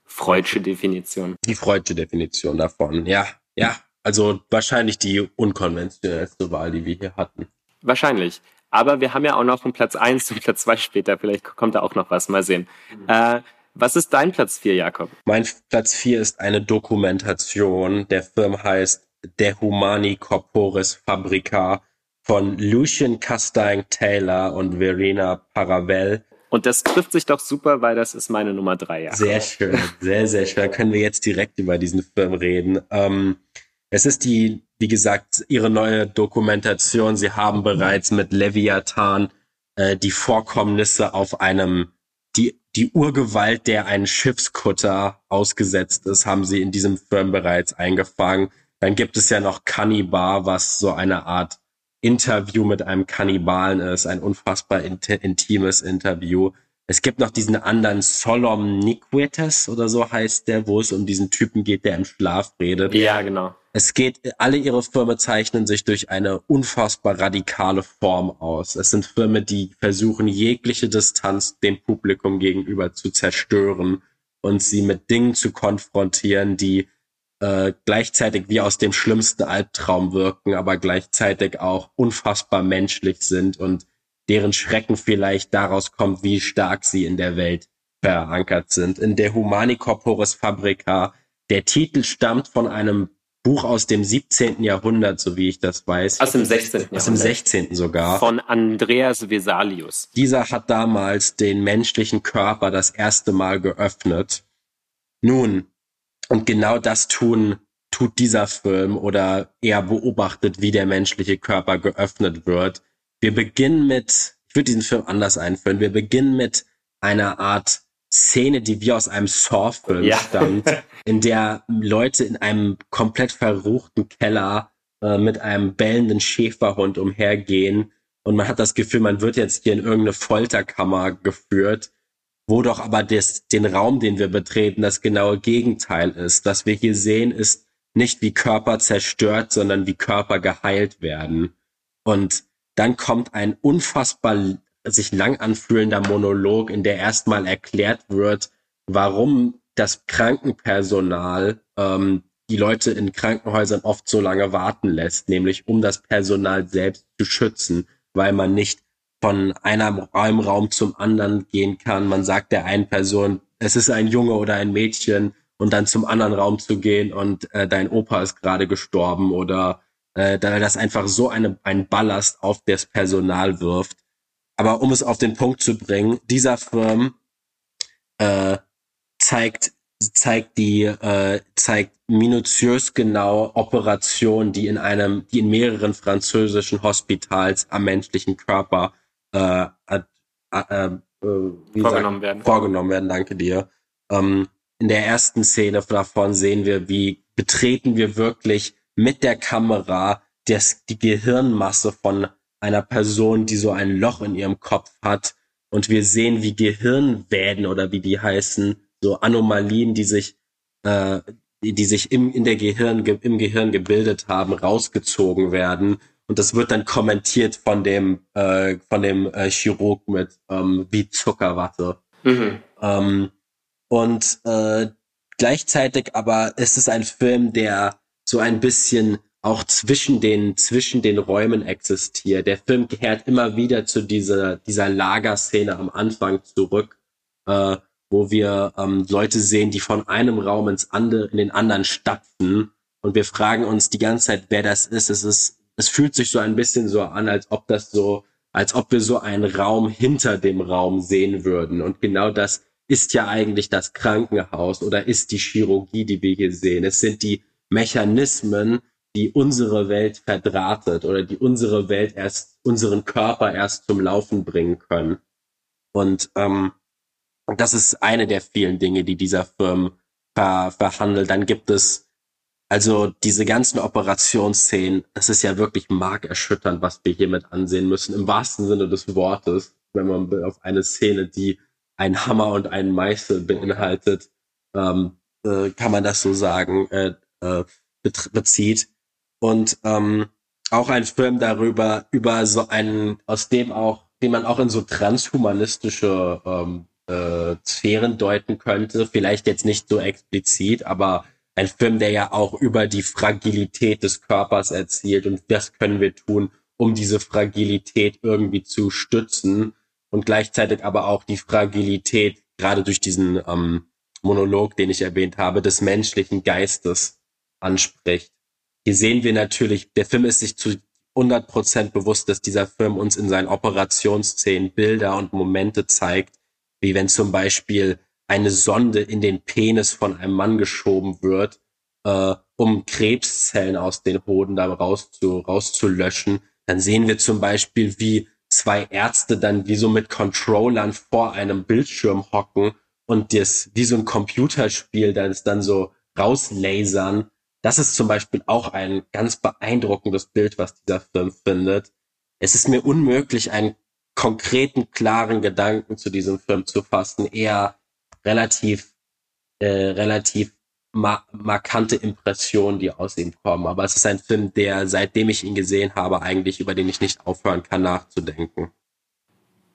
Freudsche Definition. Die Freudsche Definition davon. Ja, ja. Also wahrscheinlich die unkonventionellste Wahl, die wir hier hatten. Wahrscheinlich. Aber wir haben ja auch noch einen Platz eins und Platz zwei später. Vielleicht kommt da auch noch was. Mal sehen. Mhm. Äh, was ist dein Platz vier, Jakob? Mein Platz vier ist eine Dokumentation. Der Film heißt De Humani Corporis Fabrica von Lucian Castaigne Taylor und Verena Paravel. Und das trifft sich doch super, weil das ist meine Nummer drei. Jakob. Sehr schön, sehr, sehr schön. Da können wir jetzt direkt über diesen Film reden. Ähm, es ist die, wie gesagt, ihre neue Dokumentation. Sie haben bereits mit Leviathan äh, die Vorkommnisse auf einem die Urgewalt, der ein Schiffskutter ausgesetzt ist, haben sie in diesem Film bereits eingefangen. Dann gibt es ja noch Cannibal, was so eine Art Interview mit einem Kannibalen ist, ein unfassbar intimes Interview. Es gibt noch diesen anderen Solom Niquetes oder so heißt der, wo es um diesen Typen geht, der im Schlaf redet. Ja, genau. Es geht, alle ihre Firmen zeichnen sich durch eine unfassbar radikale Form aus. Es sind Firmen, die versuchen, jegliche Distanz dem Publikum gegenüber zu zerstören und sie mit Dingen zu konfrontieren, die äh, gleichzeitig wie aus dem schlimmsten Albtraum wirken, aber gleichzeitig auch unfassbar menschlich sind und deren Schrecken vielleicht daraus kommt, wie stark sie in der Welt verankert sind. In der Humani Corporis Fabrica, der Titel stammt von einem Buch aus dem 17. Jahrhundert, so wie ich das weiß. Aus dem 16. Jahrhundert. Aus dem 16. sogar. Von Andreas Vesalius. Dieser hat damals den menschlichen Körper das erste Mal geöffnet. Nun, und genau das tun, tut dieser Film oder er beobachtet, wie der menschliche Körper geöffnet wird wir beginnen mit, ich würde diesen Film anders einführen, wir beginnen mit einer Art Szene, die wie aus einem Saw-Film ja. stammt, in der Leute in einem komplett verruchten Keller äh, mit einem bellenden Schäferhund umhergehen und man hat das Gefühl, man wird jetzt hier in irgendeine Folterkammer geführt, wo doch aber das, den Raum, den wir betreten, das genaue Gegenteil ist. Was wir hier sehen, ist nicht wie Körper zerstört, sondern wie Körper geheilt werden. Und dann kommt ein unfassbar sich lang anfühlender Monolog, in der erstmal erklärt wird, warum das Krankenpersonal ähm, die Leute in Krankenhäusern oft so lange warten lässt, nämlich um das Personal selbst zu schützen, weil man nicht von einem Raum zum anderen gehen kann. Man sagt der einen Person, es ist ein Junge oder ein Mädchen und dann zum anderen Raum zu gehen und äh, dein Opa ist gerade gestorben oder äh, da das einfach so eine, ein Ballast auf das Personal wirft. Aber um es auf den Punkt zu bringen, dieser Film äh, zeigt zeigt die äh, zeigt minutiös genau Operationen, die in einem, die in mehreren französischen Hospitals am menschlichen Körper äh, äh, äh, wie vorgenommen sagt, werden. Vorgenommen werden. Danke dir. Ähm, in der ersten Szene davon sehen wir, wie betreten wir wirklich mit der Kamera das, die Gehirnmasse von einer Person, die so ein Loch in ihrem Kopf hat. Und wir sehen, wie Gehirnwäden oder wie die heißen, so Anomalien, die sich, äh, die, sich im, in der Gehirn, im Gehirn gebildet haben, rausgezogen werden. und das wird dann kommentiert von dem äh, von dem äh, Chirurg mit ähm, wie Zuckerwatte. Mhm. Ähm, und äh, gleichzeitig aber ist es ein Film, der so ein bisschen auch zwischen den, zwischen den Räumen existiert. Der Film kehrt immer wieder zu dieser, dieser Lagerszene am Anfang zurück, äh, wo wir ähm, Leute sehen, die von einem Raum ins andere, in den anderen stapfen. Und wir fragen uns die ganze Zeit, wer das ist. Es ist, es fühlt sich so ein bisschen so an, als ob das so, als ob wir so einen Raum hinter dem Raum sehen würden. Und genau das ist ja eigentlich das Krankenhaus oder ist die Chirurgie, die wir hier sehen. Es sind die Mechanismen, die unsere Welt verdrahtet oder die unsere Welt erst, unseren Körper erst zum Laufen bringen können. Und ähm, das ist eine der vielen Dinge, die dieser Film ver verhandelt. Dann gibt es also diese ganzen Operationsszenen, das ist ja wirklich markerschütternd, was wir hiermit ansehen müssen, im wahrsten Sinne des Wortes, wenn man auf eine Szene, die ein Hammer und einen Meißel beinhaltet, ähm, äh, kann man das so sagen, äh, äh, bezieht. Und ähm, auch ein Film darüber, über so einen, aus dem auch, den man auch in so transhumanistische ähm, äh, Sphären deuten könnte, vielleicht jetzt nicht so explizit, aber ein Film, der ja auch über die Fragilität des Körpers erzählt und was können wir tun, um diese Fragilität irgendwie zu stützen und gleichzeitig aber auch die Fragilität, gerade durch diesen ähm, Monolog, den ich erwähnt habe, des menschlichen Geistes anspricht. Hier sehen wir natürlich, der Film ist sich zu 100 Prozent bewusst, dass dieser Film uns in seinen Operationsszenen Bilder und Momente zeigt, wie wenn zum Beispiel eine Sonde in den Penis von einem Mann geschoben wird, äh, um Krebszellen aus den Hoden da rauszu, rauszulöschen. Dann sehen wir zum Beispiel, wie zwei Ärzte dann wie so mit Controllern vor einem Bildschirm hocken und das wie so ein Computerspiel dann dann so rauslasern das ist zum Beispiel auch ein ganz beeindruckendes Bild, was dieser Film findet. Es ist mir unmöglich, einen konkreten, klaren Gedanken zu diesem Film zu fassen. Eher relativ, äh, relativ ma markante Impressionen, die aus ihm kommen. Aber es ist ein Film, der, seitdem ich ihn gesehen habe, eigentlich über den ich nicht aufhören kann nachzudenken.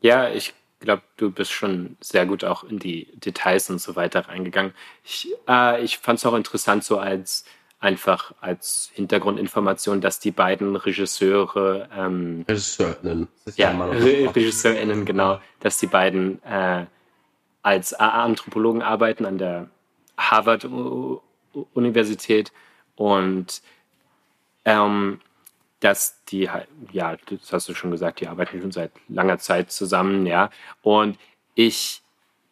Ja, ich glaube, du bist schon sehr gut auch in die Details und so weiter reingegangen. Ich, äh, ich fand es auch interessant, so als einfach als Hintergrundinformation, dass die beiden Regisseure, ähm, Regisseurinnen, ja, ja Regisseurinnen, genau, dass die beiden äh, als Anthropologen arbeiten an der Harvard Universität und ähm, dass die ja, das hast du schon gesagt, die arbeiten schon seit langer Zeit zusammen, ja. Und ich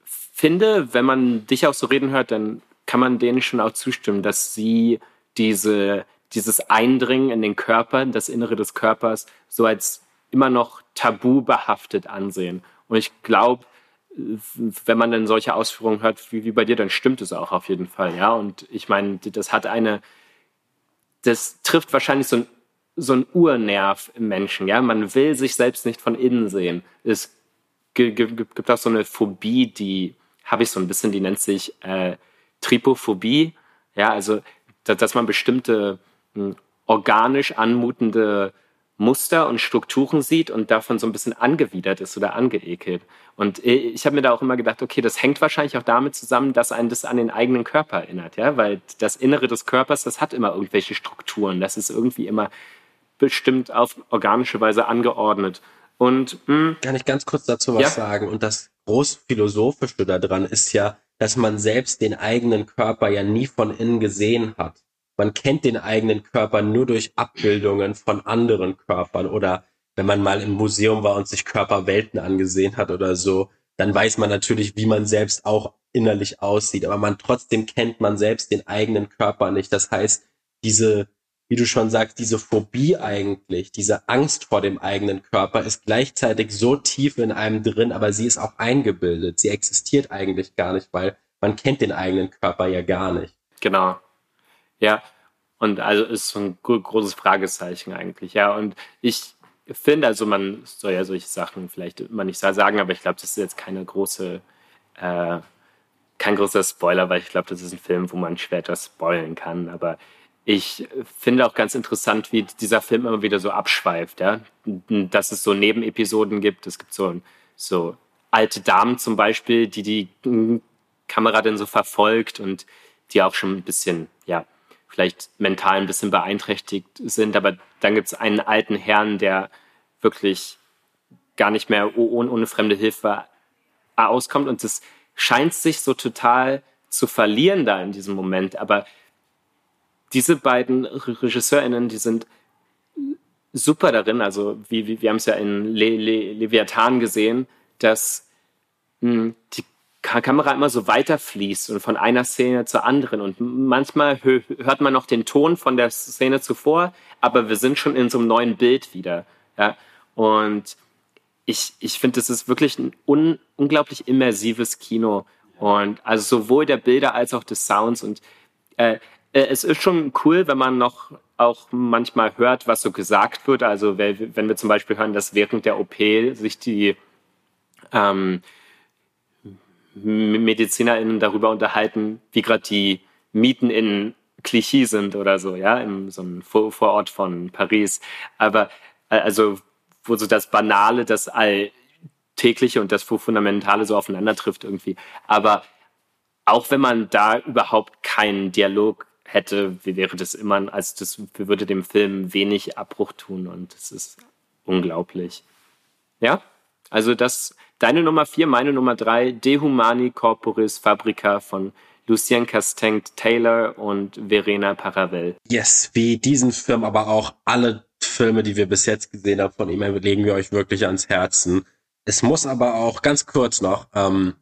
finde, wenn man dich auch so reden hört, dann kann man denen schon auch zustimmen, dass sie diese, dieses Eindringen in den Körper, das Innere des Körpers, so als immer noch tabu behaftet ansehen. Und ich glaube, wenn man dann solche Ausführungen hört wie, wie bei dir, dann stimmt es auch auf jeden Fall, ja. Und ich meine, das hat eine, das trifft wahrscheinlich so ein, so ein Urnerv im Menschen, ja. Man will sich selbst nicht von innen sehen. Es gibt auch so eine Phobie, die habe ich so ein bisschen, die nennt sich äh, Tripophobie. Ja, also dass man bestimmte hm, organisch anmutende Muster und Strukturen sieht und davon so ein bisschen angewidert ist oder angeekelt. Und ich habe mir da auch immer gedacht, okay, das hängt wahrscheinlich auch damit zusammen, dass einen das an den eigenen Körper erinnert, ja, weil das Innere des Körpers, das hat immer irgendwelche Strukturen, das ist irgendwie immer bestimmt auf organische Weise angeordnet. Und mh, hm, kann ich ganz kurz dazu was ja? sagen? Und das großphilosophische daran ist ja, dass man selbst den eigenen Körper ja nie von innen gesehen hat. Man kennt den eigenen Körper nur durch Abbildungen von anderen Körpern oder wenn man mal im Museum war und sich Körperwelten angesehen hat oder so, dann weiß man natürlich, wie man selbst auch innerlich aussieht, aber man trotzdem kennt man selbst den eigenen Körper nicht. Das heißt, diese wie du schon sagst, diese Phobie eigentlich, diese Angst vor dem eigenen Körper ist gleichzeitig so tief in einem drin, aber sie ist auch eingebildet. Sie existiert eigentlich gar nicht, weil man kennt den eigenen Körper ja gar nicht. Genau. Ja. Und also ist so ein großes Fragezeichen eigentlich, ja. Und ich finde, also man soll ja solche Sachen vielleicht immer nicht sagen, aber ich glaube, das ist jetzt keine große, äh, kein großer Spoiler, weil ich glaube, das ist ein Film, wo man schwer das spoilen kann. Aber ich finde auch ganz interessant, wie dieser Film immer wieder so abschweift, ja. Dass es so Nebenepisoden gibt. Es gibt so, so alte Damen zum Beispiel, die die Kamera dann so verfolgt und die auch schon ein bisschen, ja, vielleicht mental ein bisschen beeinträchtigt sind. Aber dann gibt es einen alten Herrn, der wirklich gar nicht mehr ohne, ohne fremde Hilfe auskommt. Und es scheint sich so total zu verlieren da in diesem Moment. Aber diese beiden RegisseurInnen, die sind super darin. Also, wie, wie wir haben es ja in Le, Le, Leviathan gesehen, dass mh, hm, die Kamera immer so weiterfließt und von einer Szene zur anderen. Und manchmal hört man noch den Ton von der Szene zuvor, aber wir sind schon in so einem neuen Bild wieder. Ja? Und ich, ich finde, es ist wirklich ein un, unglaublich immersives Kino. Und also sowohl der Bilder als auch des Sounds. Und äh, es ist schon cool, wenn man noch auch manchmal hört, was so gesagt wird. Also wenn wir zum Beispiel hören, dass während der OP sich die ähm, MedizinerInnen darüber unterhalten, wie gerade die Mieten in Clichy sind oder so, ja, in so einem Vorort von Paris. Aber äh, also, wo so das Banale, das Alltägliche und das Fundamentale so aufeinander trifft irgendwie. Aber auch wenn man da überhaupt keinen Dialog hätte, wie wäre das immer, als das würde dem Film wenig Abbruch tun und es ist unglaublich. Ja, also das, deine Nummer vier, meine Nummer drei, De Humani Corporis Fabrica von Lucien Castengt Taylor und Verena Paravel. Yes, wie diesen Film, aber auch alle Filme, die wir bis jetzt gesehen haben von ihm, legen wir euch wirklich ans Herzen. Es muss aber auch ganz kurz noch, ähm,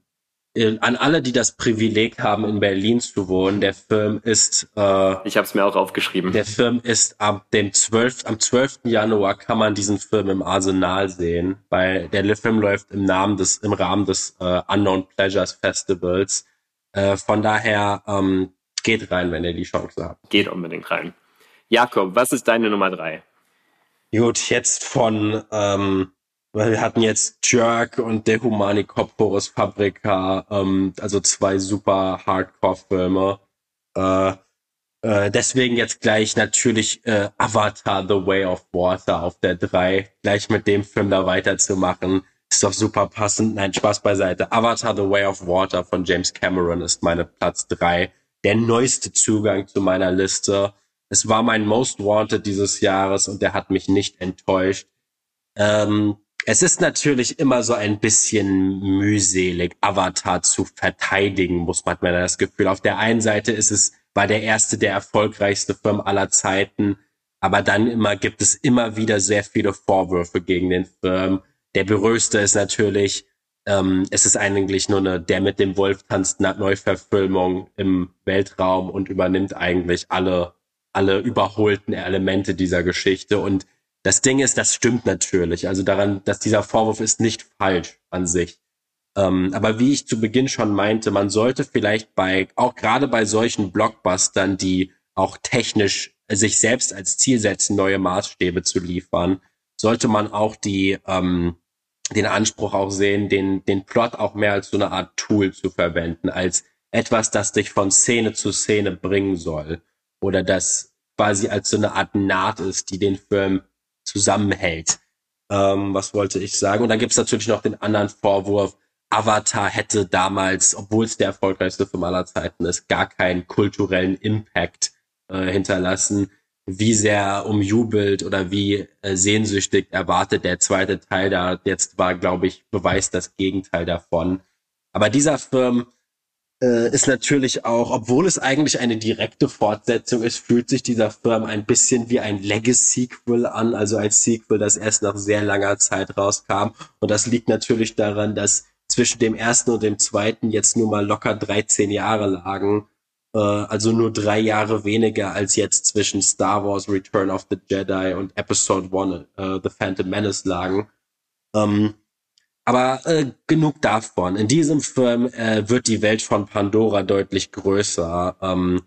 an alle, die das Privileg haben, in Berlin zu wohnen, der Film ist. Äh, ich habe es mir auch aufgeschrieben. Der Film ist am dem 12. am 12. Januar kann man diesen Film im Arsenal sehen, weil der Film läuft im Namen des im Rahmen des äh, Unknown Pleasures Festivals. Äh, von daher ähm, geht rein, wenn ihr die Chance habt. Geht unbedingt rein. Jakob, was ist deine Nummer drei? Gut, jetzt von ähm, weil wir hatten jetzt Jerk und Der Humani Corporis Fabrica, ähm, also zwei super Hardcore-Filme. Äh, äh, deswegen jetzt gleich natürlich äh, Avatar The Way of Water auf der 3, gleich mit dem Film da weiterzumachen. Ist doch super passend. Nein, Spaß beiseite. Avatar The Way of Water von James Cameron ist meine Platz 3. Der neueste Zugang zu meiner Liste. Es war mein Most Wanted dieses Jahres und der hat mich nicht enttäuscht. Ähm, es ist natürlich immer so ein bisschen mühselig, Avatar zu verteidigen, muss man das Gefühl. Auf der einen Seite ist es, war der erste, der erfolgreichste Film aller Zeiten, aber dann immer gibt es immer wieder sehr viele Vorwürfe gegen den Film. Der berühmteste ist natürlich, ähm, es ist eigentlich nur eine Der mit dem Wolf tanzt Neuverfilmung im Weltraum und übernimmt eigentlich alle, alle überholten Elemente dieser Geschichte und das Ding ist, das stimmt natürlich. Also daran, dass dieser Vorwurf ist nicht falsch an sich. Ähm, aber wie ich zu Beginn schon meinte, man sollte vielleicht bei, auch gerade bei solchen Blockbustern, die auch technisch sich selbst als Ziel setzen, neue Maßstäbe zu liefern, sollte man auch die, ähm, den Anspruch auch sehen, den, den Plot auch mehr als so eine Art Tool zu verwenden, als etwas, das dich von Szene zu Szene bringen soll. Oder das quasi als so eine Art Naht ist, die den Film zusammenhält. Ähm, was wollte ich sagen? Und dann gibt's natürlich noch den anderen Vorwurf, Avatar hätte damals, obwohl es der erfolgreichste Film aller Zeiten ist, gar keinen kulturellen Impact äh, hinterlassen. Wie sehr umjubelt oder wie äh, sehnsüchtig erwartet der zweite Teil da jetzt war, glaube ich, beweist das Gegenteil davon. Aber dieser Film äh, ist natürlich auch, obwohl es eigentlich eine direkte Fortsetzung ist, fühlt sich dieser Film ein bisschen wie ein Legacy-Sequel an, also ein Sequel, das erst nach sehr langer Zeit rauskam. Und das liegt natürlich daran, dass zwischen dem ersten und dem zweiten jetzt nur mal locker 13 Jahre lagen. Äh, also nur drei Jahre weniger als jetzt zwischen Star Wars Return of the Jedi und Episode One uh, The Phantom Menace lagen. Ähm, aber äh, genug davon. In diesem Film äh, wird die Welt von Pandora deutlich größer. Ähm,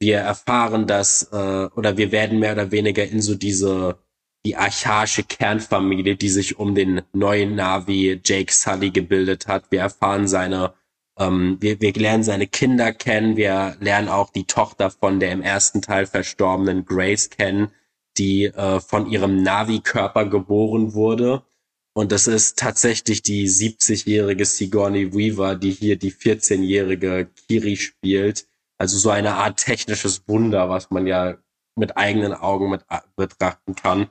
wir erfahren dass, äh, oder wir werden mehr oder weniger in so diese, die archaische Kernfamilie, die sich um den neuen Navi Jake Sully gebildet hat. Wir erfahren seine Ähm, wir, wir lernen seine Kinder kennen, wir lernen auch die Tochter von der im ersten Teil verstorbenen Grace kennen, die äh, von ihrem Navi-Körper geboren wurde. Und das ist tatsächlich die 70-jährige Sigourney Weaver, die hier die 14-jährige Kiri spielt. Also so eine Art technisches Wunder, was man ja mit eigenen Augen mit äh, betrachten kann.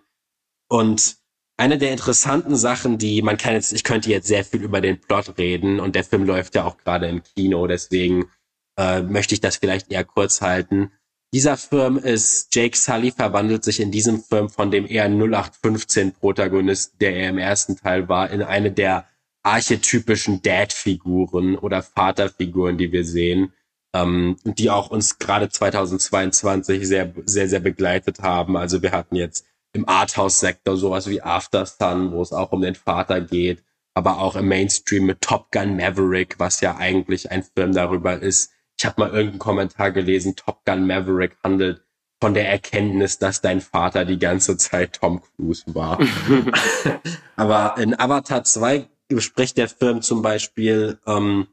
Und eine der interessanten Sachen, die man kann jetzt, ich könnte jetzt sehr viel über den Plot reden und der Film läuft ja auch gerade im Kino, deswegen äh, möchte ich das vielleicht eher kurz halten. Dieser Film ist, Jake Sully verwandelt sich in diesem Film von dem eher 0815 Protagonisten, der er im ersten Teil war, in eine der archetypischen Dad-Figuren oder Vaterfiguren, die wir sehen, ähm, die auch uns gerade 2022 sehr, sehr, sehr begleitet haben. Also wir hatten jetzt im Arthouse-Sektor sowas wie After Sun, wo es auch um den Vater geht, aber auch im Mainstream mit Top Gun Maverick, was ja eigentlich ein Film darüber ist. Ich habe mal irgendeinen Kommentar gelesen, Top Gun Maverick handelt von der Erkenntnis, dass dein Vater die ganze Zeit Tom Cruise war. aber in Avatar 2 bespricht der Film zum Beispiel ähm,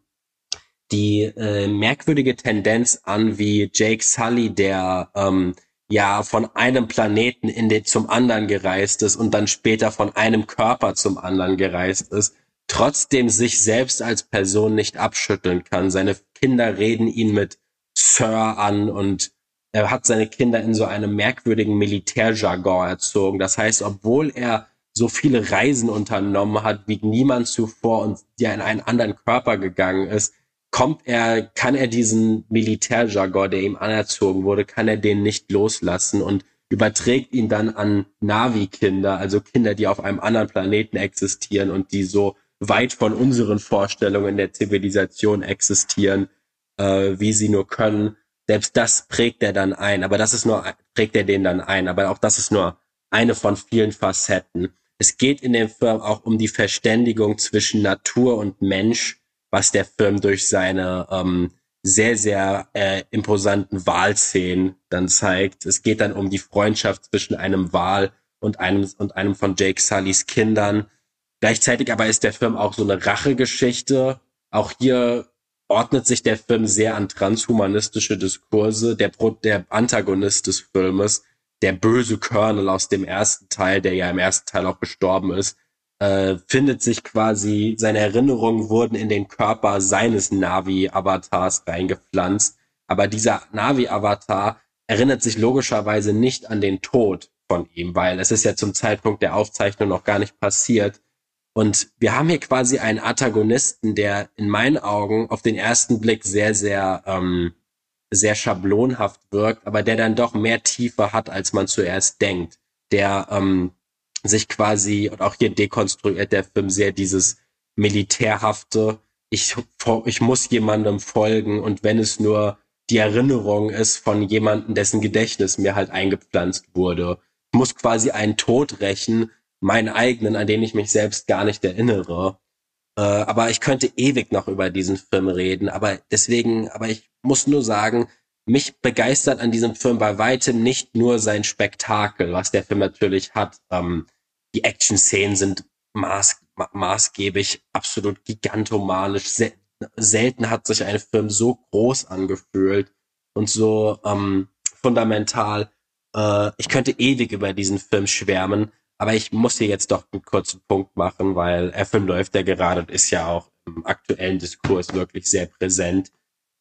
die äh, merkwürdige Tendenz an, wie Jake Sully, der ähm, ja von einem Planeten in den zum anderen gereist ist und dann später von einem Körper zum anderen gereist ist, trotzdem sich selbst als Person nicht abschütteln kann. Seine Kinder reden ihn mit Sir an und er hat seine Kinder in so einem merkwürdigen Militärjargon erzogen. Das heißt, obwohl er so viele Reisen unternommen hat, wie niemand zuvor und ja in einen anderen Körper gegangen ist, kommt er, kann er diesen Militärjargon, der ihm anerzogen wurde, kann er den nicht loslassen und überträgt ihn dann an Navi-Kinder, also Kinder, die auf einem anderen Planeten existieren und die so weit von unseren Vorstellungen der Zivilisation existieren, äh, wie sie nur können. Selbst das prägt er dann ein, aber das ist nur, prägt er den dann ein, aber auch das ist nur eine von vielen Facetten. Es geht in dem Film auch um die Verständigung zwischen Natur und Mensch, was der Film durch seine ähm, sehr, sehr äh, imposanten Wahlszenen dann zeigt. Es geht dann um die Freundschaft zwischen einem Wal und einem, und einem von Jake Sullys Kindern. Gleichzeitig aber ist der Film auch so eine Rachegeschichte. Auch hier ordnet sich der Film sehr an transhumanistische Diskurse. Der, Pro der Antagonist des Filmes, der böse Colonel aus dem ersten Teil, der ja im ersten Teil auch gestorben ist, äh, findet sich quasi, seine Erinnerungen wurden in den Körper seines Navi-Avatars reingepflanzt. Aber dieser Navi-Avatar erinnert sich logischerweise nicht an den Tod von ihm, weil es ist ja zum Zeitpunkt der Aufzeichnung noch gar nicht passiert. Und wir haben hier quasi einen Antagonisten, der in meinen Augen auf den ersten Blick sehr, sehr, ähm, sehr schablonhaft wirkt, aber der dann doch mehr Tiefe hat, als man zuerst denkt. Der ähm, sich quasi, und auch hier dekonstruiert der Film sehr dieses militärhafte, ich, ich muss jemandem folgen und wenn es nur die Erinnerung ist von jemandem, dessen Gedächtnis mir halt eingepflanzt wurde. Muss quasi einen Tod rächen, meinen eigenen, an den ich mich selbst gar nicht erinnere. Äh, aber ich könnte ewig noch über diesen Film reden, aber deswegen, aber ich muss nur sagen, mich begeistert an diesem Film bei weitem nicht nur sein Spektakel, was der Film natürlich hat. Ähm, die Action-Szenen sind maß, maßgeblich, absolut gigantomanisch. Sel selten hat sich ein Film so groß angefühlt und so ähm, fundamental. Äh, ich könnte ewig über diesen Film schwärmen, aber ich muss hier jetzt doch einen kurzen Punkt machen, weil der Film läuft ja gerade und ist ja auch im aktuellen Diskurs wirklich sehr präsent.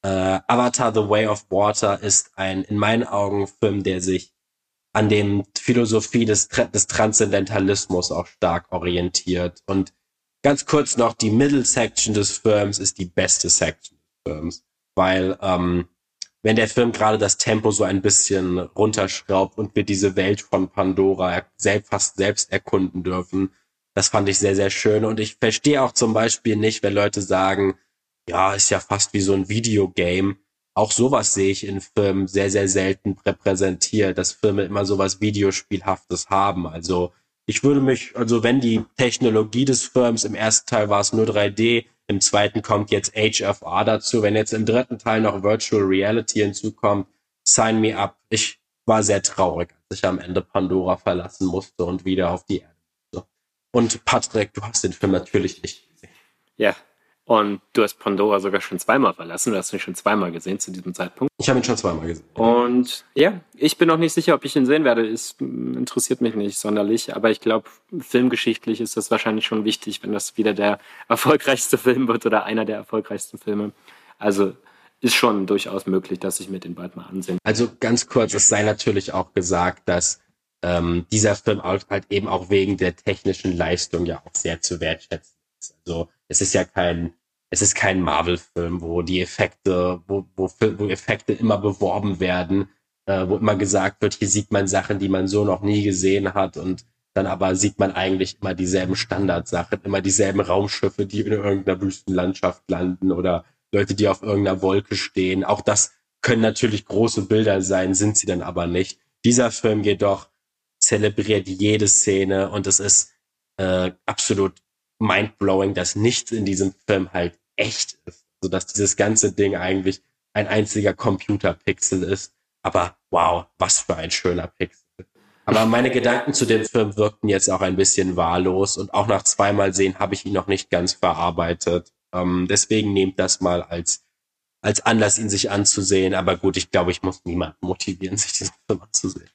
Äh, Avatar The Way of Water ist ein in meinen Augen Film, der sich an dem Philosophie des, des Transzendentalismus auch stark orientiert. Und ganz kurz noch, die Middle Section des Films ist die beste Section des Films, weil ähm, wenn der Film gerade das Tempo so ein bisschen runterschraubt und wir diese Welt von Pandora selbst, fast selbst erkunden dürfen, das fand ich sehr, sehr schön. Und ich verstehe auch zum Beispiel nicht, wenn Leute sagen, ja, ist ja fast wie so ein Videogame. Auch sowas sehe ich in Filmen sehr, sehr selten repräsentiert, dass Filme immer sowas Videospielhaftes haben. Also ich würde mich, also wenn die Technologie des Films im ersten Teil war es nur 3D, im zweiten kommt jetzt HFR dazu, wenn jetzt im dritten Teil noch Virtual Reality hinzukommt, sign me up. Ich war sehr traurig, als ich am Ende Pandora verlassen musste und wieder auf die Erde. Und Patrick, du hast den Film natürlich nicht gesehen. Ja, Und du hast Pandora sogar schon zweimal verlassen. Du hast ihn schon zweimal gesehen zu diesem Zeitpunkt. Ich habe ihn schon zweimal gesehen. Und ja, ich bin noch nicht sicher, ob ich ihn sehen werde. Es interessiert mich nicht sonderlich. Aber ich glaube, filmgeschichtlich ist das wahrscheinlich schon wichtig, wenn das wieder der erfolgreichste Film wird oder einer der erfolgreichsten Filme. Also ist schon durchaus möglich, dass ich mir den bald mal ansehen. Also ganz kurz, es sei natürlich auch gesagt, dass ähm, dieser Film halt eben auch wegen der technischen Leistung ja auch sehr zu wertschätzen ist. Also es ist ja kein es ist kein Marvel-Film, wo die Effekte, wo, wo, wo Effekte immer beworben werden, äh, wo immer gesagt wird, hier sieht man Sachen, die man so noch nie gesehen hat und dann aber sieht man eigentlich immer dieselben Standardsachen, immer dieselben Raumschiffe, die in irgendeiner Wüstenlandschaft landen oder Leute, die auf irgendeiner Wolke stehen. Auch das können natürlich große Bilder sein, sind sie dann aber nicht. Dieser Film jedoch zelebriert jede Szene und es ist äh, absolut mindblowing, dass nichts in diesem Film halt echt ist. So dass dieses ganze Ding eigentlich ein einziger Computerpixel ist. Aber wow, was für ein schöner Pixel. Aber meine Gedanken zu dem Film wirkten jetzt auch ein bisschen wahllos und auch nach zweimal sehen habe ich ihn noch nicht ganz verarbeitet. Ähm, deswegen nehmt das mal als, als Anlass, ihn sich anzusehen. Aber gut, ich glaube, ich muss niemanden motivieren, sich diesen Film anzusehen.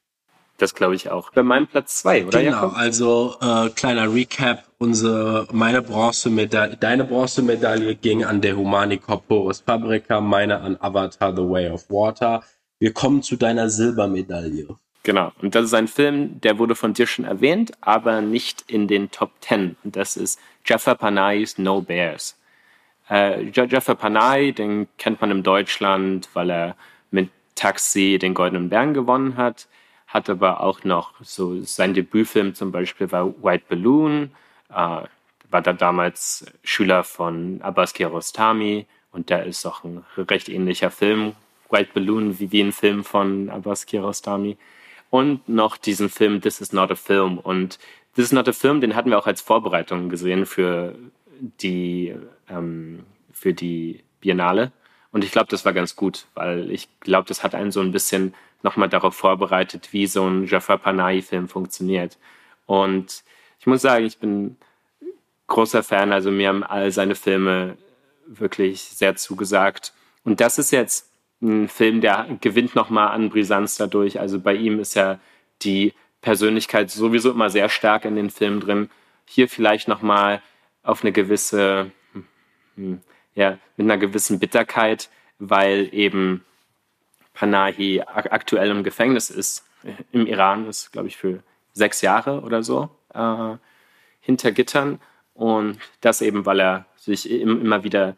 Das glaube ich auch. Bei meinem Platz zwei, oder? Genau, Jakob? also äh, kleiner Recap. Unsere, meine Bronzemedaille, deine Bronzemedaille ging an der Humani Corporis Fabrica, meine an Avatar The Way of Water. Wir kommen zu deiner Silbermedaille. Genau, und das ist ein Film, der wurde von dir schon erwähnt, aber nicht in den Top Ten. Und das ist Jaffa Panay's No Bears. Äh, Jaffa Panay, den kennt man in Deutschland, weil er mit Taxi den Goldenen Bären gewonnen hat hat aber auch noch so sein Debütfilm zum Beispiel war White Balloon, äh, war da damals Schüler von Abbas Kiarostami und da ist auch ein recht ähnlicher Film, White Balloon, wie, wie ein Film von Abbas Kiarostami. Und noch diesen Film This is not a Film. Und This is not a Film, den hatten wir auch als Vorbereitung gesehen für die, ähm, für die Biennale. Und ich glaube, das war ganz gut, weil ich glaube, das hat einen so ein bisschen nochmal darauf vorbereitet, wie so ein Jafar Panahi-Film funktioniert. Und ich muss sagen, ich bin großer Fan, also mir haben all seine Filme wirklich sehr zugesagt. Und das ist jetzt ein Film, der gewinnt nochmal an Brisanz dadurch. Also bei ihm ist ja die Persönlichkeit sowieso immer sehr stark in den Filmen drin. Hier vielleicht nochmal auf eine gewisse, hm, ja, mit einer gewissen Bitterkeit, weil eben Panahi aktuell im Gefängnis ist, im Iran ist, glaube ich, für sechs Jahre oder so äh, hinter Gittern. Und das eben, weil er sich immer wieder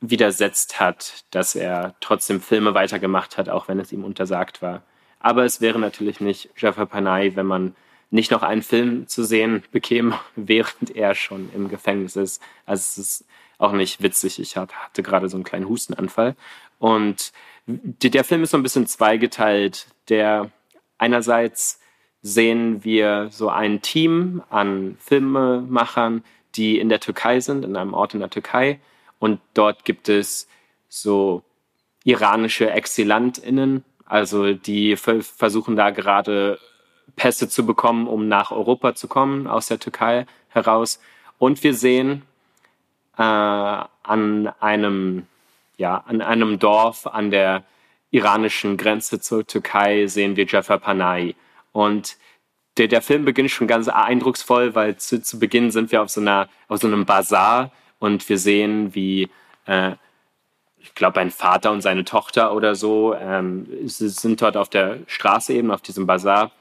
widersetzt hat, dass er trotzdem Filme weitergemacht hat, auch wenn es ihm untersagt war. Aber es wäre natürlich nicht Jafar Panahi, wenn man nicht noch einen Film zu sehen bekäme, während er schon im Gefängnis ist. Also es ist auch nicht witzig. Ich hatte gerade so einen kleinen Hustenanfall. Und der Film ist so ein bisschen zweigeteilt. Der einerseits sehen wir so ein Team an Filmemachern, die in der Türkei sind, in einem Ort in der Türkei. Und dort gibt es so iranische ExilantInnen, also die versuchen da gerade Pässe zu bekommen, um nach Europa zu kommen, aus der Türkei heraus. Und wir sehen äh, an einem ja, an einem Dorf an der iranischen Grenze zur Türkei sehen wir Jafar Panahi. Und der, der Film beginnt schon ganz eindrucksvoll, weil zu, zu Beginn sind wir auf so, einer, auf so einem Bazar und wir sehen, wie, äh, ich glaube, ein Vater und seine Tochter oder so ähm, sind dort auf der Straße eben, auf diesem Bazar.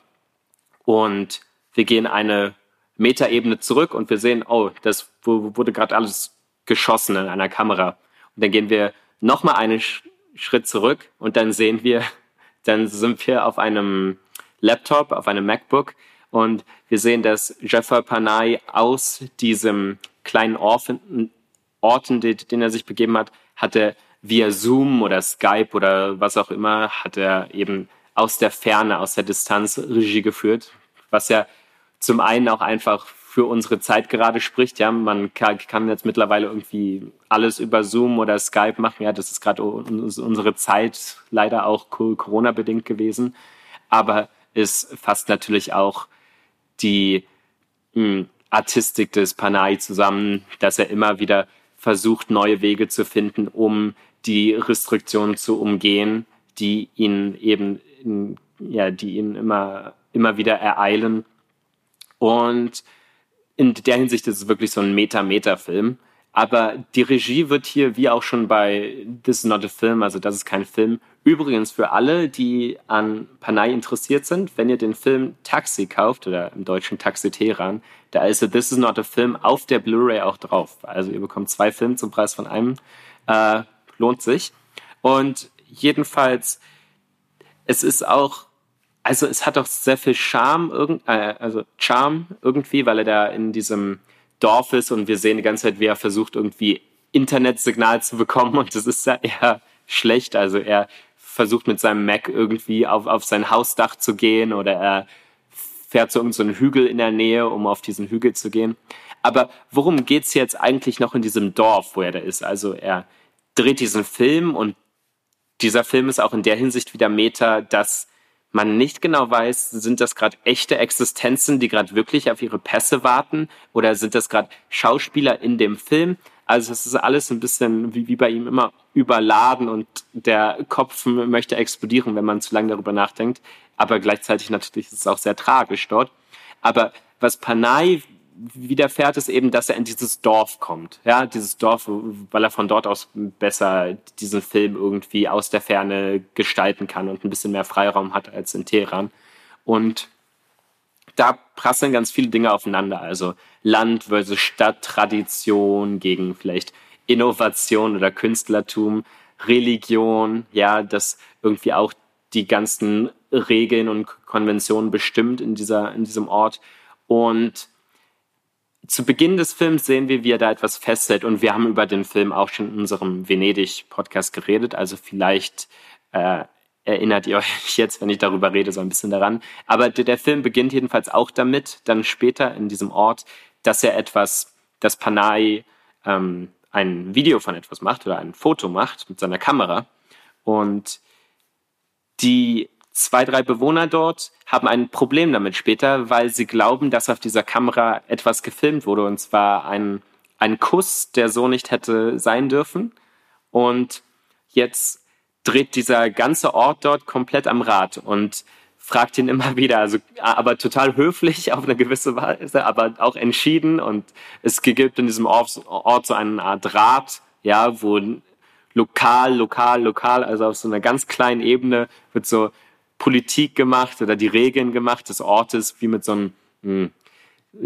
Und wir gehen eine Metaebene zurück und wir sehen, oh, das wurde gerade alles geschossen in einer Kamera. Und dann gehen wir nochmal einen Schritt zurück und dann sehen wir, dann sind wir auf einem Laptop, auf einem MacBook und wir sehen, dass Jafar Panay aus diesem kleinen Orten, Orten, den er sich begeben hat, hat er via Zoom oder Skype oder was auch immer, hat er eben aus der Ferne, aus der Distanz Regie geführt, was ja zum einen auch einfach für unsere Zeit gerade spricht. Ja, man kann, jetzt mittlerweile irgendwie alles über Zoom oder Skype machen. Ja, das ist gerade unsere Zeit leider auch Corona-bedingt gewesen. Aber es fasst natürlich auch die mh, hm, Artistik des Panay zusammen, dass er immer wieder versucht, neue Wege zu finden, um die Restriktionen zu umgehen, die ihn eben, ja, die ihn immer, immer wieder ereilen. Und in der Hinsicht ist es wirklich so ein Meta-Meta-Film. Aber die Regie wird hier, wie auch schon bei This is not a Film, also das ist kein Film. Übrigens für alle, die an Panay interessiert sind, wenn ihr den Film Taxi kauft oder im deutschen Taxi Teheran, da ist This is not a Film auf der Blu-ray auch drauf. Also ihr bekommt zwei Filme zum Preis von einem. Äh, lohnt sich. Und jedenfalls, es ist auch also es hat auch sehr viel Charme, äh, also Charme irgendwie, weil er da in diesem Dorf ist und wir sehen die ganze Zeit, wie er versucht, irgendwie Internetsignal zu bekommen und das ist ja eher schlecht. Also er versucht mit seinem Mac irgendwie auf, auf sein Hausdach zu gehen oder er fährt zu irgendeinem so Hügel in der Nähe, um auf diesen Hügel zu gehen. Aber worum geht's jetzt eigentlich noch in diesem Dorf, wo er da ist? Also er dreht diesen Film und dieser Film ist auch in der Hinsicht wieder Meta, dass man nicht genau weiß, sind das gerade echte Existenzen, die gerade wirklich auf ihre Pässe warten oder sind das gerade Schauspieler in dem Film? Also es ist alles ein bisschen wie, wie bei ihm immer überladen und der Kopf möchte explodieren, wenn man zu lange darüber nachdenkt. Aber gleichzeitig natürlich ist es auch sehr tragisch dort. Aber was Panay widerfährt es eben, dass er in dieses Dorf kommt. Ja, dieses Dorf, weil er von dort aus besser diesen Film irgendwie aus der Ferne gestalten kann und ein bisschen mehr Freiraum hat als in Teheran. Und da prasseln ganz viele Dinge aufeinander. Also Land versus Stadttradition gegen vielleicht Innovation oder Künstlertum, Religion, ja, das irgendwie auch die ganzen Regeln und Konventionen bestimmt in dieser, in diesem Ort. Und zu Beginn des Films sehen wir, wie er da etwas festhält. Und wir haben über den Film auch schon in unserem Venedig-Podcast geredet. Also vielleicht äh, erinnert ihr euch jetzt, wenn ich darüber rede, so ein bisschen daran. Aber der, Film beginnt jedenfalls auch damit, dann später in diesem Ort, dass er etwas, dass Panay ähm, ein Video von etwas macht oder ein Foto macht mit seiner Kamera. Und die zwei, drei Bewohner dort haben ein Problem damit später, weil sie glauben, dass auf dieser Kamera etwas gefilmt wurde, und zwar ein, ein Kuss, der so nicht hätte sein dürfen. Und jetzt dreht dieser ganze Ort dort komplett am Rad und fragt ihn immer wieder, also aber total höflich auf eine gewisse Weise, aber auch entschieden. Und es gibt in diesem Ort, Ort so eine Art Rat, ja, wo lokal, lokal, lokal, also auf so einer ganz kleinen Ebene wird so Politik gemacht oder die Regeln gemacht des Ortes, wie mit so einem, hm,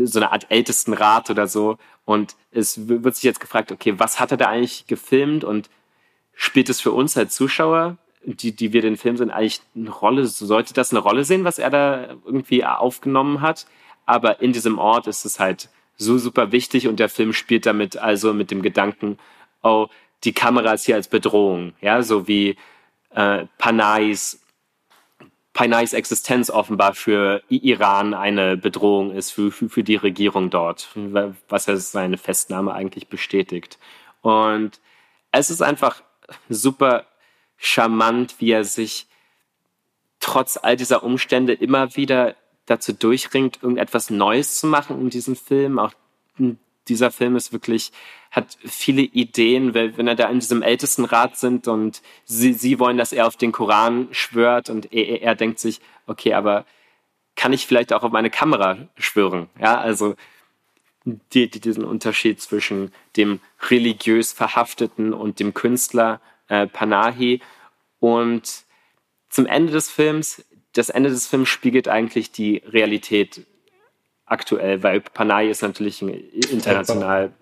so einer Art Ältestenrat oder so. Und es wird sich jetzt gefragt, okay, was hat er da eigentlich gefilmt und spielt es für uns als Zuschauer, die, die wir den Film sind, eigentlich eine Rolle, sollte das eine Rolle sehen, was er da irgendwie aufgenommen hat? Aber in diesem Ort ist es halt so super wichtig und der Film spielt damit also mit dem Gedanken, oh, die Kamera ist hier als Bedrohung, ja, so wie äh, Panais Panays Existenz offenbar für Iran eine Bedrohung ist, für, für, für die Regierung dort, was ja seine Festnahme eigentlich bestätigt. Und es ist einfach super charmant, wie er sich trotz all dieser Umstände immer wieder dazu durchringt, irgendetwas Neues zu machen in diesem Film, auch dieser Film ist wirklich, hat viele Ideen, weil wenn er da in diesem Ältestenrat sind und sie, sie wollen, dass er auf den Koran schwört und er, er denkt sich, okay, aber kann ich vielleicht auch auf meine Kamera schwören? Ja, also die, die, diesen Unterschied zwischen dem religiös Verhafteten und dem Künstler äh, Panahi. Und zum Ende des Films, das Ende des Films spiegelt eigentlich die Realität aktuell, weil Panay ist natürlich international.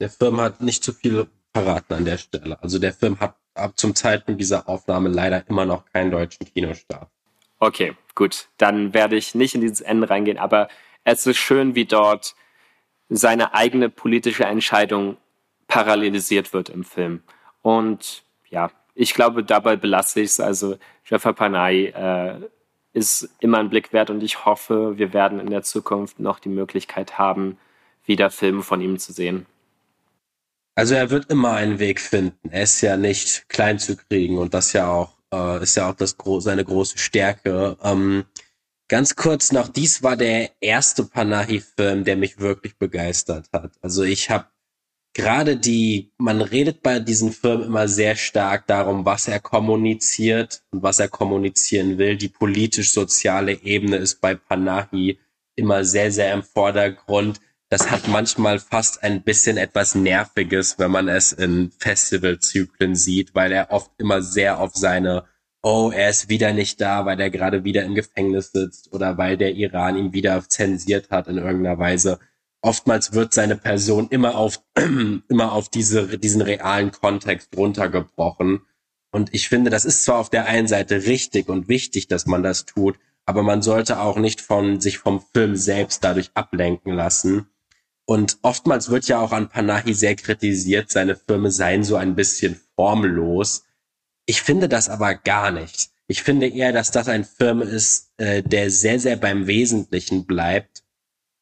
Der Film hat nicht zu viel verraten an der Stelle. Also der Film hat ab zum Zeitpunkt dieser Aufnahme leider immer noch keinen deutschen Kinostart. Okay, gut. Dann werde ich nicht in dieses Ende reingehen, aber es ist schön, wie dort seine eigene politische Entscheidung parallelisiert wird im Film. Und ja, ich glaube, dabei belasse ich es. Also Jafar Panay äh, ist immer ein Blick wert und ich hoffe, wir werden in der Zukunft noch die Möglichkeit haben, wieder Filme von ihm zu sehen. Also er wird immer einen Weg finden. Er ist ja nicht klein zu kriegen und das ja auch äh, ist ja auch das seine große Stärke. Ähm, ganz kurz noch, dies war der erste Panahi-Film, der mich wirklich begeistert hat. Also ich habe gerade die, man redet bei diesen Firmen immer sehr stark darum, was er kommuniziert und was er kommunizieren will. Die politisch-soziale Ebene ist bei Panahi immer sehr, sehr im Vordergrund. Das hat manchmal fast ein bisschen etwas Nerviges, wenn man es in Festivalzyklen sieht, weil er oft immer sehr auf seine oh, er ist wieder nicht da, weil er gerade wieder im Gefängnis sitzt oder weil der Iran ihn wieder zensiert hat in irgendeiner Weise oftmals wird seine Person immer auf, immer auf diese, diesen realen Kontext runtergebrochen. Und ich finde, das ist zwar auf der einen Seite richtig und wichtig, dass man das tut, aber man sollte auch nicht von sich vom Film selbst dadurch ablenken lassen. Und oftmals wird ja auch an Panahi sehr kritisiert, seine Filme seien so ein bisschen formlos. Ich finde das aber gar nicht. Ich finde eher, dass das ein Film ist, äh, der sehr, sehr beim Wesentlichen bleibt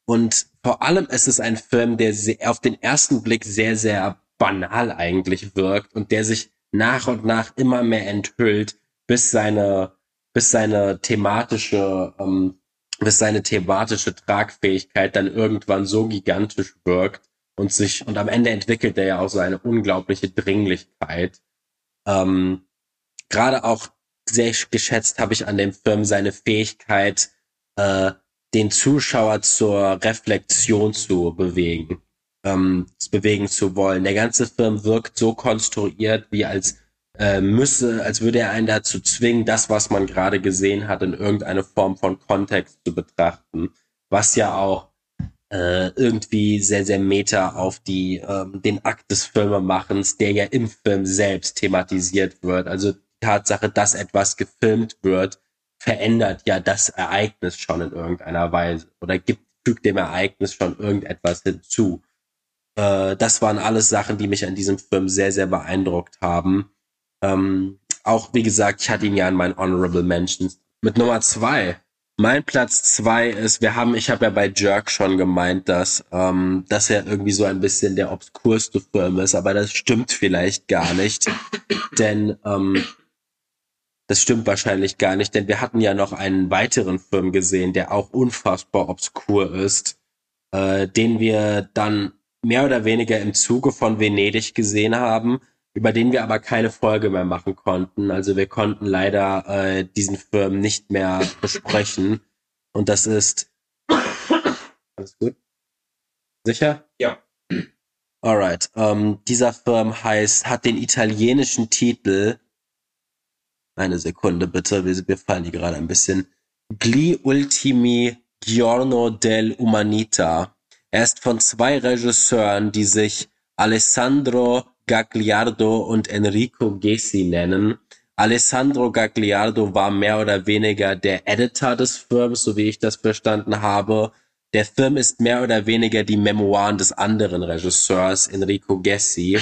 und vor allem ist es ein Film, der auf den ersten Blick sehr, sehr banal eigentlich wirkt und der sich nach und nach immer mehr enthüllt, bis seine, bis seine thematische, ähm, bis seine thematische Tragfähigkeit dann irgendwann so gigantisch wirkt und sich, und am Ende entwickelt er ja auch so eine unglaubliche Dringlichkeit. Ähm, Gerade auch sehr geschätzt habe ich an dem Film seine Fähigkeit, äh, den Zuschauer zur Reflexion zu bewegen, ähm, bewegen zu wollen. Der ganze Film wirkt so konstruiert, wie als äh, müsse, als würde er einen dazu zwingen, das, was man gerade gesehen hat, in irgendeine Form von Kontext zu betrachten, was ja auch äh, irgendwie sehr, sehr meta auf die ähm, den Akt des Filmemachens, der ja im Film selbst thematisiert wird. Also die Tatsache, dass etwas gefilmt wird, verändert ja das Ereignis schon in irgendeiner Weise oder gibt, fügt dem Ereignis schon irgendetwas hinzu. Äh, das waren alles Sachen, die mich an diesem Film sehr, sehr beeindruckt haben. Ähm, auch, wie gesagt, ich hatte ihn ja in meinen Honorable Mentions. Mit Nummer zwei. Mein Platz zwei ist, wir haben, ich habe ja bei Jerk schon gemeint, dass, ähm, dass er irgendwie so ein bisschen der obskurste Film ist, aber das stimmt vielleicht gar nicht. Denn ähm, das stimmt wahrscheinlich gar nicht, denn wir hatten ja noch einen weiteren Film gesehen, der auch unfassbar obskur ist, äh, den wir dann mehr oder weniger im Zuge von Venedig gesehen haben, über den wir aber keine Folge mehr machen konnten. Also wir konnten leider äh, diesen Film nicht mehr besprechen. Und das ist alles gut. Sicher? Ja. Alright. Ähm, dieser Film heißt, hat den italienischen Titel eine Sekunde bitte, wir, wir fallen hier gerade ein bisschen. Gli ultimi giorno del Umanita. Er ist von zwei Regisseuren, die sich Alessandro Gagliardo und Enrico Gessi nennen. Alessandro Gagliardo war mehr oder weniger der Editor des Films, so wie ich das verstanden habe. Der Film ist mehr oder weniger die Memoiren des anderen Regisseurs, Enrico Gessi.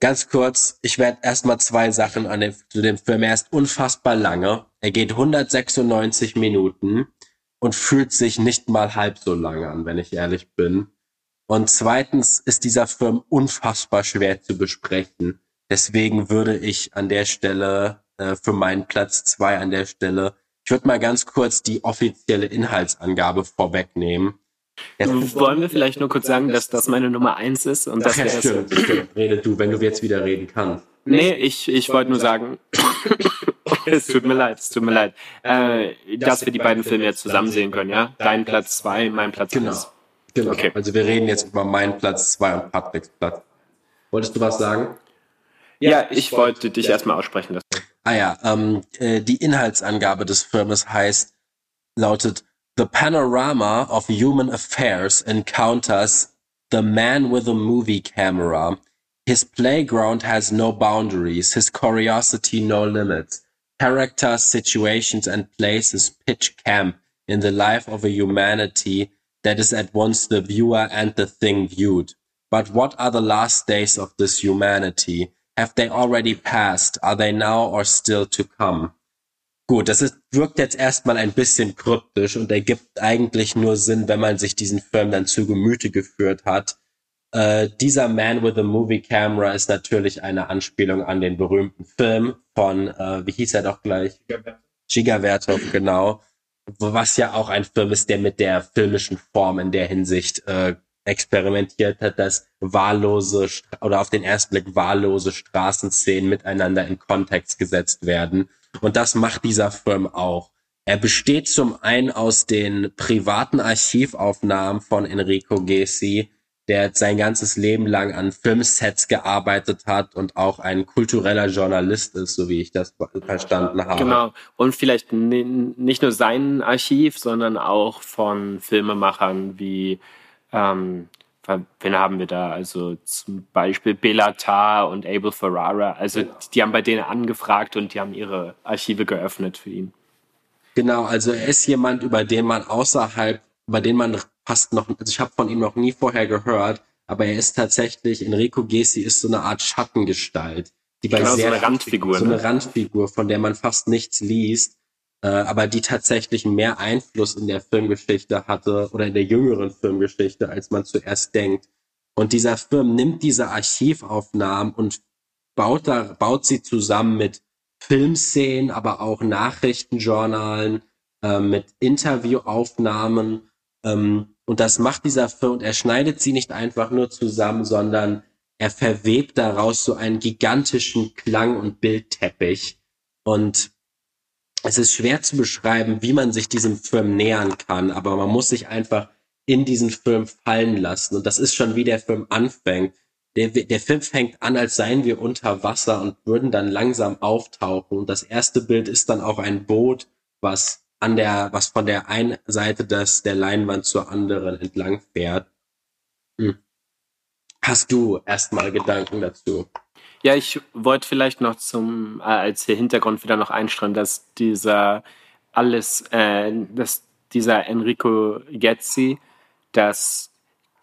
Ganz kurz, ich werde erstmal zwei Sachen an dem, zu dem Film. Er ist unfassbar lange. Er geht 196 Minuten und fühlt sich nicht mal halb so lange an, wenn ich ehrlich bin. Und zweitens ist dieser Film unfassbar schwer zu besprechen. Deswegen würde ich an der Stelle äh, für meinen Platz zwei an der Stelle, ich würde mal ganz kurz die offizielle Inhaltsangabe vorwegnehmen. Jetzt Wollen wir vielleicht nur kurz sagen, dass das meine Nummer eins ist und dass ja, wir stimmt, das stimmt. Rede du, wenn du jetzt wieder reden kannst. Nee, ich, ich wollte nur sagen, es tut mir leid, es tut mir leid, äh, dass wir die beiden Filme jetzt zusammen sehen können, ja? Dein Platz zwei, mein Platz Genau. eins. Genau. Okay. Also wir reden jetzt über meinen Platz zwei und Patricks Platz. Wolltest du was sagen? Ja, ich wollte dich erstmal aussprechen lassen. Ah ja, ähm, äh, die Inhaltsangabe des Filmes heißt, lautet The panorama of human affairs encounters the man with a movie camera. His playground has no boundaries, his curiosity no limits. Characters, situations, and places pitch camp in the life of a humanity that is at once the viewer and the thing viewed. But what are the last days of this humanity? Have they already passed? Are they now or still to come? Gut, das ist, wirkt jetzt erstmal ein bisschen kryptisch und ergibt eigentlich nur Sinn, wenn man sich diesen Film dann zu Gemüte geführt hat. Äh, dieser Man with a Movie Camera ist natürlich eine Anspielung an den berühmten Film von, äh, wie hieß er doch gleich? Giga Vertov, genau. Was ja auch ein Film ist, der mit der filmischen Form in der Hinsicht äh, experimentiert hat, dass wahllose oder auf den ersten Blick wahllose Straßenszenen miteinander in Kontext gesetzt werden. Und das macht dieser Film auch. Er besteht zum einen aus den privaten Archivaufnahmen von Enrico Gessi, der sein ganzes Leben lang an Filmsets gearbeitet hat und auch ein kultureller Journalist ist, so wie ich das verstanden habe. Genau. Und vielleicht nicht nur sein Archiv, sondern auch von Filmemachern wie ähm, wen haben wir da? Also zum Beispiel Belatar und Abel Ferrara. Also die haben bei denen angefragt und die haben ihre Archive geöffnet für ihn. Genau, also er ist jemand, über den man außerhalb, über den man fast noch, also ich habe von ihm noch nie vorher gehört, aber er ist tatsächlich, Enrico Gessi ist so eine Art Schattengestalt, die bei genau, sehr so eine Randfigur, so eine ne? Randfigur, von der man fast nichts liest, äh, aber die tatsächlich mehr Einfluss in der Filmgeschichte hatte oder in der jüngeren Filmgeschichte, als man zuerst denkt. Und dieser Film nimmt diese Archivaufnahmen und baut da, baut sie zusammen mit Filmszenen, aber auch Nachrichtenjournalen, äh, mit Interviewaufnahmen. Ähm, und das macht dieser Film und er schneidet sie nicht einfach nur zusammen, sondern er verwebt daraus so einen gigantischen Klang- und Bildteppich. Und es ist schwer zu beschreiben, wie man sich diesem Film nähern kann, aber man muss sich einfach in diesen Film fallen lassen. Und das ist schon, wie der Film anfängt. Der, der Film fängt an, als seien wir unter Wasser und würden dann langsam auftauchen. Und das erste Bild ist dann auch ein Boot, was an der, was von der einen Seite des, der Leinwand zur anderen entlang fährt. Hm. Hast du erstmal Gedanken dazu? Ja, ich wollte vielleicht noch zum, äh, als Hintergrund wieder noch einstreuen, dass dieser alles, äh, dass dieser Enrico Getzi, dass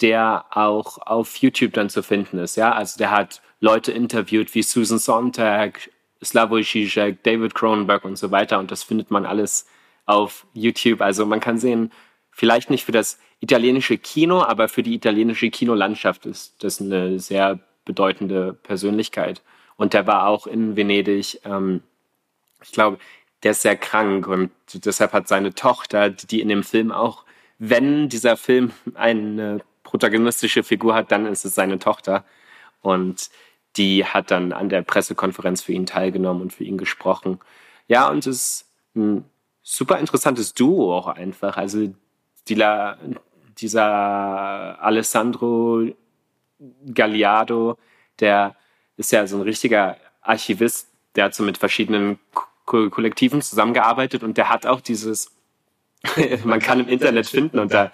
der auch auf YouTube dann zu finden ist, ja. Also der hat Leute interviewt wie Susan Sontag, Slavoj Žižek, David Cronenberg und so weiter und das findet man alles auf YouTube. Also man kann sehen, vielleicht nicht für das italienische Kino, aber für die italienische Kinolandschaft ist das eine sehr bedeutende Persönlichkeit. Und der war auch in Venedig, ähm, ich glaube, der ist sehr krank und deshalb hat seine Tochter, die in dem Film auch, wenn dieser Film eine protagonistische Figur hat, dann ist es seine Tochter. Und die hat dann an der Pressekonferenz für ihn teilgenommen und für ihn gesprochen. Ja, und es ist ein super interessantes Duo auch einfach. Also die, dieser Alessandro Galliardo, der ist ja so ein richtiger Archivist, der hat so mit verschiedenen Ko Kollektiven zusammengearbeitet und der hat auch dieses, man kann im Internet finden und da,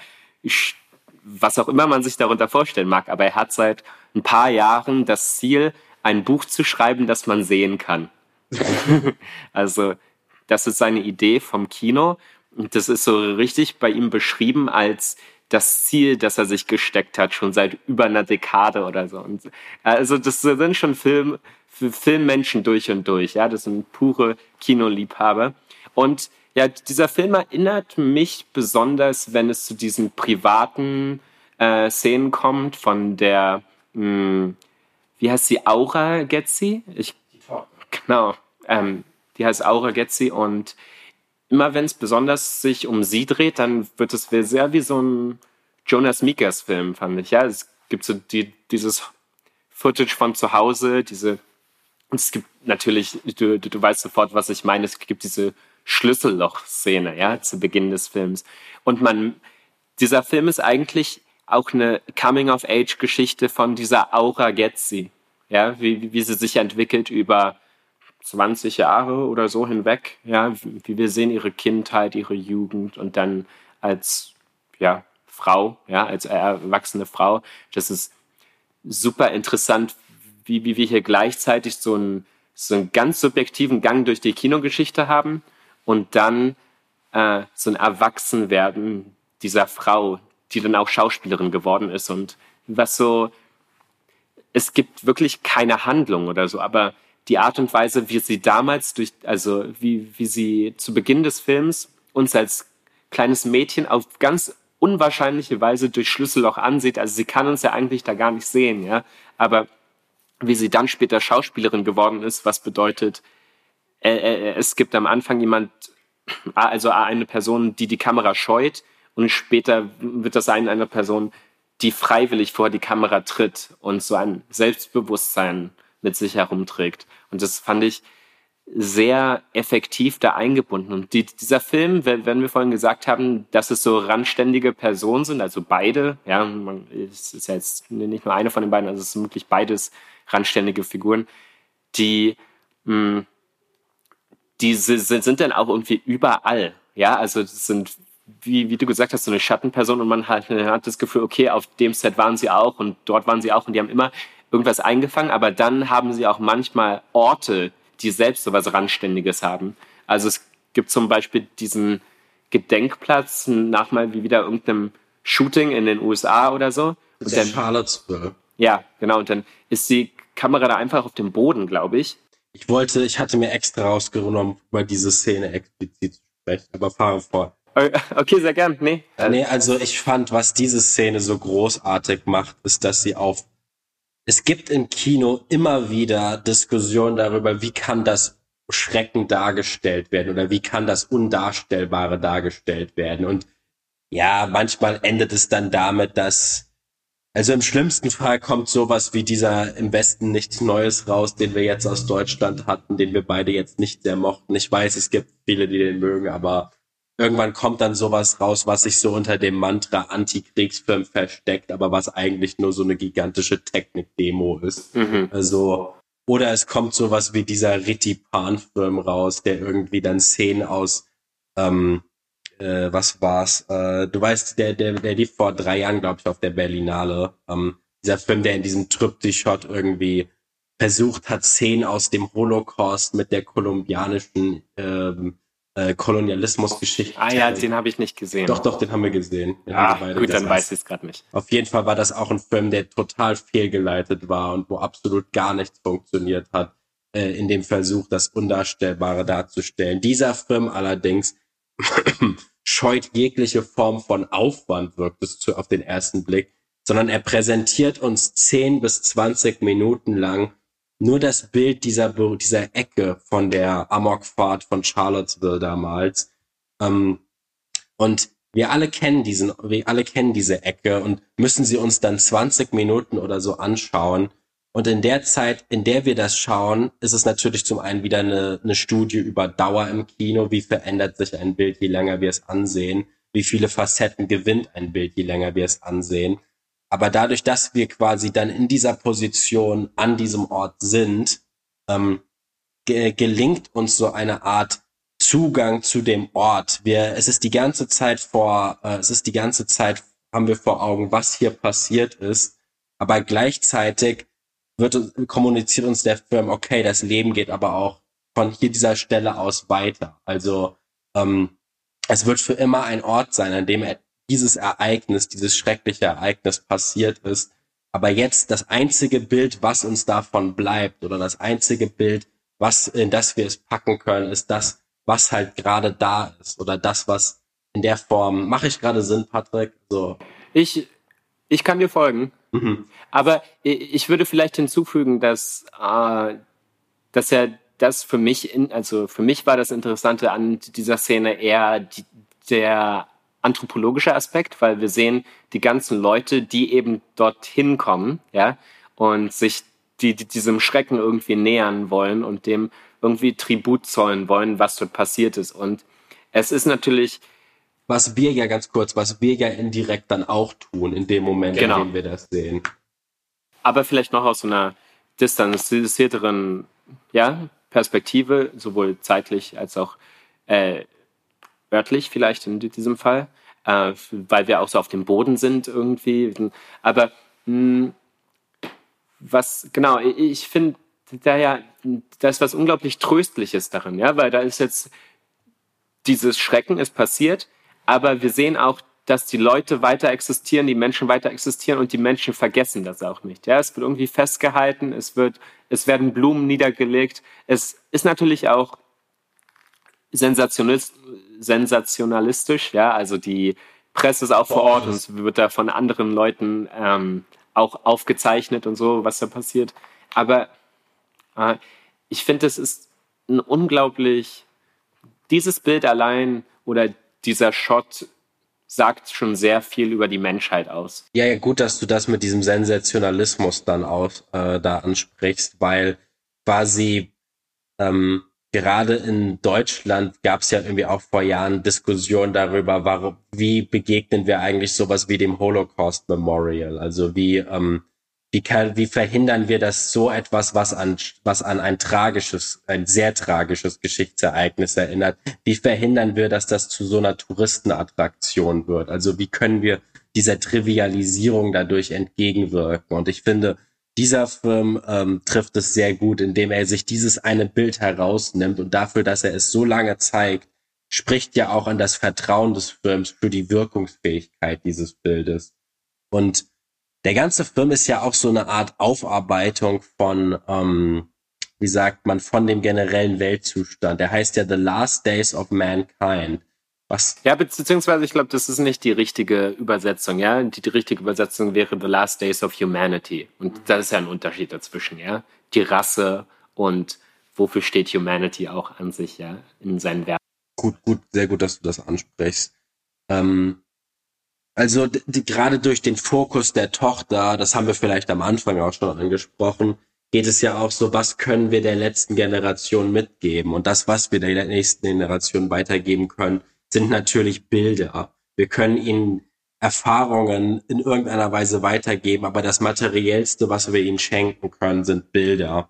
was auch immer man sich darunter vorstellen mag, aber er hat seit ein paar Jahren das Ziel, ein Buch zu schreiben, das man sehen kann. also, das ist seine Idee vom Kino. Und das ist so richtig bei ihm beschrieben als das Ziel, das er sich gesteckt hat, schon seit über einer Dekade oder so. Und also das sind schon Film, Filmmenschen durch und durch. Ja, das sind pure Kinoliebhaber. Und ja, dieser Film erinnert mich besonders, wenn es zu diesen privaten äh, Szenen kommt von der, mh, hm, wie heißt sie, Aura Getzi? Ich, genau, ähm, die heißt Aura Getzi und immer wenn es besonders sich um sie dreht, dann wird es sehr wie so ein Jonas Mikas Film, fand ich. Ja, es gibt so die, dieses Footage von zu Hause, diese, und es gibt natürlich, du, du, du weißt sofort, was ich meine, es gibt diese Schlüsselloch-Szene, ja, zu Beginn des Films. Und man, dieser Film ist eigentlich auch eine Coming-of-Age-Geschichte von dieser Aura Getzi, ja, wie, wie sie sich entwickelt über 20 Jahre oder so hinweg, ja, wie wir sehen ihre Kindheit, ihre Jugend und dann als, ja, Frau, ja, als erwachsene Frau. Das ist super interessant, wie, wie wir hier gleichzeitig so einen, so einen ganz subjektiven Gang durch die Kinogeschichte haben und dann äh, so ein Erwachsenwerden dieser Frau, die dann auch Schauspielerin geworden ist und was so, es gibt wirklich keine Handlung oder so, aber die Art und Weise, wie sie damals durch, also wie, wie sie zu Beginn des Films uns als kleines Mädchen auf ganz unwahrscheinliche Weise durch Schlüsselloch ansieht. Also sie kann uns ja eigentlich da gar nicht sehen, ja. Aber wie sie dann später Schauspielerin geworden ist, was bedeutet, äh, äh, es gibt am Anfang jemand, also eine Person, die die Kamera scheut und später wird das eine, eine Person, die freiwillig vor die Kamera tritt und so ein Selbstbewusstsein mit sich herumträgt. Und das fand ich sehr effektiv da eingebunden. Und die, dieser Film, wenn, wenn wir vorhin gesagt haben, dass es so randständige Personen sind, also beide, ja, man, es ist ja jetzt nicht nur eine von den beiden, also es sind wirklich beides randständige Figuren, die, mh, hm, die sind, sind dann auch irgendwie überall. Ja, also es sind, wie, wie du gesagt hast, so eine Schattenperson und man hat, hat das Gefühl, okay, auf dem Set waren sie auch und dort waren sie auch und die haben immer irgendwas eingefangen, aber dann haben sie auch manchmal Orte, die selbst so was Randständiges haben. Also es gibt zum Beispiel diesen Gedenkplatz nach mal wie wieder irgendeinem Shooting in den USA oder so. Und dann, Charlottesville. Ja, genau. Und dann ist die Kamera da einfach auf dem Boden, glaube ich. Ich wollte, ich hatte mir extra rausgenommen, über diese Szene explizit zu sprechen, aber fahre vor. Okay, sehr gern. Nee. Nee, also ich fand, was diese Szene so großartig macht, ist, dass sie auf es gibt im Kino immer wieder Diskussionen darüber, wie kann das Schrecken dargestellt werden oder wie kann das Undarstellbare dargestellt werden. Und ja, manchmal endet es dann damit, dass, also im schlimmsten Fall kommt sowas wie dieser im Westen nichts Neues raus, den wir jetzt aus Deutschland hatten, den wir beide jetzt nicht sehr mochten. Ich weiß, es gibt viele, die den mögen, aber irgendwann kommt dann sowas raus, was sich so unter dem Mantra Antikriegsfilm versteckt, aber was eigentlich nur so eine gigantische Technik-Demo ist. Mhm. Also, oder es kommt sowas wie dieser Rittipan-Film raus, der irgendwie dann Szenen aus, ähm, äh, was war's? Äh, du weißt, der, der, der lief vor drei Jahren, glaube ich, auf der Berlinale. Ähm, dieser Film, der in diesem Triptychot irgendwie versucht hat, Szenen aus dem Holocaust mit der kolumbianischen ähm, äh, Kolonialismusgeschichte. Ah ja, den habe ich nicht gesehen. Doch, doch, den haben wir gesehen. Den ah, wir gut, dann weiß ich es gerade nicht. Auf jeden Fall war das auch ein Film, der total fehlgeleitet war und wo absolut gar nichts funktioniert hat äh, in dem Versuch, das Undarstellbare darzustellen. Dieser Film allerdings scheut jegliche Form von Aufwand, wirkt es zu, auf den ersten Blick, sondern er präsentiert uns 10 bis 20 Minuten lang nur das Bild dieser, dieser Ecke von der Amokfahrt von Charlottesville damals. Ähm, und wir alle kennen diesen, wir alle kennen diese Ecke und müssen sie uns dann 20 Minuten oder so anschauen. Und in der Zeit, in der wir das schauen, ist es natürlich zum einen wieder eine, eine Studie über Dauer im Kino. Wie verändert sich ein Bild, je länger wir es ansehen? Wie viele Facetten gewinnt ein Bild, je länger wir es ansehen? Aber dadurch, dass wir quasi dann in dieser Position an diesem Ort sind, ähm, ge gelingt uns so eine Art Zugang zu dem Ort. Wir, es ist die ganze Zeit vor, äh, es ist die ganze Zeit haben wir vor Augen, was hier passiert ist. Aber gleichzeitig wird kommuniziert uns der Film, okay, das Leben geht aber auch von hier dieser Stelle aus weiter. Also ähm, es wird für immer ein Ort sein, an dem dieses Ereignis, dieses schreckliche Ereignis passiert ist. Aber jetzt das einzige Bild, was uns davon bleibt oder das einzige Bild, was, in das wir es packen können, ist das, was halt gerade da ist oder das, was in der Form, mache ich gerade Sinn, Patrick? So. Ich, ich kann dir folgen. Mhm. Aber ich würde vielleicht hinzufügen, dass, äh, dass ja das für mich, in, also für mich war das Interessante an dieser Szene eher die, der anthropologischer Aspekt, weil wir sehen die ganzen Leute, die eben dorthin kommen, ja, und sich die, die diesem Schrecken irgendwie nähern wollen und dem irgendwie Tribut zollen wollen, was dort passiert ist. Und es ist natürlich. Was wir ja ganz kurz, was wir ja indirekt dann auch tun, in dem Moment, genau. in dem wir das sehen. Aber vielleicht noch aus so einer distanzierteren ja, Perspektive, sowohl zeitlich als auch äh, örtlich vielleicht in diesem Fall, äh, weil wir auch so auf dem Boden sind irgendwie. Aber mh, hm, was, genau, ich finde, da ja, da ist was unglaublich Tröstliches darin, ja, weil da ist jetzt dieses Schrecken ist passiert, aber wir sehen auch, dass die Leute weiter existieren, die Menschen weiter existieren und die Menschen vergessen das auch nicht. Ja, es wird irgendwie festgehalten, es wird, es werden Blumen niedergelegt. Es ist natürlich auch sensationalistisch, ja, also die Presse ist auch vor Ort und es wird da von anderen Leuten ähm, auch aufgezeichnet und so, was da passiert. Aber äh, ich finde, es ist ein unglaublich, dieses Bild allein oder dieser Shot sagt schon sehr viel über die Menschheit aus. Ja, ja gut, dass du das mit diesem Sensationalismus dann auch äh, da ansprichst, weil quasi ähm, gerade in Deutschland gab es ja irgendwie auch vor Jahren Diskussionen darüber, warum, wie begegnen wir eigentlich sowas wie dem Holocaust Memorial? Also wie, ähm, wie, kann, wie verhindern wir, dass so etwas, was an, was an ein tragisches, ein sehr tragisches Geschichtsereignis erinnert, wie verhindern wir, dass das zu so einer Touristenattraktion wird? Also wie können wir dieser Trivialisierung dadurch entgegenwirken? Und ich finde, dieser Film ähm, trifft es sehr gut, indem er sich dieses eine Bild herausnimmt und dafür, dass er es so lange zeigt, spricht ja auch an das Vertrauen des Films für die Wirkungsfähigkeit dieses Bildes. Und der ganze Film ist ja auch so eine Art Aufarbeitung von, ähm, wie sagt man, von dem generellen Weltzustand. Der heißt ja The Last Days of Mankind. Was? Ja, beziehungsweise ich glaube, das ist nicht die richtige Übersetzung, ja. Die, die, richtige Übersetzung wäre The Last Days of Humanity. Und da ist ja ein Unterschied dazwischen, ja. Die Rasse und wofür steht Humanity auch an sich, ja, in seinen Werken. Gut, gut, sehr gut, dass du das ansprichst. Ähm, also gerade durch den Fokus der Tochter, das haben wir vielleicht am Anfang auch schon angesprochen, geht es ja auch so, was können wir der letzten Generation mitgeben? Und das, was wir der nächsten Generation weitergeben können, sind natürlich Bilder. Wir können ihnen Erfahrungen in irgendeiner Weise weitergeben, aber das Materiellste, was wir ihnen schenken können, sind Bilder.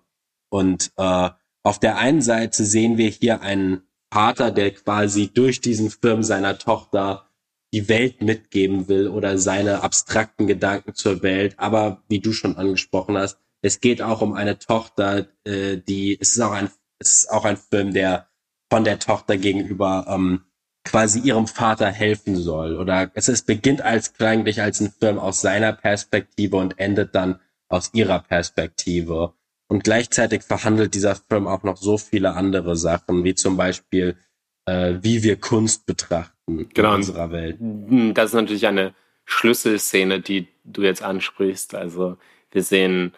Und äh, auf der einen Seite sehen wir hier einen Vater, der quasi durch diesen Film seiner Tochter die Welt mitgeben will oder seine abstrakten Gedanken zur Welt. Aber wie du schon angesprochen hast, es geht auch um eine Tochter, äh, die es ist auch ein es ist auch ein Film, der von der Tochter gegenüber ähm, quasi ihrem Vater helfen soll. Oder es, es beginnt als eigentlich als ein Film aus seiner Perspektive und endet dann aus ihrer Perspektive. Und gleichzeitig verhandelt dieser Film auch noch so viele andere Sachen, wie zum Beispiel, äh, wie wir Kunst betrachten genau. in unserer Welt. Das ist natürlich eine Schlüsselszene, die du jetzt ansprichst. Also wir sehen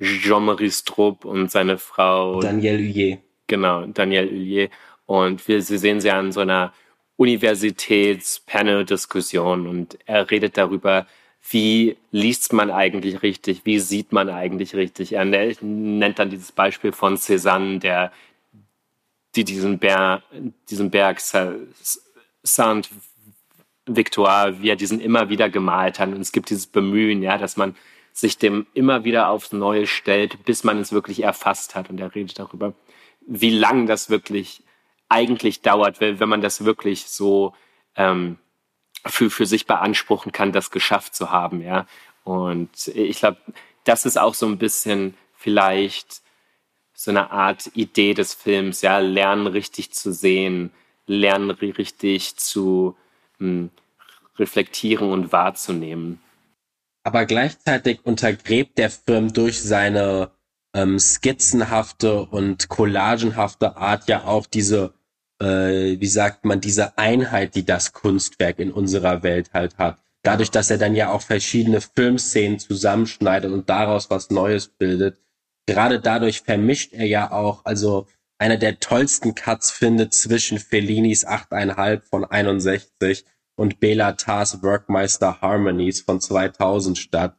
Jean-Marie Strupp und seine Frau Danielle Huyer. Genau, Danielle Huyer. Und wir sie sehen sie an so einer Universitäts-Panel-Diskussion und er redet darüber, wie liest man eigentlich richtig, wie sieht man eigentlich richtig. Er nennt dann dieses Beispiel von Cézanne, der die diesen, Berg, diesen Berg Saint Victoire, wie er diesen immer wieder gemalt hat. Und es gibt dieses Bemühen, ja, dass man sich dem immer wieder aufs Neue stellt, bis man es wirklich erfasst hat. Und er redet darüber, wie lang das wirklich eigentlich dauert, wenn man das wirklich so ähm, für, für sich beanspruchen kann, das geschafft zu haben, ja. Und ich glaube, das ist auch so ein bisschen vielleicht so eine Art Idee des Films, ja, lernen richtig zu sehen, lernen richtig zu hm, reflektieren und wahrzunehmen. Aber gleichzeitig untergräbt der Film durch seine ähm, skizzenhafte und collagenhafte Art ja auch diese äh, wie sagt man, diese Einheit, die das Kunstwerk in unserer Welt halt hat. Dadurch, dass er dann ja auch verschiedene Filmszenen zusammenschneidet und daraus was Neues bildet. Gerade dadurch vermischt er ja auch, also einer der tollsten Cuts findet zwischen Fellinis 8,5 von 61 und Bela Tars Workmeister Harmonies von 2000 statt.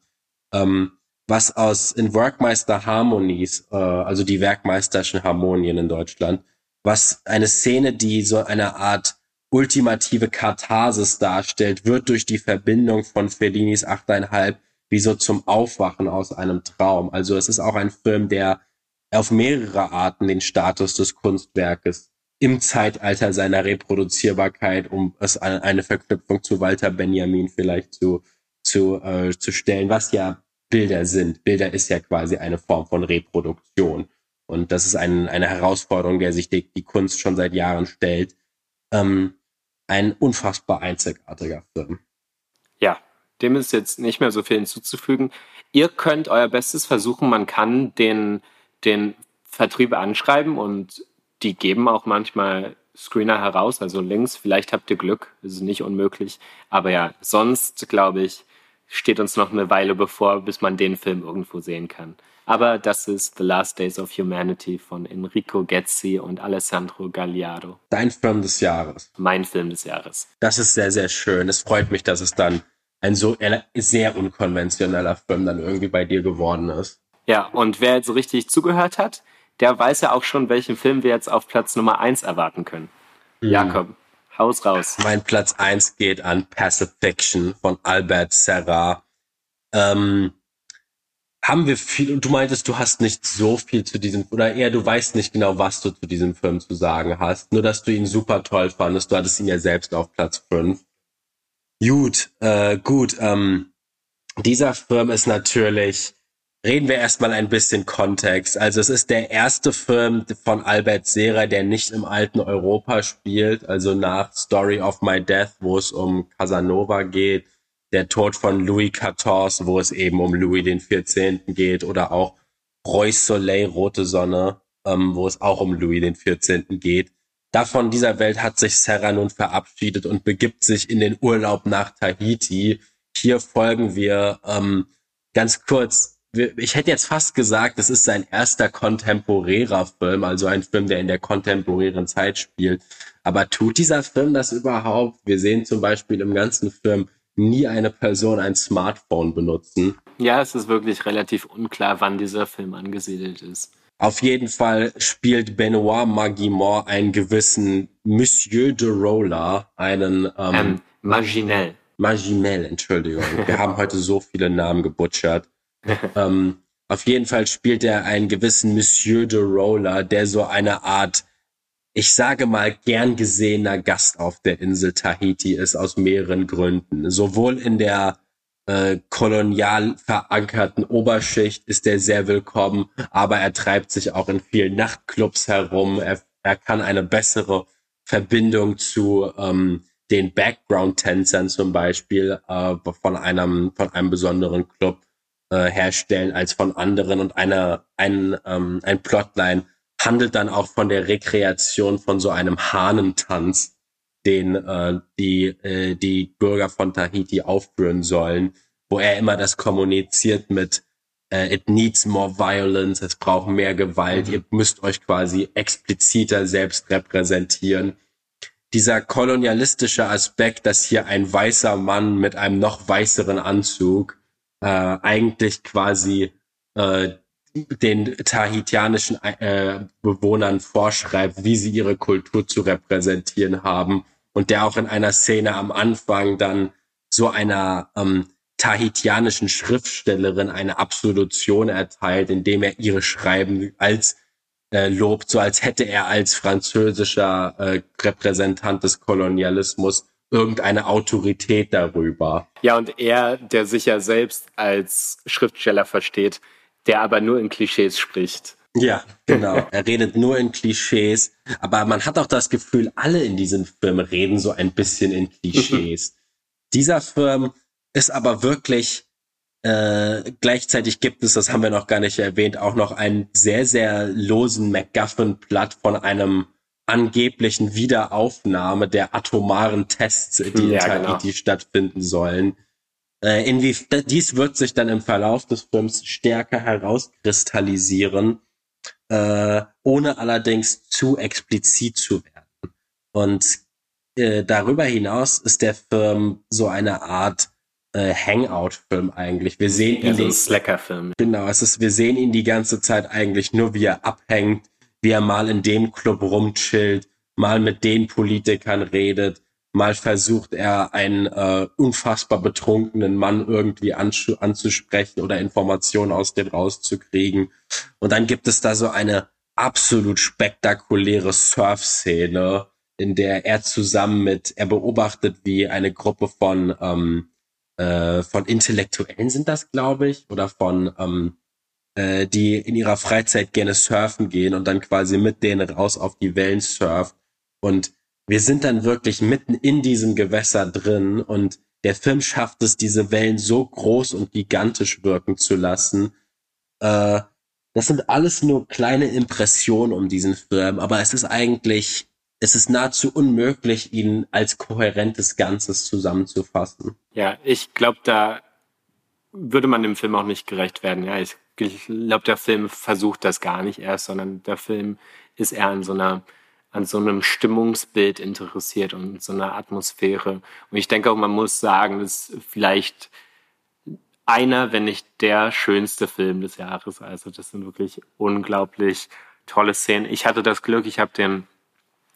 Ähm, was aus in Workmeister Harmonies, äh, also die Werkmeisterschen Harmonien in Deutschland, was eine Szene, die so eine Art ultimative Katharsis darstellt, wird durch die Verbindung von Fellinis Achteinhalb wie so zum Aufwachen aus einem Traum. Also es ist auch ein Film, der auf mehrere Arten den Status des Kunstwerkes im Zeitalter seiner Reproduzierbarkeit, um es eine Verknüpfung zu Walter Benjamin vielleicht zu, zu, äh, zu stellen, was ja Bilder sind. Bilder ist ja quasi eine Form von Reproduktion. Und das ist ein, eine Herausforderung, der sich die, die, Kunst schon seit Jahren stellt. Ähm, ein unfassbar einzigartiger Film. Ja, dem ist jetzt nicht mehr so viel hinzuzufügen. Ihr könnt euer Bestes versuchen. Man kann den, den Vertrieb anschreiben und die geben auch manchmal Screener heraus, also Links. Vielleicht habt ihr Glück, ist nicht unmöglich. Aber ja, sonst glaube ich, steht uns noch eine Weile bevor, bis man den Film irgendwo sehen kann. Aber das ist The Last Days of Humanity von Enrico Gezzi und Alessandro Gagliardo. Dein Film des Jahres. Mein Film des Jahres. Das ist sehr, sehr schön. Es freut mich, dass es dann ein so sehr unkonventioneller Film dann irgendwie bei dir geworden ist. Ja, und wer jetzt richtig zugehört hat, der weiß ja auch schon, welchen Film wir jetzt auf Platz Nummer 1 erwarten können. Mhm. Jakob, haus raus. Mein Platz 1 geht an Pacifiction von Albert Serra. Ähm, haben wir viel, und du meintest, du hast nicht so viel zu diesem, oder eher du weißt nicht genau, was du zu diesem Film zu sagen hast, nur dass du ihn super toll fandest, du hattest ihn ja selbst auf Platz 5. Gut, äh, gut, ähm, dieser Film ist natürlich, reden wir erstmal ein bisschen Kontext. Also es ist der erste Film von Albert Serra, der nicht im alten Europa spielt, also nach Story of My Death, wo es um Casanova geht, der Tod von Louis XIV, wo es eben um Louis 14. geht, oder auch Roy Soleil, Rote Sonne, ähm, wo es auch um Louis 14. geht. Davon dieser Welt hat sich Serra nun verabschiedet und begibt sich in den Urlaub nach Tahiti. Hier folgen wir ähm, ganz kurz. Ich hätte jetzt fast gesagt, es ist sein erster kontemporärer Film, also ein Film, der in der kontemporären Zeit spielt. Aber tut dieser Film das überhaupt? Wir sehen zum Beispiel im ganzen Film nie eine Person ein Smartphone benutzen. Ja, es ist wirklich relativ unklar, wann dieser Film angesiedelt ist. Auf jeden Fall spielt Benoit Magimor einen gewissen Monsieur de Roller, einen ähm, ähm, Maginel. Maginel, Entschuldigung. Wir haben heute so viele Namen gebutschert. ähm, auf jeden Fall spielt er einen gewissen Monsieur de Roller, der so eine Art ich sage mal, gern gesehener Gast auf der Insel Tahiti ist aus mehreren Gründen. Sowohl in der äh, kolonial verankerten Oberschicht ist er sehr willkommen, aber er treibt sich auch in vielen Nachtclubs herum. Er, er kann eine bessere Verbindung zu ähm, den Background-Tänzern zum Beispiel äh, von einem von einem besonderen Club äh, herstellen als von anderen und einer ein ähm, ein Plotline handelt dann auch von der Rekreation von so einem Hahnentanz, den äh, die, äh, die Bürger von Tahiti aufführen sollen, wo er immer das kommuniziert mit äh, It needs more violence, es braucht mehr Gewalt, mhm. ihr müsst euch quasi expliziter selbst repräsentieren. Dieser kolonialistische Aspekt, dass hier ein weißer Mann mit einem noch weißeren Anzug äh, eigentlich quasi äh, den tahitianischen äh, Bewohnern vorschreibt, wie sie ihre Kultur zu repräsentieren haben und der auch in einer Szene am Anfang dann so einer ähm, tahitianischen Schriftstellerin eine Absolution erteilt, indem er ihre Schreiben als äh, lobt, so als hätte er als französischer äh, Repräsentant des Kolonialismus irgendeine Autorität darüber. Ja, und er, der sich ja selbst als Schriftsteller versteht, der aber nur in Klischees spricht. Ja, genau. Er redet nur in Klischees, aber man hat auch das Gefühl, alle in diesem Film reden so ein bisschen in Klischees. Dieser Film ist aber wirklich äh, gleichzeitig gibt es, das haben wir noch gar nicht erwähnt, auch noch einen sehr, sehr losen MacGuffin-Platt von einem angeblichen Wiederaufnahme der atomaren Tests, die ja, in Tahiti genau. stattfinden sollen. Äh, inwie dies wird sich dann im Verlauf des Films stärker herauskristallisieren, äh, ohne allerdings zu explizit zu werden. Und äh, darüber hinaus ist der Film so eine Art äh, Hangout-Film eigentlich. Wir sehen ihn. Ja, so ein Slacker-Film. Genau, es ist, wir sehen ihn die ganze Zeit eigentlich nur, wie er abhängt, wie er mal in dem Club rumchillt, mal mit den Politikern redet, Mal versucht er einen äh, unfassbar betrunkenen Mann irgendwie anzusprechen oder Informationen aus dem rauszukriegen. Und dann gibt es da so eine absolut spektakuläre Surf-Szene, in der er zusammen mit, er beobachtet, wie eine Gruppe von, ähm, äh, von Intellektuellen sind das, glaube ich, oder von, ähm, äh, die in ihrer Freizeit gerne surfen gehen und dann quasi mit denen raus auf die Wellen surft. Und wir sind dann wirklich mitten in diesem Gewässer drin und der Film schafft es, diese Wellen so groß und gigantisch wirken zu lassen. Äh, das sind alles nur kleine Impressionen um diesen Film, aber es ist eigentlich, es ist nahezu unmöglich, ihn als kohärentes Ganzes zusammenzufassen. Ja, ich glaube, da würde man dem Film auch nicht gerecht werden. Ja, ich glaube, der Film versucht das gar nicht erst, sondern der Film ist eher an so einer an so einem Stimmungsbild interessiert und so einer Atmosphäre. Und ich denke auch, man muss sagen, das ist vielleicht einer, wenn nicht der schönste Film des Jahres. Also das sind wirklich unglaublich tolle Szenen. Ich hatte das Glück, ich habe den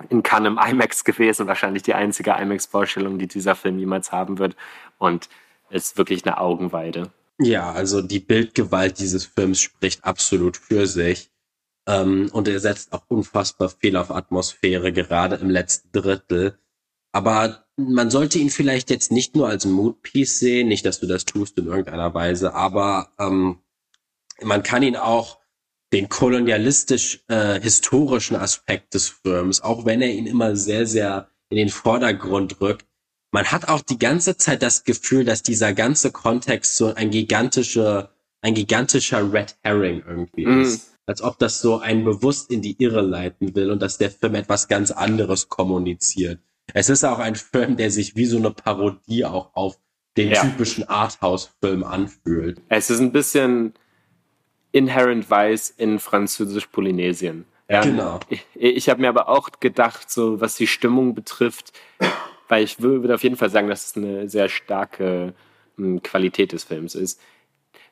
in Cannes im IMAX gewesen, wahrscheinlich die einzige IMAX-Vorstellung, die dieser Film jemals haben wird. Und es ist wirklich eine Augenweide. Ja, also die Bildgewalt dieses Films spricht absolut für sich. Ähm, und er setzt auch unfassbar viel auf Atmosphäre, gerade im letzten Drittel. Aber man sollte ihn vielleicht jetzt nicht nur als Moodpiece sehen, nicht, dass du das tust in irgendeiner Weise, aber ähm, man kann ihn auch den kolonialistisch-historischen äh, Aspekt des Films, auch wenn er ihn immer sehr, sehr in den Vordergrund rückt, man hat auch die ganze Zeit das Gefühl, dass dieser ganze Kontext so ein gigantischer, ein gigantischer Red Herring irgendwie mm. ist als ob das so einen bewusst in die Irre leiten will und dass der Film etwas ganz anderes kommuniziert. Es ist auch ein Film, der sich wie so eine Parodie auch auf den ja. typischen Arthouse-Film anfühlt. Es ist ein bisschen Inherent Weiß in Französisch-Polynesien. Ja, genau. Ich, ich habe mir aber auch gedacht, so was die Stimmung betrifft, weil ich würde auf jeden Fall sagen, dass es eine sehr starke hm, Qualität des Films ist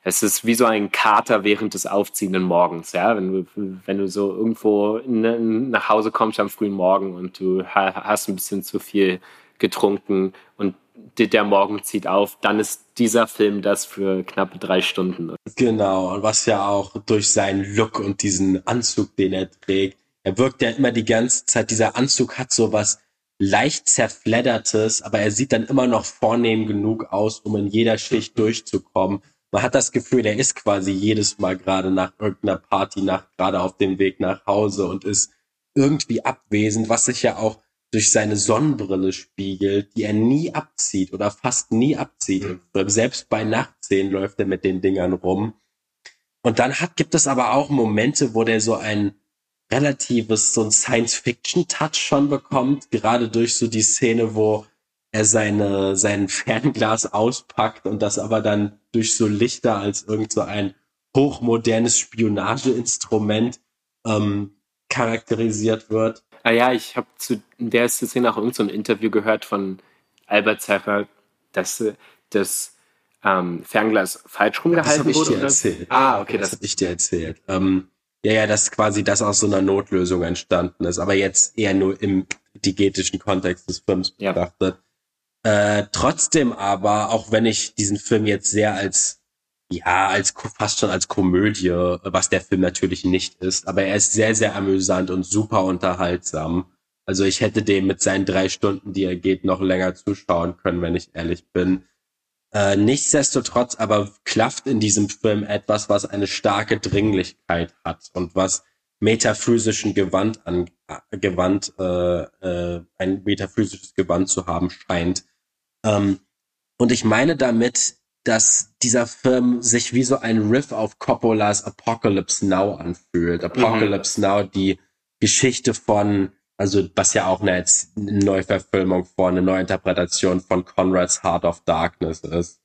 es ist wie so ein Kater während des aufziehenden Morgens, ja, wenn du, wenn du so irgendwo nach Hause kommst am frühen Morgen und du hast ein bisschen zu viel getrunken und der Morgen zieht auf, dann ist dieser Film das für knappe drei Stunden. Genau, und was ja auch durch seinen Look und diesen Anzug, den er trägt, er wirkt ja immer die ganze Zeit, dieser Anzug hat so was leicht zerfleddertes, aber er sieht dann immer noch vornehm genug aus, um in jeder Schicht durchzukommen man hat das Gefühl, er ist quasi jedes Mal gerade nach irgendeiner Party, nach, gerade auf dem Weg nach Hause und ist irgendwie abwesend, was sich ja auch durch seine Sonnenbrille spiegelt, die er nie abzieht oder fast nie abzieht. Mhm. Selbst bei Nachtsehen läuft er mit den Dingern rum. Und dann hat, gibt es aber auch Momente, wo der so ein relatives, so ein Science-Fiction-Touch schon bekommt, gerade durch so die Szene, wo er seine, sein Fernglas auspackt und das aber dann durch so Lichter als irgend so ein hochmodernes Spionageinstrument ähm, charakterisiert wird. Ah ja, ich habe zu der Szene auch irgend so ein Interview gehört von Albert Zerrer, dass das ähm, Fernglas falsch rumgehalten das wurde. Ich dir erzählt. Ah, okay, das, das habe ich dir erzählt. Ähm, ja, ja, dass quasi das aus so einer Notlösung entstanden ist, aber jetzt eher nur im digetischen Kontext des Films betrachtet. Äh, trotzdem aber, auch wenn ich diesen Film jetzt sehr als, ja, als fast schon als Komödie, was der Film natürlich nicht ist, aber er ist sehr, sehr amüsant und super unterhaltsam. Also ich hätte dem mit seinen drei Stunden, die er geht, noch länger zuschauen können, wenn ich ehrlich bin. Äh, nichtsdestotrotz aber klafft in diesem Film etwas, was eine starke Dringlichkeit hat und was metaphysischen Gewand an äh, Gewand äh, äh, ein metaphysisches Gewand zu haben scheint ähm, und ich meine damit, dass dieser Film sich wie so ein Riff auf Coppolas Apocalypse Now anfühlt. Apocalypse mhm. Now, die Geschichte von, also was ja auch eine, eine Neuverfilmung von, eine Neuinterpretation von Conrads Heart of Darkness ist.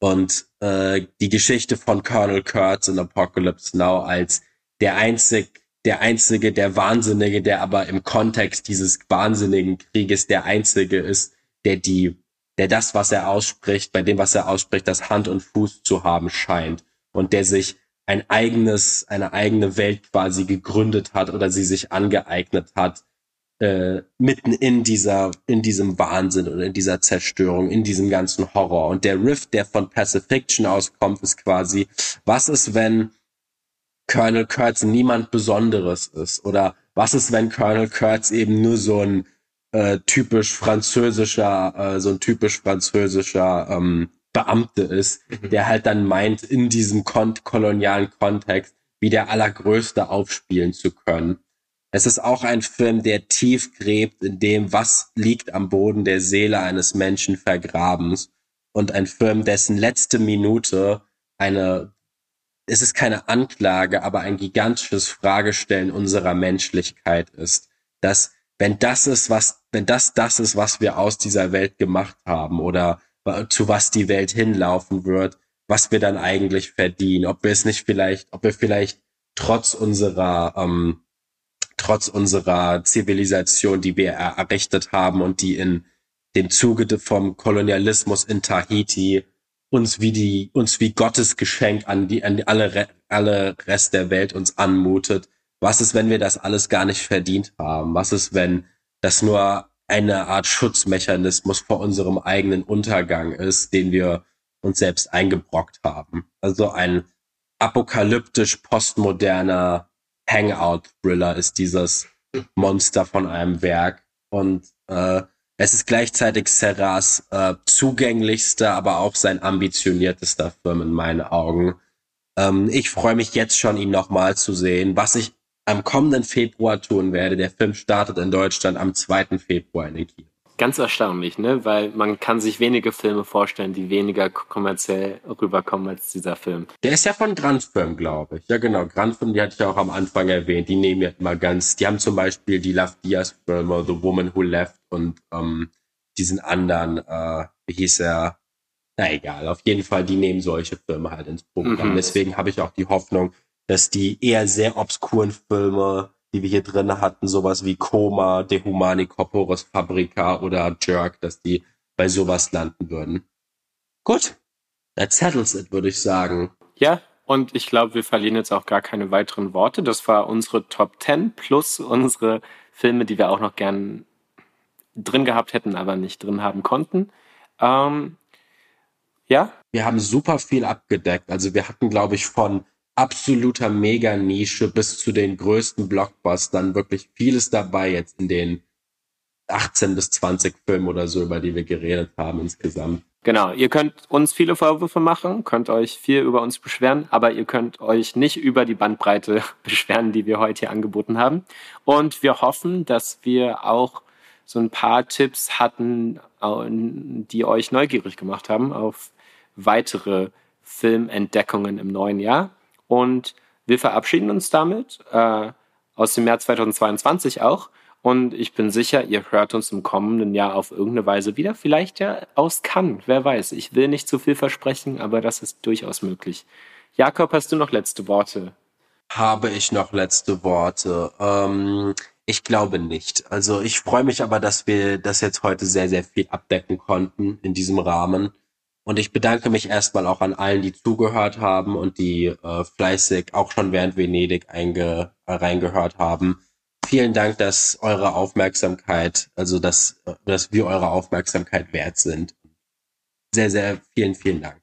Und äh, die Geschichte von Colonel Kurtz in Apocalypse Now als der einzig, der einzige, der Wahnsinnige, der aber im Kontext dieses wahnsinnigen Krieges der einzige ist, der die der das, was er ausspricht, bei dem, was er ausspricht, das Hand und Fuß zu haben scheint und der sich ein eigenes, eine eigene Welt quasi gegründet hat oder sie sich angeeignet hat, äh, mitten in dieser, in diesem Wahnsinn und in dieser Zerstörung, in diesem ganzen Horror. Und der Riff, der von Pacifiction auskommt, ist quasi, was ist, wenn Colonel Kurtz niemand Besonderes ist? Oder was ist, wenn Colonel Kurtz eben nur so ein äh, typisch französischer, äh, so ein typisch französischer ähm, Beamte ist, mhm. der halt dann meint, in diesem kon kolonialen Kontext wie der Allergrößte aufspielen zu können. Es ist auch ein Film, der tief gräbt in dem, was liegt am Boden der Seele eines Menschen vergrabens. Und ein Film, dessen letzte Minute eine, es ist keine Anklage, aber ein gigantisches Fragestellen unserer Menschlichkeit ist. Dass wenn das ist, was, wenn das das ist, was wir aus dieser Welt gemacht haben oder zu was die Welt hinlaufen wird, was wir dann eigentlich verdienen, ob wir es nicht vielleicht, ob wir vielleicht trotz unserer ähm, trotz unserer Zivilisation, die wir errichtet haben und die in dem Zuge vom Kolonialismus in Tahiti uns wie die uns wie Gottes Geschenk an die an alle alle Rest der Welt uns anmutet. Was ist, wenn wir das alles gar nicht verdient haben? Was ist, wenn das nur eine Art Schutzmechanismus vor unserem eigenen Untergang ist, den wir uns selbst eingebrockt haben. Also ein apokalyptisch postmoderner Hangout-Thriller ist dieses Monster von einem Werk. Und äh, es ist gleichzeitig Serras äh, zugänglichster, aber auch sein ambitioniertester Film in meinen Augen. Ähm, ich freue mich jetzt schon, ihn nochmal zu sehen. Was ich am kommenden Februar tun werde, der Film startet in Deutschland am 2. Februar in den Kinos. Ganz erstaunlich, ne? Weil man kann sich wenige Filme vorstellen, die weniger kommerziell rüberkommen als dieser Film. Der ist ja von Grandfilm, glaube ich. Ja, genau. Grandfilm, die hatte ich ja auch am Anfang erwähnt. Die nehmen ja immer ganz, die haben zum Beispiel die Love Diaz Filme, The Woman Who Left und ähm, diesen anderen, äh, wie hieß er? Na egal, auf jeden Fall, die nehmen solche Filme halt ins Programm. Mhm. Deswegen habe ich auch die Hoffnung, dass die eher sehr obskuren Filme die wir hier drin hatten, sowas wie Koma, De Humani Corporis Fabrica oder Jerk, dass die bei sowas landen würden. Gut, that settles it, würde ich sagen. Ja, und ich glaube, wir verlieren jetzt auch gar keine weiteren Worte. Das war unsere Top 10 plus unsere Filme, die wir auch noch gern drin gehabt hätten, aber nicht drin haben konnten. Ähm, ja? Wir haben super viel abgedeckt. Also wir hatten, glaube ich, von absoluter Mega-Nische bis zu den größten Blockbustern wirklich vieles dabei jetzt in den 18 bis 20 Filmen oder so, über die wir geredet haben insgesamt. Genau, ihr könnt uns viele Vorwürfe machen, könnt euch viel über uns beschweren, aber ihr könnt euch nicht über die Bandbreite beschweren, die wir heute hier angeboten haben. Und wir hoffen, dass wir auch so ein paar Tipps hatten, die euch neugierig gemacht haben auf weitere Filmentdeckungen im neuen Jahr. Und wir verabschieden uns damit äh, aus dem März 2022 auch. Und ich bin sicher, ihr hört uns im kommenden Jahr auf irgendeine Weise wieder. Vielleicht ja aus Cannes, wer weiß. Ich will nicht zu viel versprechen, aber das ist durchaus möglich. Jakob, hast du noch letzte Worte? Habe ich noch letzte Worte? Ähm, ich glaube nicht. Also ich freue mich aber, dass wir das jetzt heute sehr, sehr viel abdecken konnten in diesem Rahmen. Und ich bedanke mich erstmal auch an allen, die zugehört haben und die äh, fleißig auch schon während Venedig einge äh, reingehört haben. Vielen Dank, dass eure Aufmerksamkeit, also dass, dass wir eure Aufmerksamkeit wert sind. Sehr, sehr vielen, vielen Dank.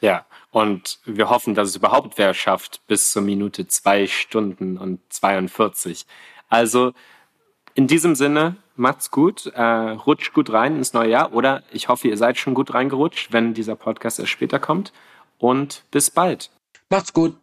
Ja, und wir hoffen, dass es überhaupt wer schafft bis zur Minute zwei Stunden und 42. Also in diesem Sinne, macht's gut, äh, rutscht gut rein ins neue Jahr oder ich hoffe, ihr seid schon gut reingerutscht, wenn dieser Podcast erst später kommt und bis bald. Macht's gut.